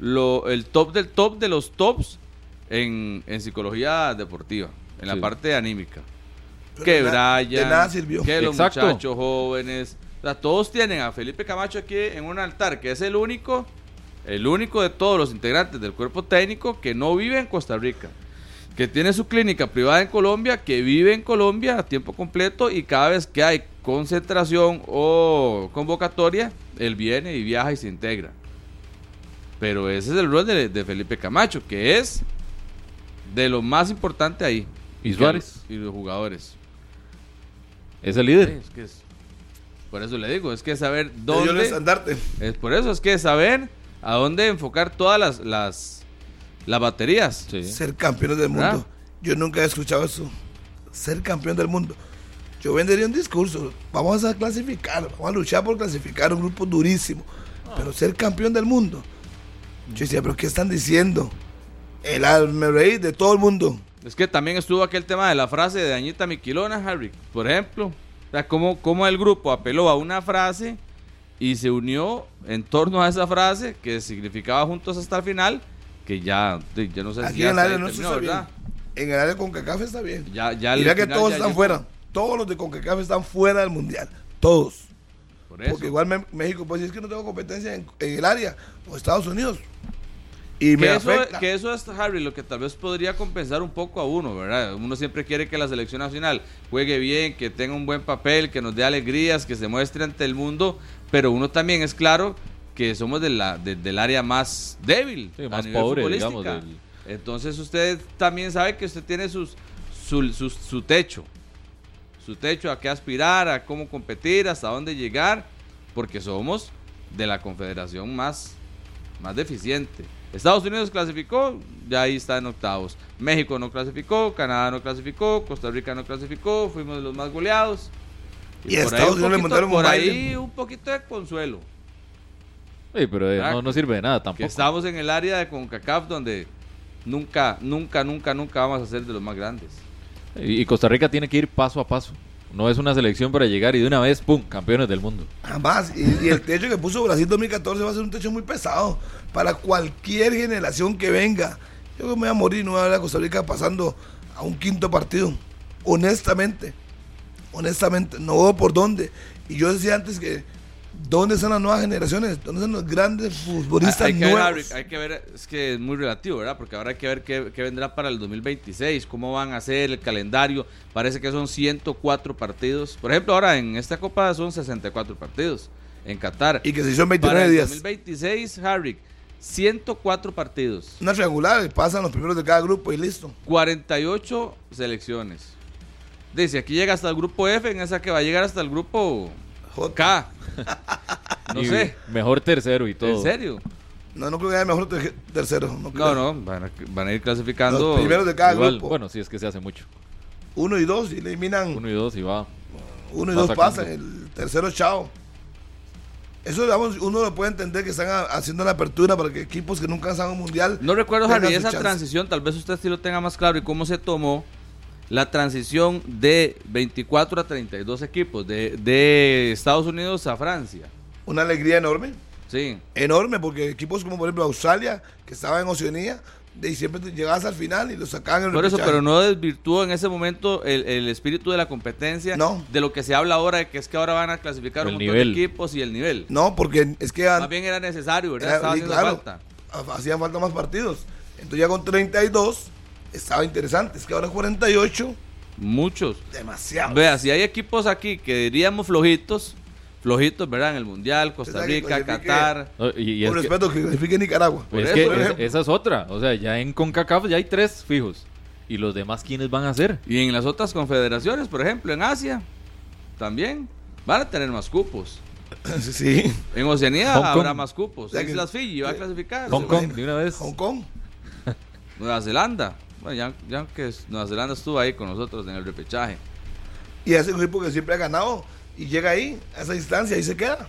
lo, el top del top de los tops en, en psicología deportiva, en la Sí. parte anímica. Pero que de Brian, de nada sirvió. que los Exacto. muchachos jóvenes. O sea, todos tienen a Felipe Camacho aquí en un altar, que es el único, el único de todos los integrantes del cuerpo técnico que no vive en Costa Rica. Que tiene su clínica privada en Colombia, que vive en Colombia a tiempo completo y cada vez que hay concentración o convocatoria, él viene y viaja y se integra. Pero ese es el rol de, de Felipe Camacho, que es de lo más importante ahí. ¿Y Suárez? Y los jugadores. Es el líder. Sí, es que es- por eso le digo, es que saber dónde. Es por eso, es que saber a dónde enfocar todas las, las, las baterías. Sí. Ser campeones del mundo. ¿Verdad? Yo nunca he escuchado eso. Ser campeón del mundo. Yo vendería un discurso. Vamos a clasificar. Vamos a luchar por clasificar un grupo durísimo. Pero ser campeón del mundo. Yo decía, ¿pero qué están diciendo? El me reí de todo el mundo. Es que también estuvo aquel tema de la frase de Dañita Miquilona, Harry. Por ejemplo, o sea, cómo, cómo el grupo apeló a una frase y se unió en torno a esa frase que significaba juntos hasta el final, que ya, de- yo no sé si Aquí ya en el área no terminó, está bien. ¿verdad? En el área con CACAF está bien. Ya, Mira que todos ya están fuera. Todos los de CONCACAF están fuera del mundial. Todos. Por eso. Porque igual México, pues si es que no tengo competencia en, en el área, o Estados Unidos. Y me que eso, afecta. que eso es, Harry, lo que tal vez podría compensar un poco a uno, ¿verdad? Uno siempre quiere que la selección nacional juegue bien, que tenga un buen papel, que nos dé alegrías, que se muestre ante el mundo, pero uno también es claro que somos de la, de- del área más débil, Sí, a más nivel pobre, digamos, del- Entonces usted también sabe que usted tiene sus, su, su- su techo, su techo a qué aspirar, a cómo competir, hasta dónde llegar, porque somos de la confederación más, más deficiente. Estados Unidos clasificó, ya ahí está en octavos. México no clasificó, Canadá no clasificó, Costa Rica no clasificó, fuimos de los más goleados. Y a por Estados ahí un Unidos le poquito- mandaron por ahí un poquito de consuelo. Sí, pero eh, no, no sirve de nada Que tampoco. estamos en el área de CONCACAF donde nunca, nunca, nunca, nunca vamos a ser de los más grandes. Y, y Costa Rica tiene que ir paso a paso. No es una selección para llegar y de una vez, ¡pum!, campeones del mundo. Jamás. Y, y el techo que puso Brasil 2014 va a ser un techo muy pesado para cualquier generación que venga. Yo me voy a morir, no voy a ver a Costa Rica pasando a un quinto partido. Honestamente. Honestamente. No veo por dónde. Y yo decía antes que, ¿dónde están las nuevas generaciones? ¿Dónde están los grandes futbolistas hay, que nuevos? Hay que ver, es que es muy relativo, ¿verdad? Porque ahora hay que ver qué, qué vendrá para el 2026, cómo van a ser el calendario. Parece que son 104 partidos. Por ejemplo, ahora en esta Copa son 64 partidos en Qatar. y que en para 29 el días. 2026, Harry, 104 partidos, Una triangular, pasan los primeros de cada grupo y listo. 48 selecciones. Dice, aquí llega hasta el grupo F, en esa que va a llegar hasta el grupo J. K. No Y sé, Mejor tercero y todo. ¿en serio? No, no creo que haya mejor ter- tercero. No, No, creo. no, van a, van a ir clasificando. Los primeros de cada igual. grupo. Bueno, sí es que se hace mucho. Uno y dos y eliminan. Uno y dos y va. Uno y Va dos pasan, el tercero chao. Eso, digamos, uno lo puede entender que están haciendo la apertura para que equipos que nunca han estado en un mundial. No recuerdo, su esa chance. transición, tal vez usted sí lo tenga más claro, y cómo se tomó la transición de 24 a 32 equipos, de, de Estados Unidos a Francia. Una alegría enorme. Sí, Enorme, porque equipos como por ejemplo Australia, que estaba en Oceanía, de ahí siempre te llegabas al final y lo sacaban en el por eso, pero no desvirtuó en ese momento el, el espíritu de la competencia, No. de lo que se habla ahora, de que es que ahora van a clasificar El un montón nivel. de equipos y el nivel. No, porque es que Más bien era necesario, ¿verdad? era- Estaba haciendo claro, falta. ha- hacían falta más partidos. Entonces ya con 32 estaba interesante. Es que ahora 48, Muchos. demasiado. Vea, si hay equipos aquí que diríamos flojitos, flojitos, ¿verdad? En el Mundial, Costa Rica, Qatar. Y, y es Con que, respeto que clasifique Nicaragua. Por es eso, que por es- esa es otra. O sea, ya en CONCACAF ya hay tres fijos. ¿Y los demás quiénes van a ser? Y en las otras confederaciones, por ejemplo, en Asia, también van a tener más cupos. sí. En Oceanía Hong Kong. habrá más cupos. Islas Fiji va a clasificar. Hong Kong, de una vez. Hong Kong. Nueva Zelanda. Bueno, ya, ya que Nueva Zelanda estuvo ahí con nosotros en el repechaje. Y es un equipo que siempre ha ganado y llega ahí, a esa distancia, y se queda.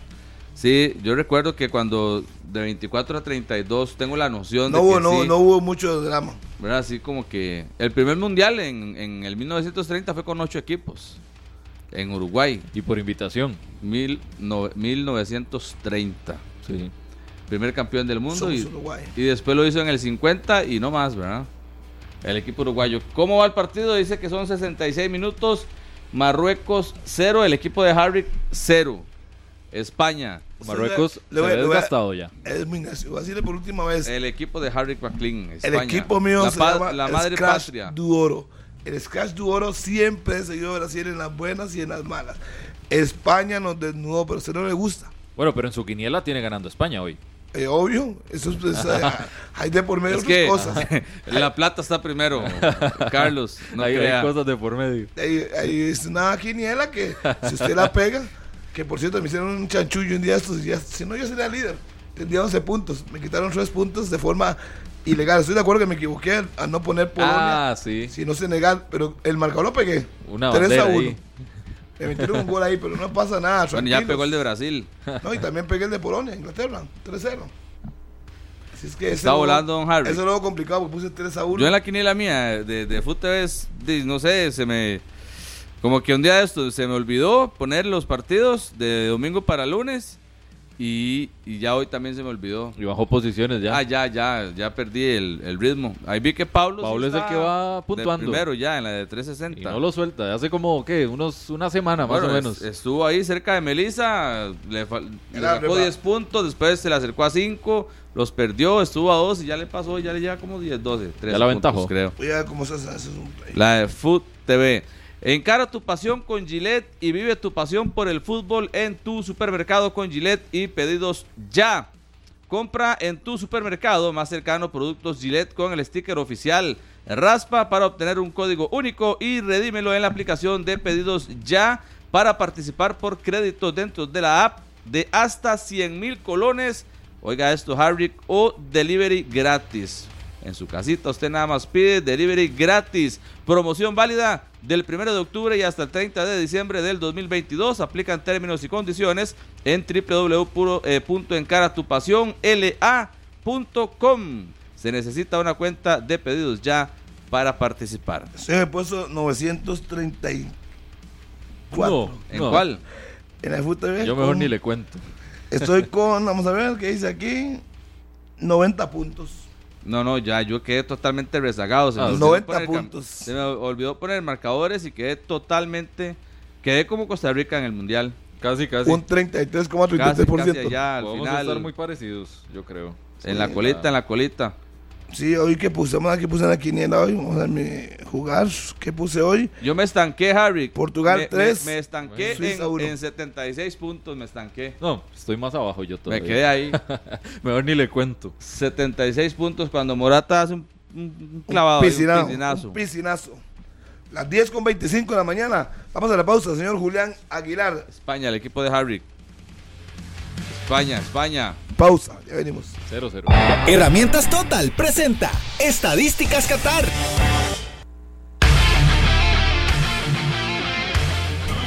Sí, yo recuerdo que cuando de 24 a 32 tengo la noción No de hubo, que no, sí, no hubo mucho drama. ¿verdad? Así como que el primer mundial en, en el 1930 fue con ocho equipos en Uruguay, Y por invitación. mil no- 1930. Sí. Primer campeón del mundo Somos y, Uruguay. y después lo hizo en el 50 y no más, ¿verdad? El equipo uruguayo. ¿Cómo va el partido? Dice que son 66 minutos. Marruecos 0, el equipo de Harry 0. España, Marruecos le voy- se ha le voy a- desgastado ya. Es muy. Voy a decirle por última vez. el equipo de Harry McLean, El España. equipo mío la, se pa- llama la el madre Scratch patria. du Oro. El Scratch du Oro siempre he seguido a Brasil en las buenas y en las malas. España nos desnudó, pero a usted no le gusta. Bueno, pero en su quiniela tiene ganando España hoy. Eh, obvio, eso es, pues, eh, hay de por medio Es otras que cosas. la plata está primero, Carlos. No hay crea. cosas de por medio. Ahí, ahí es una quiniela que si usted la pega, que por cierto me hicieron un chanchullo un día estos y ya, si no yo sería líder, tendría 11 puntos, me quitaron 3 puntos de forma ilegal. Estoy de acuerdo que me equivoqué al, no poner Polonia, Ah, sí. sino Senegal, pero el marcador lo pegué. Una 3 a bandera 1. ahí. Me metieron un gol ahí, pero no pasa nada. Bueno, ya pegó el de Brasil. No, y también pegué el de Polonia, Inglaterra, 3-0. Así es que Está volando, don Harry. Eso es luego complicado, porque puse 3 a 1. Yo en la quiniela mía de, de de- no sé, se me... Como que un día de esto se me olvidó poner los partidos de domingo para lunes y, y ya hoy también se me olvidó. Y bajó posiciones ya. Ah, ya, ya, ya perdí el, el ritmo. Ahí vi que Pablo... Pablo es el que va puntuando. primero ya, en la de 360. Y no lo suelta. Hace como, ¿qué? Unos, una semana más Bueno, o es- menos. estuvo ahí cerca de Melissa, le, le sacó reba- 10 puntos, después se le acercó a 5, los perdió, estuvo a 2 y ya le pasó, ya le lleva como 10, 12, 13 Ya la puntos, creo. Voy a ver cómo se hace. eso es un play. La de Food TV. Encara tu pasión con Gillette y vive tu pasión por el fútbol en tu supermercado con Gillette y pedidos ya. Compra en tu supermercado más cercano productos Gillette con el sticker oficial. Raspa para obtener un código único y redímelo en la aplicación de pedidos ya para participar por créditos dentro de la app de hasta 100 mil colones. Oiga esto, Harry, o delivery gratis. En su casita usted nada más pide delivery gratis. Promoción válida del 1 de octubre y hasta el 30 de diciembre del 2022. Aplican términos y condiciones en www.encaratupasiónla.com. Se necesita una cuenta de pedidos ya para participar. Se me puso 934. No, ¿En no. cuál? En la FUTV. Yo mejor con- ni le cuento. Estoy con, vamos a ver qué dice aquí. 90 puntos. No, no, ya yo quedé totalmente rezagado. Se me Ah, olvidó 90 poner cam- puntos. Se me olvidó poner marcadores y quedé totalmente. Quedé como Costa Rica en el mundial. Casi, casi. Un Casi, 33,33%. casi allá al Podemos final. estar muy parecidos, yo creo. En la colita, en la colita. Sí, hoy que puse, vamos a ver qué puse en la quiniela hoy. Vamos a ver mi jugar. ¿Qué puse hoy? Yo me estanqué, Harry. Portugal, Me- tres. Me, me estanqué Suiza, en, uno. en 76 puntos, me estanqué. No, estoy más abajo yo todavía. Me quedé ahí. Mejor ni le cuento. 76 puntos cuando Morata hace un, un clavado. un piscinazo, piscinazo. un piscinazo. Las 10 con 25 de la mañana. Vamos a la pausa, señor Julián Aguilar. España, el equipo de Harry. España, España. Pausa, ya venimos. 0-0. Herramientas Total presenta Estadísticas Qatar.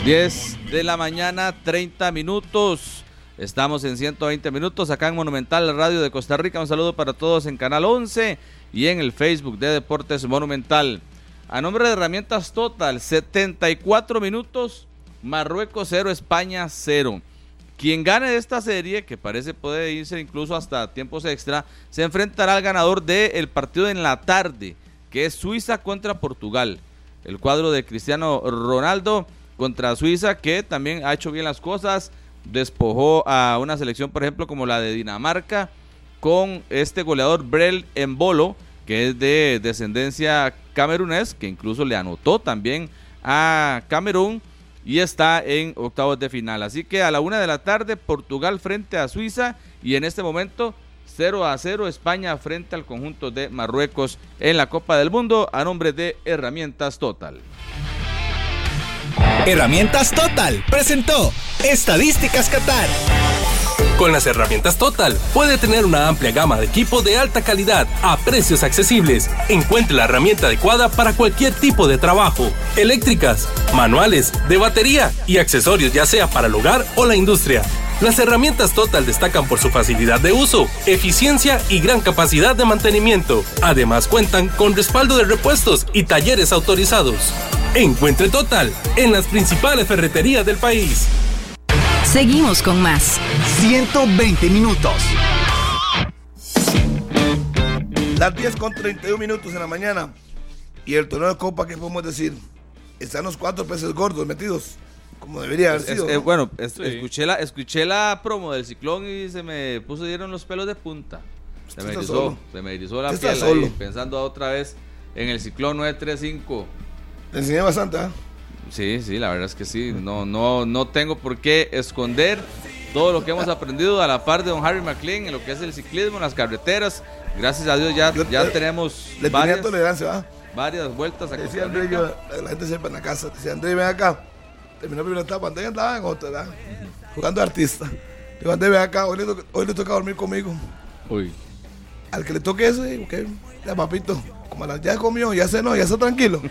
10 de la mañana, 30 minutos. Estamos en 120 minutos acá en Monumental Radio de Costa Rica. Un saludo para todos en Canal 11 y en el Facebook de Deportes Monumental. A nombre de Herramientas Total, 74 minutos, Marruecos 0, España 0. Quien gane de esta serie, que parece puede irse incluso hasta tiempos extra, se enfrentará al ganador del partido en la tarde, que es Suiza contra Portugal. El cuadro de Cristiano Ronaldo contra Suiza, que también ha hecho bien las cosas, despojó a una selección, por ejemplo, como la de Dinamarca, con este goleador Brel Embolo, que es de descendencia camerunés, que incluso le anotó también a Camerún y está en octavos de final. Así que a la una de la tarde, Portugal frente a Suiza y en este momento 0 a 0 España frente al conjunto de Marruecos en la Copa del Mundo a nombre de Herramientas Total. Herramientas Total presentó Estadísticas Qatar. Con las herramientas Total puede tener una amplia gama de equipo de alta calidad a precios accesibles. Encuentre la herramienta adecuada para cualquier tipo de trabajo. Eléctricas, manuales, de batería y accesorios ya sea para el hogar o la industria. Las herramientas Total destacan por su facilidad de uso, eficiencia y gran capacidad de mantenimiento. Además cuentan con respaldo de repuestos y talleres autorizados. Encuentre Total en las principales ferreterías del país. Seguimos con más. 120 minutos. Las 10 con 31 minutos en la mañana. Y el torneo de Copa, ¿qué podemos decir? Están los cuatro peces gordos metidos, como debería haber Es- sido. eh, ¿no? bueno, es- Sí. escuché, la, escuché la promo del ciclón y se me puso, dieron los pelos de punta. Se me erizó, solo. se me erizó la piel ahí, pensando otra vez en el ciclón 935. Te enseñé bastante, ¿ah? Sí, sí, la verdad es que sí. No, no, no tengo por qué esconder todo lo que hemos aprendido a la par de don Harry McLean en lo que es el ciclismo, en las carreteras. Gracias a Dios ya, ya te- tenemos Le varias, tolerancia, ¿va? varias vueltas a Decía André, yo, la gente siempre en la casa, decía André, ven acá. Terminó la primera etapa, André andaba en otra, ¿verdad? Jugando artista. Digo, André, ven acá, hoy le, to- hoy le toca dormir conmigo. Uy. Al que le toque eso, digo, ok, ya papito, como la- ya comió, ya cenó, ya está tranquilo.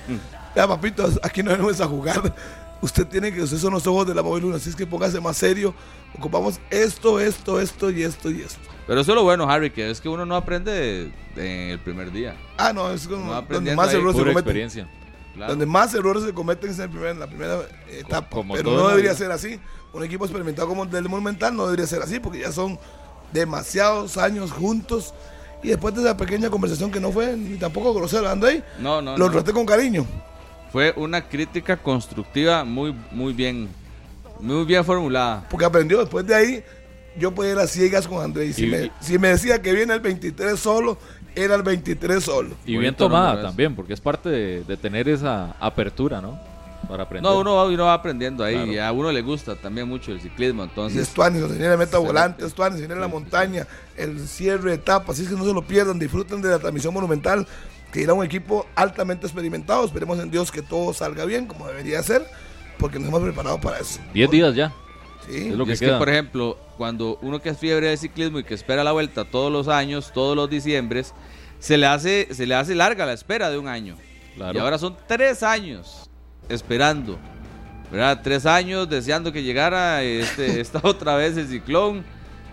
Ya papito, aquí no venimos a jugar. Usted tiene que, ustedes son los ojos de la móvil luna, así es que póngase más serio. Ocupamos esto, esto, esto y esto y esto. Pero eso es lo bueno, Harry, que es que uno no aprende en el primer día. Ah, no, es como No, donde más errores se cometen. experiencia. Claro. Donde más errores se cometen es en, el primer- en la primera etapa. como pero no debería vida. ser así. Un equipo experimentado como el del Monumental no debería ser así porque ya son demasiados años juntos. Y después de esa pequeña conversación que no fue ni tampoco grosera, André, No, no, lo no. traté con cariño. Fue una crítica constructiva muy, muy bien, muy bien formulada. Porque aprendió. Después de ahí, yo podía ir a ciegas con André. Y si, Y- me, y- si me decía que viene el 23 solo, era el 23 solo. Y bien tomada también, porque es parte de, de tener esa apertura, ¿no? Para aprender. No, uno va, uno va aprendiendo ahí Claro. y a uno le gusta también mucho el ciclismo, Y entonces es Tuanis, se viene la meta volante, es Tuanis, se viene la montaña, el cierre de etapas, así es que no se lo pierdan, disfruten de la transmisión monumental, que irá un equipo altamente experimentado, esperemos en Dios que todo salga bien, como debería ser, porque nos hemos preparado para eso. 10 días ya. Sí, Es lo que es queda. que, por ejemplo, cuando uno que es fiebre de ciclismo y que espera la vuelta todos los años, todos los diciembres, se le hace, se le hace larga la espera de un año. Claro. Y ahora son tres años esperando, ¿verdad? Tres años deseando que llegara este, esta otra vez el ciclón.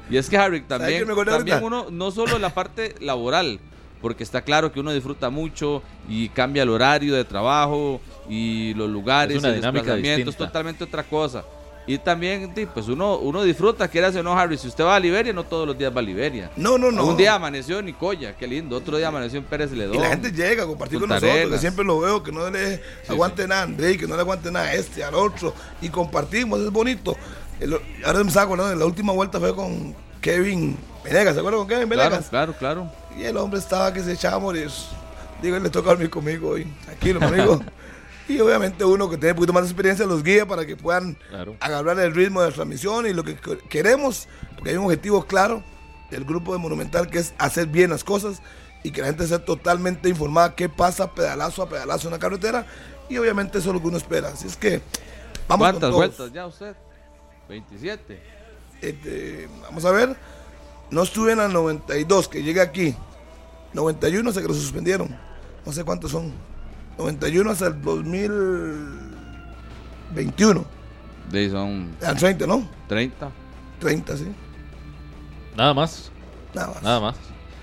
Y es que Harry también, también uno, no solo la parte laboral, porque está claro que uno disfruta mucho y cambia el horario de trabajo y los lugares, Es una y dinámica desplazamientos, distinta. totalmente otra cosa. Y también, pues uno, uno disfruta, quiere hacer no, Harry. Si usted va a Liberia, no todos los días va a Liberia. No, no, no. Un día amaneció en Nicoya, qué lindo. Otro día amaneció en Pérez Ledón. Y la gente llega a compartir con nosotros, que siempre lo veo, que no le aguante nada a André, que no le aguante nada a este, al otro, y compartimos, es bonito. El- ahora me estaba acordando, la última vuelta fue con Kevin Venegas, ¿se acuerdan con Kevin Claro, Venegas? claro, claro. Y el hombre estaba que se echaba a morir. Digo, le toca dormir conmigo hoy. Tranquilo, mi amigo. y obviamente uno que tiene un poquito más de experiencia los guía para que puedan Claro. agarrar el ritmo de la transmisión y lo que que- queremos, porque hay un objetivo claro del grupo de Monumental que es hacer bien las cosas y que la gente esté totalmente informada qué pasa pedalazo a pedalazo en la carretera y obviamente eso es lo que uno espera. Así es que vamos con ¿Cuántas todos. vueltas ya usted? 27. Este, vamos a ver. No estuve en la 92, que llegué aquí. 91 hasta que lo suspendieron. No sé cuántos son. 91 hasta el 2021. De ahí son Eran 30, ¿no? 30, 30, sí. Nada más. Nada más. Nada más.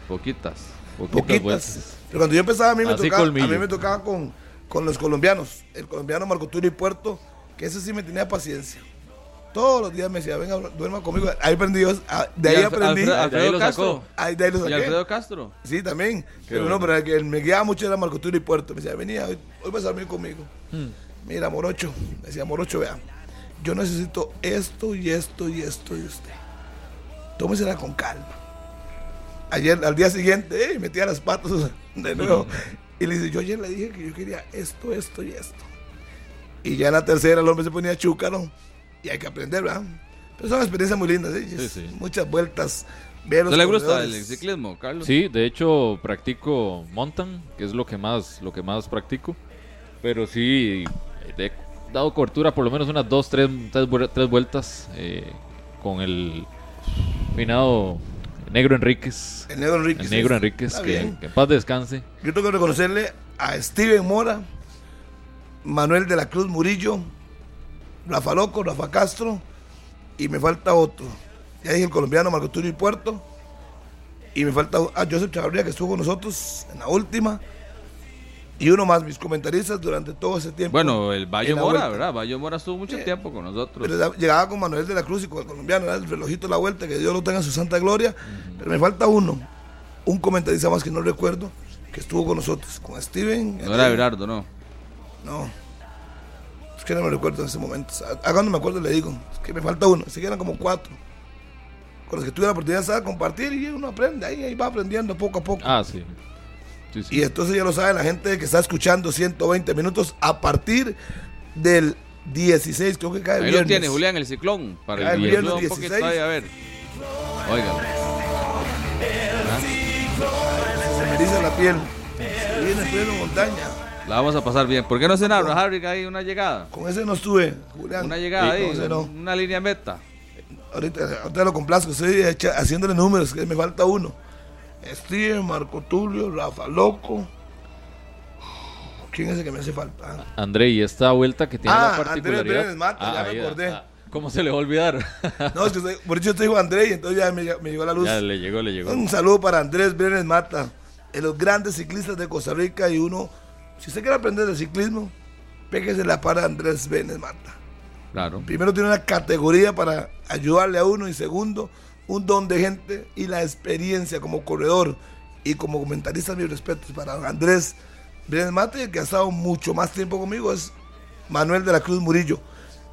poquitas. Poquitas Poquitas. vueltas. Pero cuando yo empezaba, a mí me Así tocaba, a mí me tocaba con, con los colombianos. El colombiano Marco Tulio y Puerto, que ese sí me tenía paciencia. Todos los días me decía, venga, duerma conmigo. Ahí aprendí, yo- de ahí aprendí. Alfredo, de ahí Alfredo Castro. sacó. Ahí, de ahí lo ¿Y. Alfredo Castro? Sí, también. pero bueno. no, pero el que me guiaba mucho era Marco Tulio y Puerto. Me decía, venía, hoy, hoy vas a dormir conmigo. Mira, Morocho. Me decía, Morocho, vea, yo necesito esto y esto y esto y usted. Tómesela con calma. Ayer, al día siguiente, eh, metía las patas de nuevo. y le dice, yo ayer le dije que yo quería esto, esto y esto. Y ya en la tercera el hombre se ponía chúcaro. Y hay que aprender, ¿verdad? Pero son experiencias muy lindas, ¿eh? Sí, sí. Muchas vueltas. Ver los ¿No le gusta el ciclismo, Carlos? Sí, de hecho practico mountain, que es lo que más, lo que más practico. Pero sí, he dado cobertura por lo menos unas dos, tres, tres, tres vueltas eh, con el finado Negro Enríquez. El negro Enrique. El Negro Enríquez, que, bien. que en paz descanse. Yo tengo que reconocerle a Steven Mora, Manuel de la Cruz Murillo, Rafa Loco, Rafa Castro, y me falta otro. Ya dije el colombiano Marco Tulio y Puerto. Y me falta a Joseph Chavarría, que estuvo con nosotros en la última. Y uno más, mis comentaristas durante todo ese tiempo. Bueno, el Bayo Mora, vuelta. ¿verdad? Bayo Mora estuvo mucho tiempo con nosotros. Pero llegaba con Manuel de la Cruz y con el colombiano, era el relojito de la vuelta, que Dios lo tenga en su santa gloria. Pero me falta uno, un comentarista más que no recuerdo, que estuvo con nosotros, con Steven. No era Berardo, no. No. Que no me recuerdo en ese momento. A cuando me acuerdo le digo, es que me falta uno, así que eran como cuatro. Con los que tuve la oportunidad de compartir y uno aprende, ahí, ahí va aprendiendo poco a poco. Ah, sí. Sí, sí. Y entonces ya lo sabe la gente que está escuchando 120 minutos a partir del 16, creo que cae Ahí viernes. lo tiene, Julián, el ciclón. Para Cae el viernes poquito 16. ahí, a ver. Óigalo. Se me eriza la piel. Se viene en pleno montaña. La vamos a pasar bien. ¿Por qué no se narra, Harry, que hay una llegada? Con ese no estuve, Julián. Una llegada Sí, ahí, no. una línea meta. Ahorita, ahorita lo complazco, estoy echa- haciéndole números, que me falta uno. Steven, Marco Tulio, Rafa Loco. ¿Quién es el que me hace falta? André, y esta vuelta que tiene Ah, la Andrés particularidad. Brenes Mata, ya me ahí, acordé. ah, ¿Cómo se le va a olvidar? No, es que soy- por eso yo te digo Andrés y entonces ya me, me llegó la luz. ya le llegó, le llegó. Un saludo para Andrés Brenes Mata, de los grandes ciclistas de Costa Rica y uno, si usted quiere aprender de ciclismo, péguese la para Andrés Brenes Mata. Claro. Primero tiene una categoría para ayudarle a uno y segundo, un don de gente y la experiencia como corredor y como comentarista, mis respetos para Andrés Brenes Mata y el que ha estado mucho más tiempo conmigo es Manuel de la Cruz Murillo,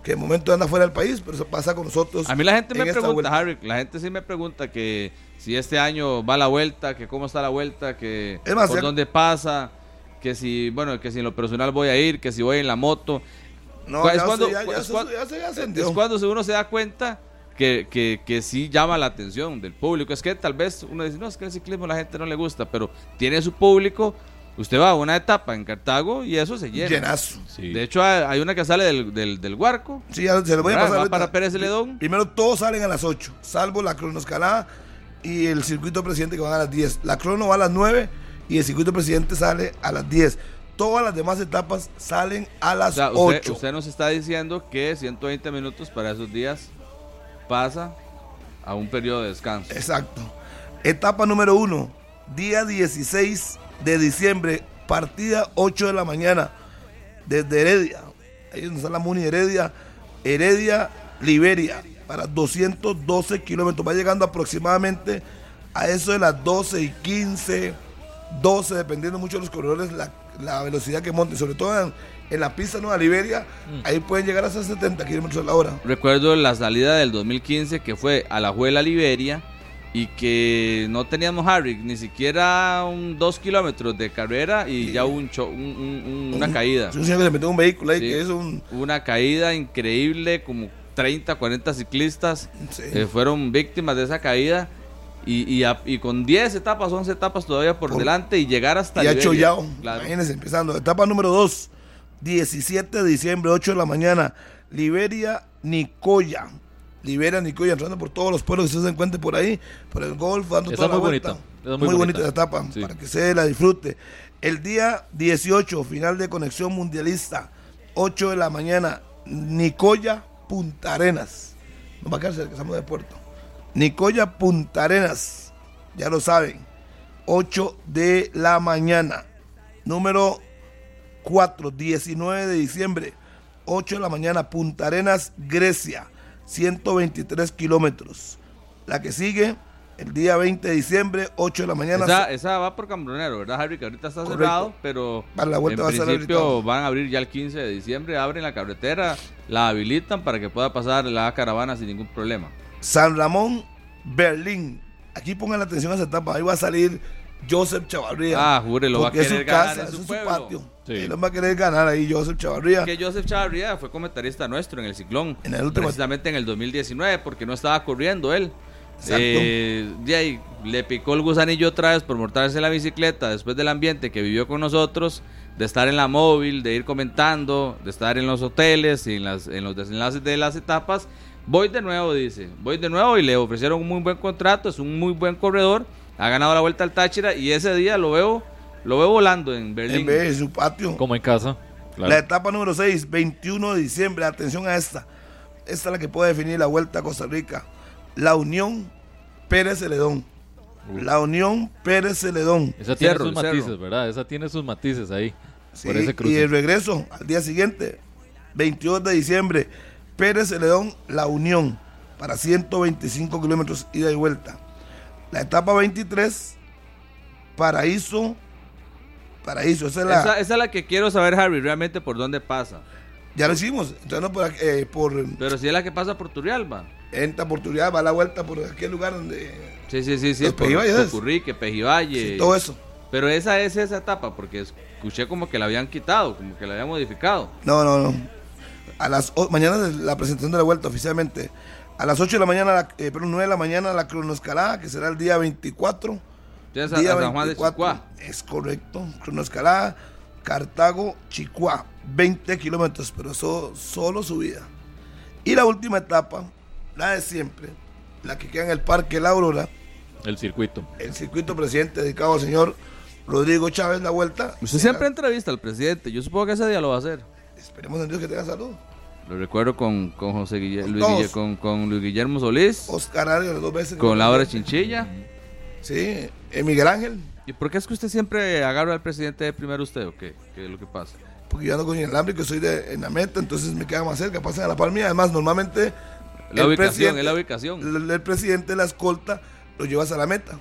que de momento anda fuera del país, pero eso pasa con nosotros. A mí la gente me pregunta, vuelta. Harry, la gente sí me pregunta que si este año va la vuelta, que cómo está la vuelta, que más, por dónde pasa, que si, bueno, que si en lo personal voy a ir, que si voy en la moto. No, es ya cuando, es cuando- uno se da cuenta que, que, que sí llama la atención del público. Es que tal vez uno dice, no, es que el ciclismo a la gente no le gusta, pero tiene su público. Usted va a una etapa en Cartago y eso se llena. Llenazo. Sí. De hecho, hay una que sale del, del, del Huarco. Sí, ya se lo voy a pasar. Va para Pérez Celedón. Primero todos salen a las 8, salvo la cronoescalada y el circuito presidente que van a las 10. La crono va a las 9 y el circuito presidente sale a las 10. Todas las demás etapas salen a O las sea, usted, 8. usted nos está diciendo que 120 minutos para esos días pasa a un periodo de descanso. Exacto. Etapa número 1, día 16 de diciembre, partida 8 de la mañana, desde Heredia. Ahí es donde está la Muni Heredia. Heredia, Liberia, para 212 kilómetros. Va llegando aproximadamente a eso de las 12 y 15, 12, dependiendo mucho de los corredores, la, la velocidad que monten. Sobre todo en, en la pista Nueva Liberia, ahí pueden llegar hasta 70 kilómetros a la hora. Recuerdo la salida del 2015 que fue a la Juela Liberia y que no teníamos Harry, ni siquiera un dos kilómetros de carrera y ya hubo un cho- un- un- un- una caída. Un se metió vehículo ahí, Sí. que es un. Una caída increíble, como 30, 40 ciclistas eh, fueron víctimas de esa caída. Y, y a- y con 10 etapas, 11 etapas todavía por, Por- delante y llegar hasta y ha chollado. Claro. Imagínense, empezando. Etapa número 2, 17 de diciembre, 8 de la mañana. Liberia, Nicoya. Liberia, Nicoya, entrando por todos los pueblos que se encuentre por ahí, por el golf, dando Esa toda la muy vuelta. bonita, esa Muy, muy bonita la etapa, Sí. para que se la disfrute. El día 18, final de conexión mundialista, 8 de la mañana, Nicoya, Punta Arenas. No va a quedar cerca, estamos de puerto. Nicoya, Punta Arenas. Ya lo saben. 8 de la mañana. Número 4, 19 de diciembre, 8 de la mañana, Punta Arenas, Grecia, 123 kilómetros. La que sigue, el día 20 de diciembre, 8 de la mañana. Esa, esa va por Cambronero, ¿verdad, Harry? Que ahorita está Correcto. cerrado, pero Para la vuelta en va a ser principio habilitado. van a abrir ya el 15 de diciembre, abren la carretera, la habilitan para que pueda pasar la caravana sin ningún problema. San Ramón, Berlín. Aquí pongan la atención a esa etapa. Ahí va a salir Joseph Chavarría. Ah, jure, lo va a porque es querer su ganar casa, en su es su patio. Sí. Él va a querer ganar ahí Joseph Chavarría. Que Joseph Chavarría fue comentarista nuestro en el Ciclón, En el último- precisamente en el 2019, porque no estaba corriendo él. Exacto. Eh, de ahí, le picó el gusanillo otra vez por montarse en la bicicleta después del ambiente que vivió con nosotros, de estar en la móvil, de ir comentando, de estar en los hoteles y en, las, en los desenlaces de las etapas. Voy de nuevo, dice. Voy de nuevo y le ofrecieron un muy buen contrato, es un muy buen corredor, ha ganado la vuelta al Táchira y ese día lo veo, lo veo volando en Berlín. En vez de su patio. Como en casa. Claro. La etapa número 6, 21 de diciembre. Atención a esta. Esta es la que puede definir la vuelta a Costa Rica. La Unión Pérez Celedón. La Unión Pérez Celedón. Esa tiene Cerro, sus cerro. matices, ¿verdad? Esa tiene sus matices ahí. Sí, por ese y el regreso al día siguiente, 22 de diciembre. Pérez Celedón, La Unión. Para 125 kilómetros ida y vuelta. La etapa 23, Paraíso. Paraíso, esa es la. Esa, esa es la que quiero saber, Harry, realmente por dónde pasa. Ya lo hicimos. Entrando por, aquí, eh, por Pero si es la que pasa por Turrialba. enta oportunidad, va a la vuelta por aquel lugar donde. Sí, sí, sí, sí. Los por Pejivalles. Tucurrique, Pejivalle. sí, todo eso. Pero esa es esa etapa, porque escuché como que la habían quitado, como que la habían modificado. No, no, no. A las o- mañana de la presentación de la vuelta oficialmente. A las 8 de la mañana, la- eh, perdón, 9 de la mañana la cronoescalada, que será el día 24. Ustedes a- Día a San Juan de Chicoá. Es correcto. Cronoescalada, Cartago, Chicoá. 20 kilómetros, pero eso solo subida. Y la última etapa, la de siempre, la que queda en el Parque La Aurora, El circuito. el circuito presidente dedicado al señor Rodrigo Chávez, la vuelta. Usted siempre entrevista al presidente. Yo supongo que ese día lo va a hacer. Esperemos en Dios que tenga salud. Lo recuerdo con, con José Guille- Luis. Guille- con, con Luis Guillermo Solís, Oscar Arias, dos veces. con Laura Chinchilla. Sí, eh, Miguel Ángel, ¿Y por qué es que usted siempre agarra al presidente de primero usted o qué? ¿Qué es lo que pasa? porque yo ando con inalámbrico, soy de, en la meta, entonces me queda más cerca, pasan a la palmilla. Además, normalmente. La el ubicación, es la ubicación. El, el presidente, la escolta, lo llevas a la meta.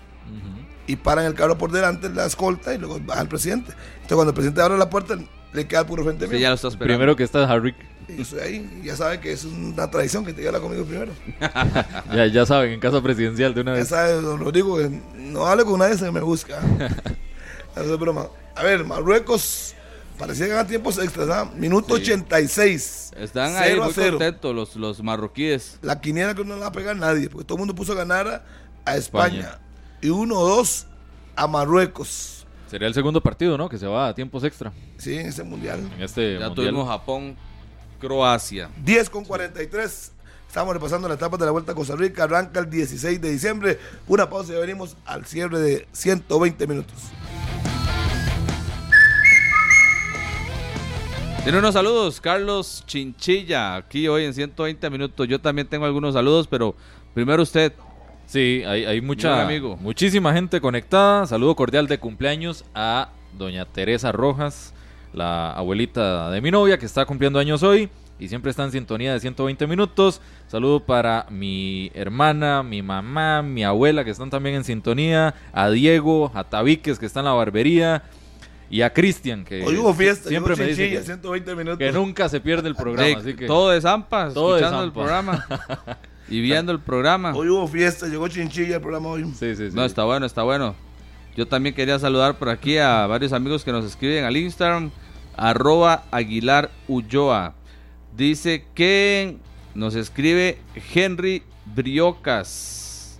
Y paran el carro por delante, la escolta, y luego baja el presidente. Entonces, cuando el presidente abre la puerta, le queda puro frente Sí, mío. ya lo esperando. Primero que está Harry. Y yo estoy ahí, y ya sabe que es una tradición que te llega conmigo primero. Ya, ya saben, en casa presidencial de una Ya vez. sabes, don Rodrigo, que no hable con nadie, se me busca. Eso es broma. A ver, Marruecos parecía ganar tiempos extras, ¿ah? Minuto 86. Están ahí muy contentos los, los marroquíes. La quiniela que no la va a pegar nadie, porque todo el mundo puso a ganar a, a España. España. Y 1-2 a Marruecos. Sería el segundo partido, ¿no? Que se va a tiempos extra Sí, en ese mundial. en este Ya mundial. tuvimos Japón, Croacia. 10 con 43. Estamos repasando la etapa de la Vuelta a Costa Rica. Arranca el 16 de diciembre. Una pausa y ya venimos al cierre de 120 minutos. Tiene unos saludos, Carlos Chinchilla, aquí hoy en 120 minutos. Yo también tengo algunos saludos, pero primero usted. Sí, hay, hay mucha, amigo. muchísima gente conectada. Saludo cordial de cumpleaños a doña Teresa Rojas, la abuelita de mi novia que está cumpliendo años hoy y siempre está en sintonía de 120 minutos. Saludo para mi hermana, mi mamá, mi abuela que están también en sintonía, a Diego, a Tabiques que está en la barbería y a Cristian que Hoy hubo fiesta. siempre me dice que, 120 minutos. que nunca se pierde el programa. Sí, así que Todo de Zampa, Todo de escuchando el programa y viendo el programa. Hoy hubo fiesta. Llegó Chinchilla el programa hoy. Sí, sí, sí. No, está bueno, está bueno. Yo también quería saludar por aquí a varios amigos que nos escriben al Instagram, arroba Aguilar Ulloa. Dice que nos escribe Henry Briocas.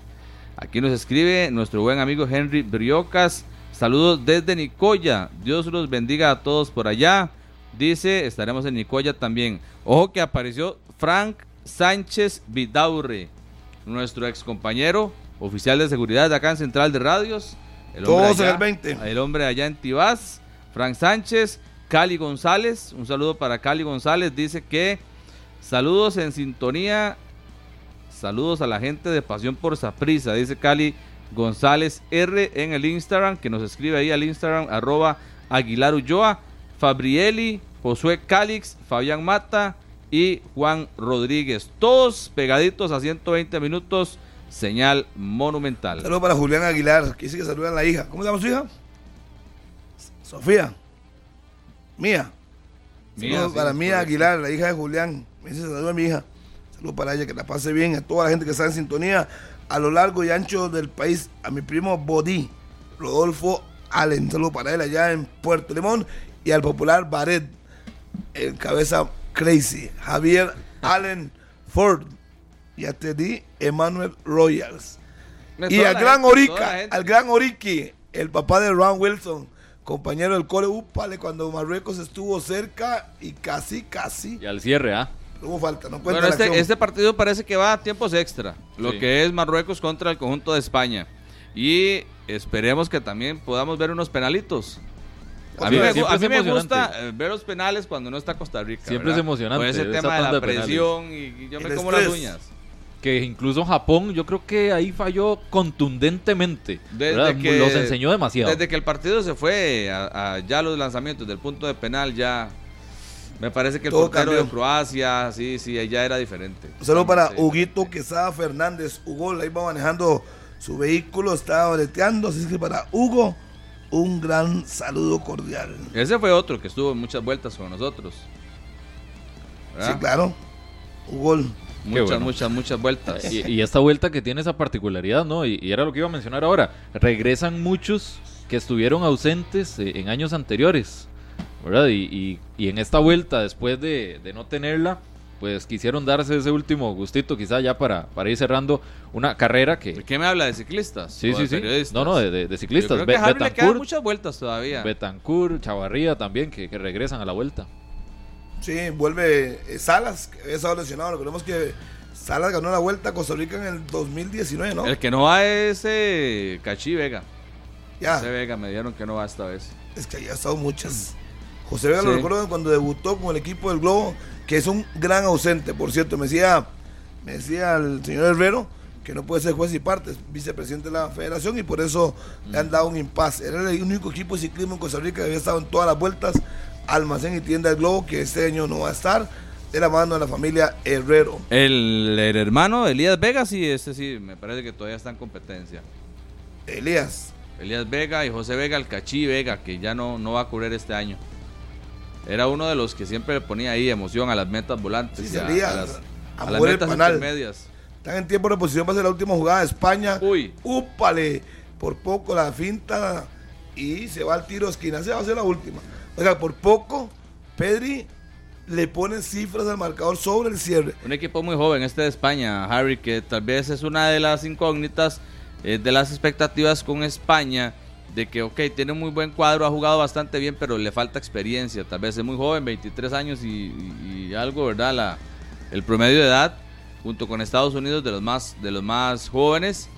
Aquí nos escribe nuestro buen amigo Henry Briocas. Saludos desde Nicoya. Dios los bendiga a todos por allá. Dice, estaremos en Nicoya también. Ojo que apareció Frank Sánchez Vidaurre, nuestro ex compañero, oficial de seguridad de acá en Central de Radios. El hombre Todos en allá- el 20. El hombre allá en Tibás. Frank Sánchez, Cali González. Un saludo para Cali González. Dice que saludos en sintonía. Saludos a la gente de Pasión por Saprisa. Dice Cali González R en el Instagram. Que nos escribe ahí al Instagram. Arroba Aguilar Ulloa. Fabrieli, Josué Calix, Fabián Mata y Juan Rodríguez. Todos pegaditos a 120 minutos. Señal monumental. Saludos para Julián Aguilar, que dice que saludan a la hija. ¿Cómo se llama su hija? Sofía. Mía. Mía, Saludos sí, para Mía. Aguilar, la hija de Julián. Me dice saludos a mi hija. Saludos para ella, que la pase bien. A toda la gente que está en sintonía a lo largo y ancho del país. A mi primo Bodí, Rodolfo Allen. Saludos para él allá en Puerto Limón. Y al popular Baret, el cabeza crazy. Javier Allen Ford. Y a Teddy Emmanuel Royals. Y al gran gente, Orica, al gran Oriki, el papá de Ron Wilson, compañero del cole Upale cuando Marruecos estuvo cerca y casi, casi Y al cierre, ¿ah? hubo falta, no cuenta Bueno, la este, este partido parece que va a tiempos extra, lo Sí. que es Marruecos contra el conjunto de España. Y esperemos que también podamos ver unos penalitos. A mí, me, a mí gusta eh, ver los penales cuando no está Costa Rica. Siempre ¿verdad? es emocionante Por ese tema de la de presión y, y yo me como las uñas. que incluso Japón, yo creo que ahí falló contundentemente. Desde que- Los enseñó demasiado. Desde que el partido se fue a, a ya los lanzamientos del punto de penal, ya me parece que el Todo portero cambió. de Croacia, sí, sí, ya era diferente. Un saludo para Sí. Huguito Quesada Fernández. Hugo ahí va manejando su vehículo, está boleteando, así que para Hugo, un gran saludo cordial. Ese fue otro que estuvo en muchas vueltas con nosotros. ¿verdad? Sí, claro. Hugo. Muchas, bueno. muchas, muchas vueltas. Y, y esta vuelta que tiene esa particularidad, ¿no? Y, y era lo que iba a mencionar ahora. Regresan muchos que estuvieron ausentes eh, en años anteriores. ¿verdad? Y, y- y en esta vuelta, después de, de no tenerla, pues quisieron darse ese último gustito, quizá ya para, para ir cerrando una carrera que... ¿De qué me habla? ¿De ciclistas? Sí, ¿O sí, sí. No, no, de, de- de ciclistas. Yo creo que a Harry le quedan Betancourt- muchas vueltas todavía. Betancourt, Chavarría también, que, que regresan a la vuelta. Sí, vuelve eh, Salas, que había estado lesionado. Recordemos que Salas ganó la vuelta a Costa Rica en el 2019, ¿no? El que no va es eh, Cachi Vega. Ya. José Vega me dieron que no va esta vez. Es que ya ha estado muchas. José Vega lo recuerdo cuando debutó con el equipo del Globo, que es un gran ausente, por cierto. Me decía, me decía el señor Herrero que no puede ser juez y parte, es vicepresidente de la federación y por eso le han dado un impasse. Era el único equipo de ciclismo en Costa Rica que había estado en todas las vueltas, almacén y tienda del Globo, que este año no va a estar, de la mano de la familia Herrero. El, el hermano Elías Vega, sí, ese sí, me parece que todavía está en competencia. Elías. Elías Vega y José Vega, el Cachí Vega, que ya no, no va a correr este año. Era uno de los que siempre le ponía ahí emoción a las metas volantes. Sí, y a, salía a las, a a las metas intermedias. Están en tiempo de posición, va a ser la última jugada de España. Uy. Úpale, por poco la finta y se va al tiro de esquina. Esa va a ser la última. Oiga, por poco, Pedri le pone cifras al marcador sobre el cierre. Un equipo muy joven, este de España, Harry, que tal vez es una de las incógnitas eh, de las expectativas con España, de que, ok, tiene un muy buen cuadro, ha jugado bastante bien, pero le falta experiencia. Tal vez es muy joven, 23 años y, y- y algo, ¿verdad? La, el promedio de edad, junto con Estados Unidos, de los más, de los más jóvenes,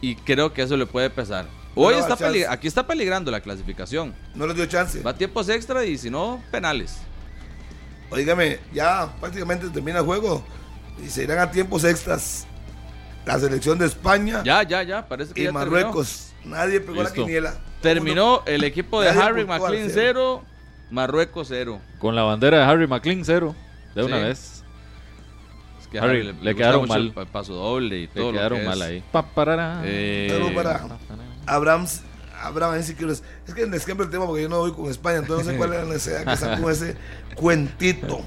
y creo que eso le puede pesar. Hoy está aquí está peligrando la clasificación. No les dio chance. Va a tiempos extra y si no, penales. Oígame, ya prácticamente termina el juego y se irán a tiempos extras. La selección de España Ya, ya, ya, parece que y ya terminó. Nadie pegó la quiniela. Terminó el equipo de Nadie Harry McLean cero. 0, Marruecos 0. Con la bandera de Harry McLean cero, de una vez. Es que Harry, Harry le quedaron mal. el pa- paso doble y todo Le lo quedaron que mal es. ahí. Pa, parará. Eh, Saludos para Abraham. Abraham, sí que les- es que el tema porque yo no voy con España, entonces no sé cuál es la necesidad que sacó ese cuentito.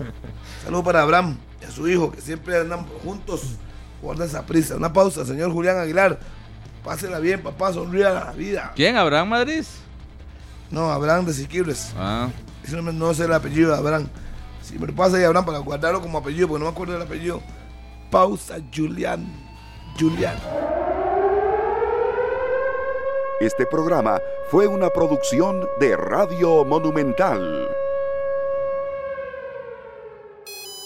Saludos para Abraham y a su hijo, que siempre andan juntos, guarda esa prisa. Una pausa, señor Julián Aguilar. Pásela bien, papá, sonríe a la vida. ¿Quién? ¿Abraham Madrid? No, Abraham de Siquibres. Ah, Ese no, me- no sé el apellido de Abraham. Si me lo pasa ahí, Abraham, para guardarlo como apellido, porque no me acuerdo del apellido. Pausa, Julián. Julián. Este programa fue una producción de Radio Monumental.